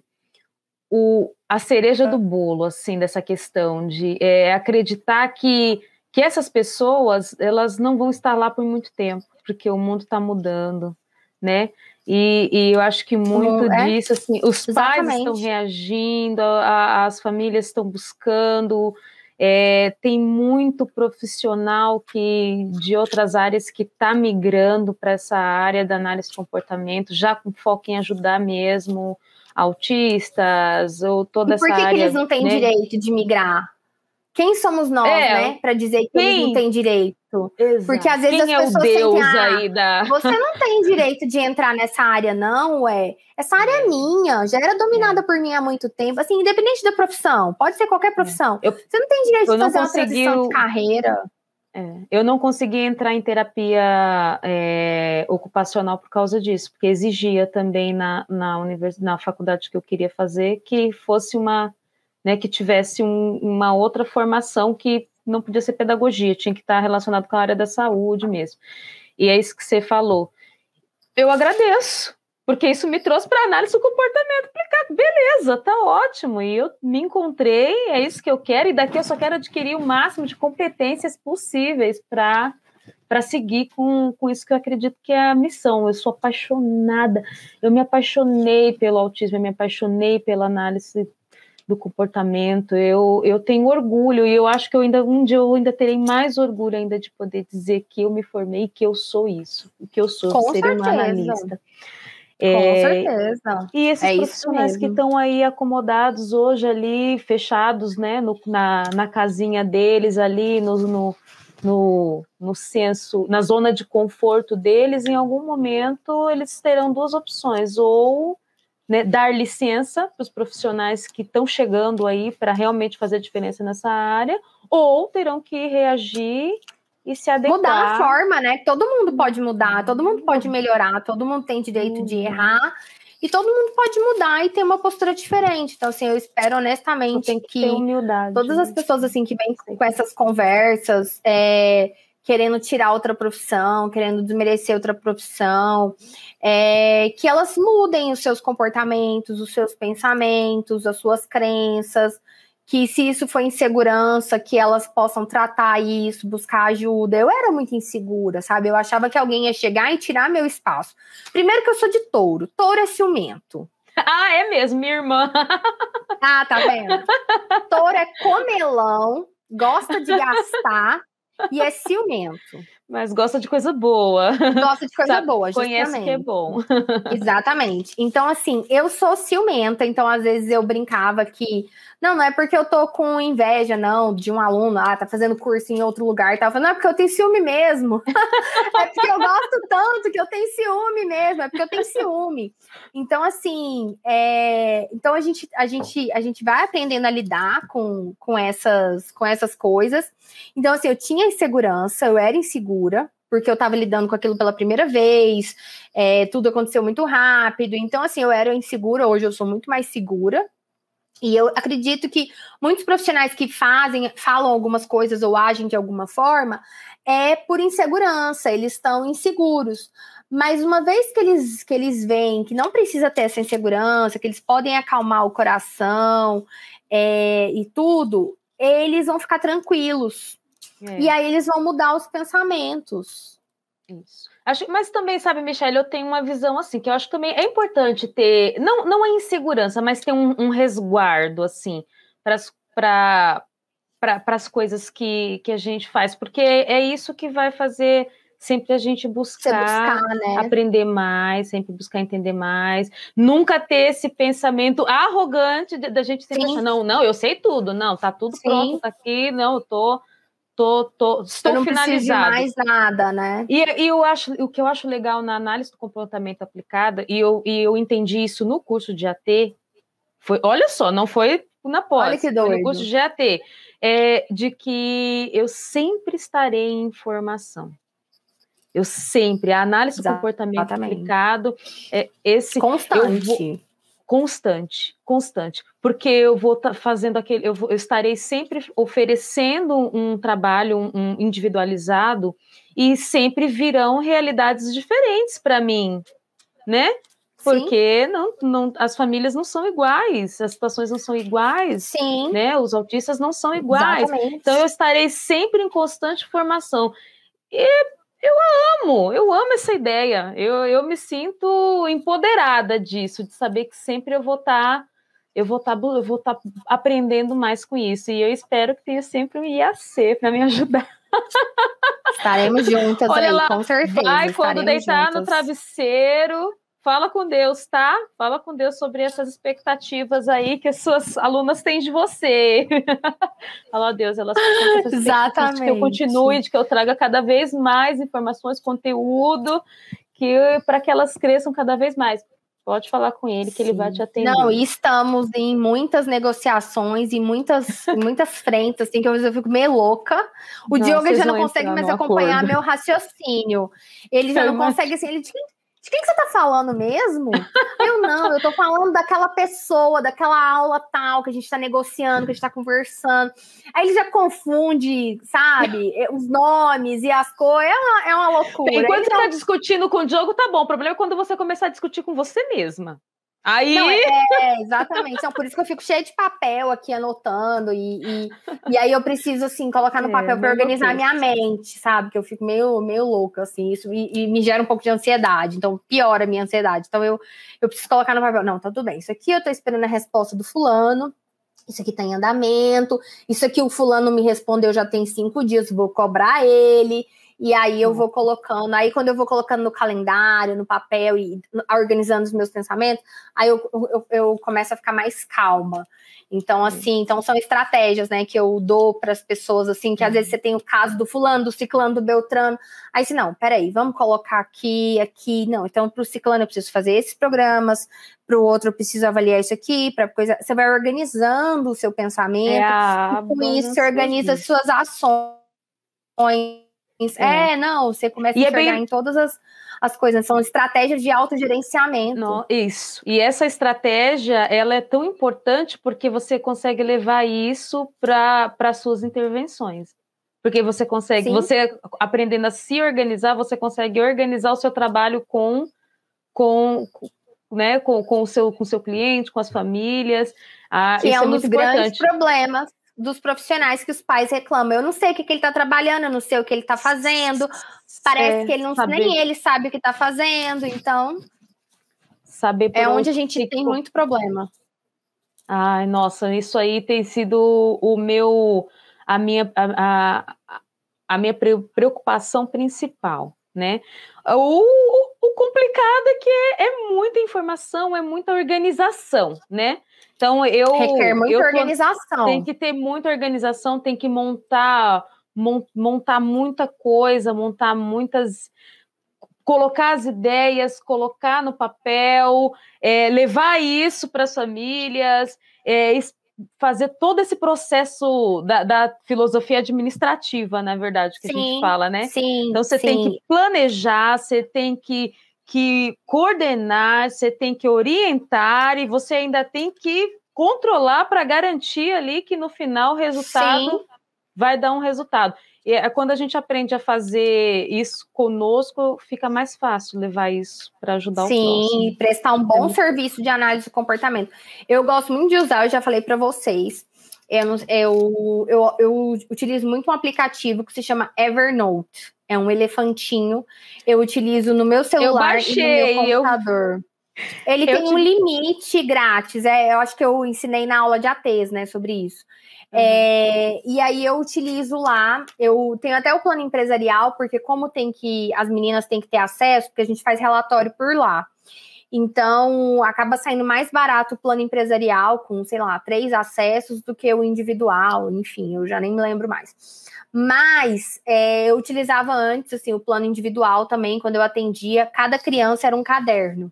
o, a cereja do bolo, assim, dessa questão de é, acreditar que, que essas pessoas elas não vão estar lá por muito tempo, porque o mundo está mudando, né? E, e, eu acho que muito é, disso, assim, os exatamente. pais estão reagindo, a, as famílias estão buscando, é, tem muito profissional que de outras áreas que está migrando para essa área da análise de comportamento, já com foco em ajudar mesmo autistas ou toda essa área.
Por que, que eles não têm né? direito de migrar? Quem somos nós, é, né, para dizer que quem? eles não têm direito? Exato. Porque às vezes quem as pessoas é o Deus sentem, ah, aí da... você não tem direito de entrar nessa área não, ué. Essa área é, é minha, já era dominada é. por mim há muito tempo, assim, independente da profissão, pode ser qualquer é. profissão. Eu, você não tem direito de fazer consegui... uma transição de carreira.
É, eu não consegui entrar em terapia ocupacional por causa disso, porque exigia também na, na, univers... na faculdade que eu queria fazer que fosse uma, né, que tivesse um, uma outra formação que não podia ser pedagogia, tinha que estar relacionado com a área da saúde mesmo. E é isso que você falou. Eu agradeço, porque isso me trouxe para análise do comportamento. Falei, beleza, tá ótimo. E eu me encontrei, é isso que eu quero, e daqui eu só quero adquirir o máximo de competências possíveis para para seguir com, com isso que eu acredito que é a missão. Eu sou apaixonada, eu me apaixonei pelo autismo, eu me apaixonei pela análise do comportamento. Eu, eu tenho orgulho e eu acho que eu ainda um dia eu ainda terei mais orgulho ainda de poder dizer que eu me formei e que eu sou isso, que eu sou
Com
ser
certeza.
uma analista.
É, Com certeza.
E esses é profissionais que estão aí acomodados hoje ali, fechados, né, no, na, na casinha deles ali, no, no, no, no senso, na zona de conforto deles, em algum momento eles terão duas opções, ou né, dar licença para os profissionais que estão chegando aí para realmente fazer diferença nessa área, ou terão que reagir e se adequar.
Mudar a forma, né? Todo mundo pode mudar, todo mundo pode melhorar, todo mundo tem direito de errar. E todo mundo pode mudar e ter uma postura diferente. Então, assim, eu espero honestamente que, que todas as pessoas assim que vêm com essas conversas, é, querendo tirar outra profissão, querendo desmerecer outra profissão, é, que elas mudem os seus comportamentos, os seus pensamentos, as suas crenças, que se isso for insegurança, que elas possam tratar isso, buscar ajuda. Eu era muito insegura, sabe? Eu achava que alguém ia chegar e tirar meu espaço. Primeiro que eu sou de touro, touro é ciumento.
Ah, é mesmo, minha irmã.
Ah, tá vendo? Touro é comelão, gosta de gastar e é ciumento.
Mas gosta de coisa boa.
Gosta de coisa Sabe, boa, justamente.
Conhece que é bom.
Exatamente. Então, assim, eu sou ciumenta, então às vezes eu brincava que não, não é porque eu tô com inveja, não, de um aluno, ah, tá fazendo curso em outro lugar e tal. Não, é porque eu tenho ciúme mesmo. é porque eu gosto tanto que eu tenho ciúme mesmo, é porque eu tenho ciúme. Então, assim, é... então a gente, a, gente, a gente vai aprendendo a lidar com, com, essas, com essas coisas. Então, assim, eu tinha insegurança, eu era insegura, porque eu estava lidando com aquilo pela primeira vez, é, tudo aconteceu muito rápido. Então, assim, eu era insegura, hoje eu sou muito mais segura E eu acredito que muitos profissionais que fazem, falam algumas coisas ou agem de alguma forma, é por insegurança, eles estão inseguros. Mas uma vez que eles, que eles veem que não precisa ter essa insegurança, que eles podem acalmar o coração é, e tudo, eles vão ficar tranquilos. É. E aí eles vão mudar os pensamentos.
Isso. Acho, mas também, sabe, Michelle, eu tenho uma visão assim, que eu acho que também é importante ter, não, não a insegurança, mas ter um, um resguardo, assim, para as coisas que, que a gente faz, porque é isso que vai fazer sempre a gente buscar, buscar né? aprender mais, sempre buscar entender mais, nunca ter esse pensamento arrogante da gente sempre achar, não, não, eu sei tudo, não, tá tudo Sim. pronto, tá aqui, não, eu tô tô, tô, estou eu não finalizado.
mais nada, né?
E, e, eu acho, o que eu acho legal na análise do comportamento aplicada, e eu, e eu entendi isso no curso de AT, foi, olha só, não foi na pós, olha que doido. foi no curso de AT, é, de que eu sempre estarei em informação. Eu sempre, a análise do comportamento aplicado, é, esse
constante.
Constante, constante, porque eu vou estar tá fazendo aquele, eu, vou, eu, estarei sempre oferecendo um trabalho um, um individualizado e sempre virão realidades diferentes para mim, né? Porque não, não, as famílias não são iguais, as situações não são iguais,
Sim.
né? Os autistas não são iguais. Exatamente. Então eu estarei sempre em constante formação. E eu amo, eu amo essa ideia. Eu, eu me sinto empoderada disso, de saber que sempre eu vou estar, tá, eu vou estar, tá, eu vou estar tá aprendendo mais com isso. E eu espero que tenha sempre um IAC para me ajudar.
Estaremos juntas Olha aí, lá, com certeza.
Vai quando deitar juntas. no travesseiro, fala com Deus, tá? Fala com Deus sobre essas expectativas aí que as suas alunas têm de você. fala, Deus, elas
têm Exatamente.
de que eu continue, de que eu traga cada vez mais informações, conteúdo, que para que elas cresçam cada vez mais. Pode falar com ele que Sim. ele vai te atender.
Não, e estamos em muitas negociações e muitas, muitas frentes, assim, que eu fico meio louca. O não, Diogo já não consegue mais acompanhar acordo. meu raciocínio. Ele já eu não imagino. consegue, assim, ele de quem que você tá falando mesmo? eu não, eu tô falando daquela pessoa, daquela aula tal que a gente tá negociando, que a gente tá conversando. Aí ele já confunde, sabe, os nomes e as coisas. É uma, é uma loucura.
Enquanto você tá discutindo com o Diogo, tá bom. O problema é quando você começar a discutir com você mesma. Aí. Não,
é, é, exatamente. Então, por isso que eu fico cheia de papel aqui anotando. E, e, e aí eu preciso, assim, colocar no é, papel para organizar a minha mente, sabe? Que eu fico meio, meio louca, assim. Isso e, e, me gera um pouco de ansiedade. Então, piora a minha ansiedade. Então, eu, eu preciso colocar no papel. Não, tá tudo bem. Isso aqui eu tô esperando a resposta do fulano. Isso aqui tá em andamento. Isso aqui o fulano me respondeu já tem cinco dias, vou cobrar ele. E aí eu vou colocando, aí quando eu vou colocando no calendário, no papel e organizando os meus pensamentos, aí eu, eu, eu começo a ficar mais calma. Então, assim, então são estratégias, né, que eu dou para as pessoas, assim, que às vezes você tem o caso do fulano, do ciclano, do beltrano. Aí, se não, peraí, vamos colocar aqui, aqui. Não, então, para o ciclano eu preciso fazer esses programas, para o outro eu preciso avaliar isso aqui, para coisa. Você vai organizando o seu pensamento, é e com isso você organiza as suas ações é, não, você começa e a enxergar é bem... em todas as, as coisas, são estratégias de autogerenciamento.
Não, isso. E essa estratégia, ela é tão importante porque você consegue levar isso para suas intervenções. Porque você consegue, Sim. você aprendendo a se organizar, você consegue organizar o seu trabalho com com, né, com, com, o seu, com o seu cliente, com as famílias. Ah,
que é, é um dos grandes problemas dos profissionais que os pais reclamam. Eu não sei o que, que ele está trabalhando, eu não sei o que ele está fazendo. Parece é, que ele não, saber. nem ele sabe o que está fazendo, então.
Saber
é onde a gente tem muito problema.
Ai, nossa, isso aí tem sido o meu, a minha, a, a, a minha preocupação principal, né? O, o complicado é que é, é muita informação, é muita organização, né? Então eu
requer muita eu organização.
Tem que ter muita organização, tem que montar montar muita coisa, montar muitas colocar as ideias, colocar no papel, é, levar isso para as famílias, é, fazer todo esse processo da, da, filosofia administrativa, na verdade, que sim, a gente fala, né?
Sim.
Então você sim. tem que planejar, você tem que que coordenar, você tem que orientar e você ainda tem que controlar para garantir ali que no final o resultado Sim. vai dar um resultado. E é quando a gente aprende a fazer isso conosco, fica mais fácil levar isso para ajudar
Sim,
o próximo.
Sim, prestar um bom é serviço de análise de comportamento. Eu gosto muito de usar, eu já falei para vocês. Eu, eu, eu, eu utilizo muito um aplicativo que se chama Evernote. É um elefantinho. Eu utilizo no meu celular baixei, e no meu computador. Eu... Ele eu tem te... um limite grátis. É, eu acho que eu ensinei na aula de ATES, né, sobre isso. Uhum. É, e aí eu utilizo lá, eu tenho até o plano empresarial, porque como tem que, as meninas têm que ter acesso, porque a gente faz relatório por lá. Então, acaba saindo mais barato o plano empresarial, com, sei lá, três acessos, do que o individual, enfim, eu já nem me lembro mais. Mas é, eu utilizava antes, assim, o plano individual também, quando eu atendia, cada criança era um caderno.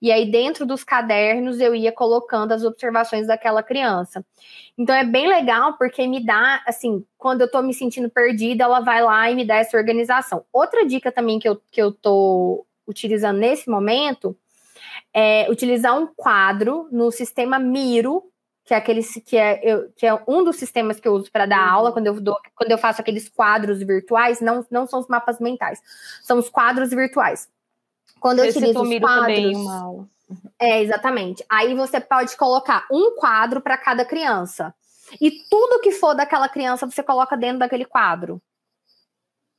E aí, dentro dos cadernos, eu ia colocando as observações daquela criança. Então, é bem legal, porque me dá, assim, quando eu tô me sentindo perdida, ela vai lá e me dá essa organização. Outra dica também que eu, que eu tô utilizando nesse momento é utilizar um quadro no sistema Miro, que é aquele que é, eu, que é um dos sistemas que eu uso para dar uhum. aula quando eu dou, quando eu faço aqueles quadros virtuais, não, não são os mapas mentais, são os quadros virtuais. Quando eu utilizo os quadros. Uma aula. É, exatamente. Aí você pode colocar um quadro para cada criança. E tudo que for daquela criança você coloca dentro daquele quadro.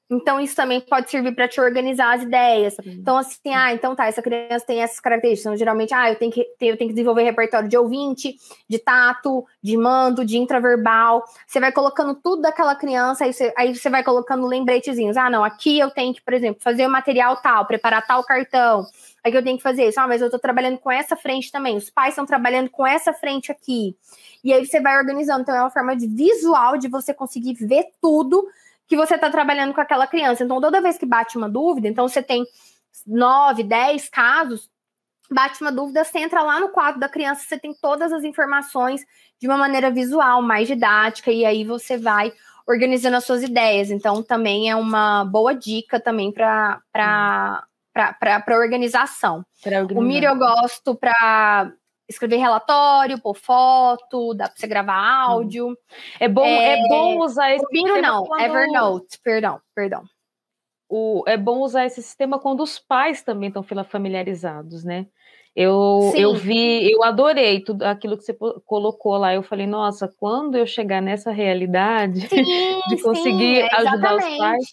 Então, isso também pode servir para te organizar as ideias. Então, assim, ah, então tá, essa criança tem essas características. Então, geralmente, ah, eu tenho, que, eu tenho que desenvolver repertório de ouvinte, de tato, de mando, de intraverbal. Você vai colocando tudo daquela criança, aí você, aí você vai colocando lembretezinhos. Ah, não, aqui eu tenho que, por exemplo, fazer o material tal, preparar tal cartão. Aqui eu tenho que fazer isso. Ah, mas eu tô trabalhando com essa frente também. Os pais estão trabalhando com essa frente aqui. E aí você vai organizando. Então, é uma forma de visual de você conseguir ver tudo que você está trabalhando com aquela criança. Então, toda vez que bate uma dúvida, então você tem nove, dez casos, bate uma dúvida, você entra lá no quadro da criança, você tem todas as informações de uma maneira visual, mais didática, e aí você vai organizando as suas ideias. Então, também é uma boa dica também para para organização. O Miro eu gosto para escrever relatório, pôr foto, dá para você gravar hum. áudio.
É bom, é, é bom usar esse
sistema. não, quando... Evernote, perdão, perdão.
O, é bom usar esse sistema quando os pais também estão familiarizados, né? Eu, eu vi, eu adorei tudo aquilo que você colocou lá. Eu falei, nossa, quando eu chegar nessa realidade sim, de conseguir sim, ajudar os pais,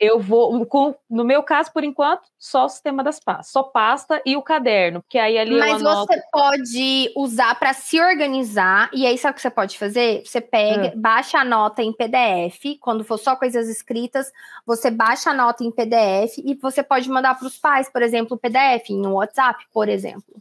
eu vou, com, no meu caso, por enquanto, só o sistema das pastas, só pasta e o caderno, porque aí ali
Mas você pode usar para se organizar, e aí sabe o que você pode fazer? Você pega, hum. baixa a nota em PDF, quando for só coisas escritas, você baixa a nota em PDF e você pode mandar para os pais, por exemplo, o PDF, em um WhatsApp, por exemplo.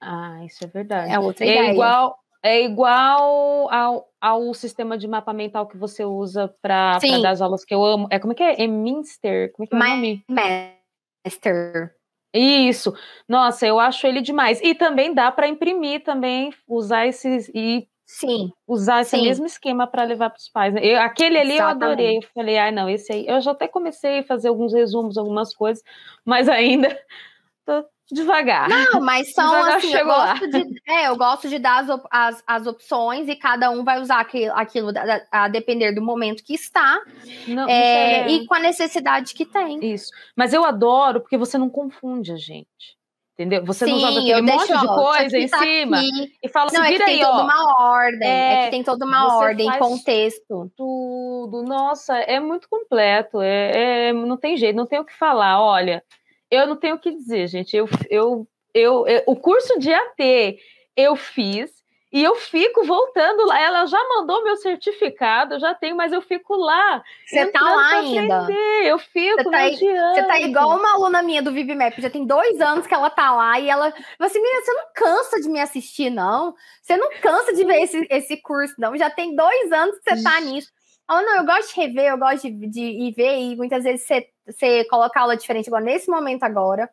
Ah, isso é verdade.
É outra é ideia.
Igual, é igual ao, ao sistema de mapa mental que você usa para dar as aulas que eu amo. É como é que é? É Minster? Como é que é o nome?
Master.
Isso. Nossa, eu acho ele demais. E também dá para imprimir também, usar esses e
Sim.
Usar esse
Sim.
mesmo esquema para levar para os pais. Né? Eu, aquele ali Exatamente. eu adorei. Eu falei, ai, ah, não, esse aí. Eu já até comecei a fazer alguns resumos, algumas coisas, mas ainda tô, devagar.
Não, mas são devagar assim, eu gosto, de, é, eu gosto de dar as, as, as, opções e cada um vai usar aquilo, aquilo a, a depender do momento que está não, é, é... e com a necessidade que tem.
Isso. Mas eu adoro porque você não confunde a gente. Entendeu? Você Sim, não joga aquele monte deixo, de coisa em tá cima aqui. e fala assim, não, é vira
que tem
aí,
toda uma ordem, é, é, que tem toda uma ordem, contexto.
Tudo, nossa, é muito completo, é, é, não tem jeito, não tem o que falar, olha, eu não tenho o que dizer, gente. Eu, eu, eu, eu, o curso de AT eu fiz e eu fico voltando lá. Ela já mandou meu certificado, eu já tenho, mas eu fico lá.
Você tá lá ainda?
Eu fico,
você tá, você tá igual uma aluna minha do VivMap, já tem dois anos que ela tá lá e ela assim, menina, você não cansa de me assistir, não? Você não cansa de ver esse, esse curso, não? Já tem dois anos que você tá nisso. Ela, não, eu gosto de rever, eu gosto de, de ir ver, e muitas vezes você, você coloca aula diferente agora, nesse momento agora.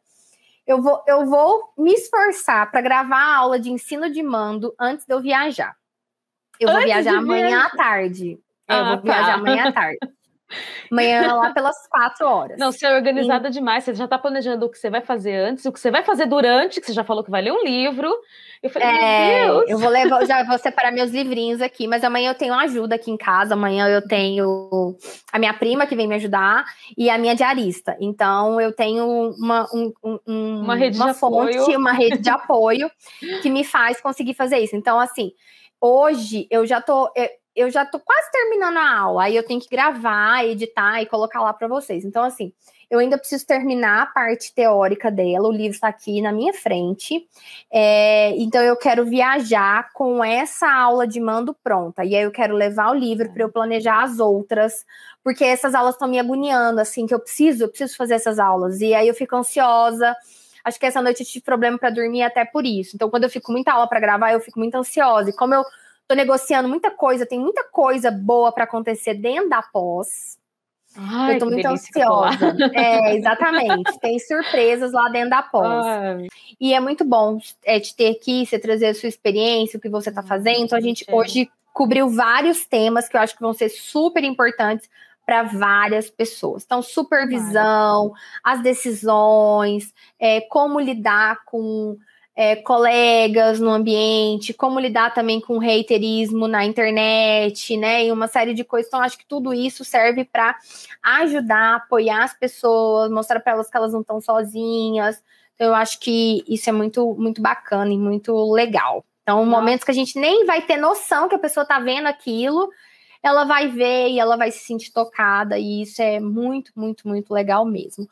Eu vou, eu vou me esforçar para gravar a aula de ensino de mando antes de eu viajar. Eu vou antes viajar amanhã à tarde. Ah, eu vou tá. viajar amanhã à tarde. Amanhã lá pelas quatro horas.
Não, você é organizada e... demais. Você já está planejando o que você vai fazer antes, o que você vai fazer durante, que você já falou que vai ler um livro.
Eu falei, é, meu Deus. Eu vou levar, já vou separar meus livrinhos aqui, mas amanhã eu tenho ajuda aqui em casa. Amanhã eu tenho a minha prima que vem me ajudar e a minha diarista. Então eu tenho uma, um, um,
uma rede uma
de fonte,
apoio.
uma rede de apoio que me faz conseguir fazer isso. Então, assim, hoje eu já tô. Eu já tô quase terminando a aula, aí eu tenho que gravar, editar e colocar lá para vocês. Então, assim, eu ainda preciso terminar a parte teórica dela, o livro está aqui na minha frente. É, então eu quero viajar com essa aula de mando pronta. E aí eu quero levar o livro para eu planejar as outras, porque essas aulas estão me agoniando, assim, que eu preciso, eu preciso fazer essas aulas. E aí eu fico ansiosa. Acho que essa noite eu tive problema para dormir até por isso. Então, quando eu fico muita aula para gravar, eu fico muito ansiosa. E como eu tô negociando muita coisa, tem muita coisa boa para acontecer dentro da pós. Ai, eu tô muito ansiosa. É, exatamente. Tem surpresas lá dentro da pós. Ai. E é muito bom é, te ter aqui, você trazer a sua experiência, o que você tá fazendo. Então, a gente hoje cobriu vários temas que eu acho que vão ser super importantes para várias pessoas. Então, supervisão, as decisões, é, como lidar com é, colegas no ambiente, como lidar também com reiterismo na internet, né? E uma série de coisas. Então, acho que tudo isso serve para ajudar, apoiar as pessoas, mostrar para elas que elas não estão sozinhas. Então, eu acho que isso é muito, muito bacana e muito legal. Então, momentos que a gente nem vai ter noção que a pessoa está vendo aquilo, ela vai ver e ela vai se sentir tocada, e isso é muito, muito, muito legal mesmo.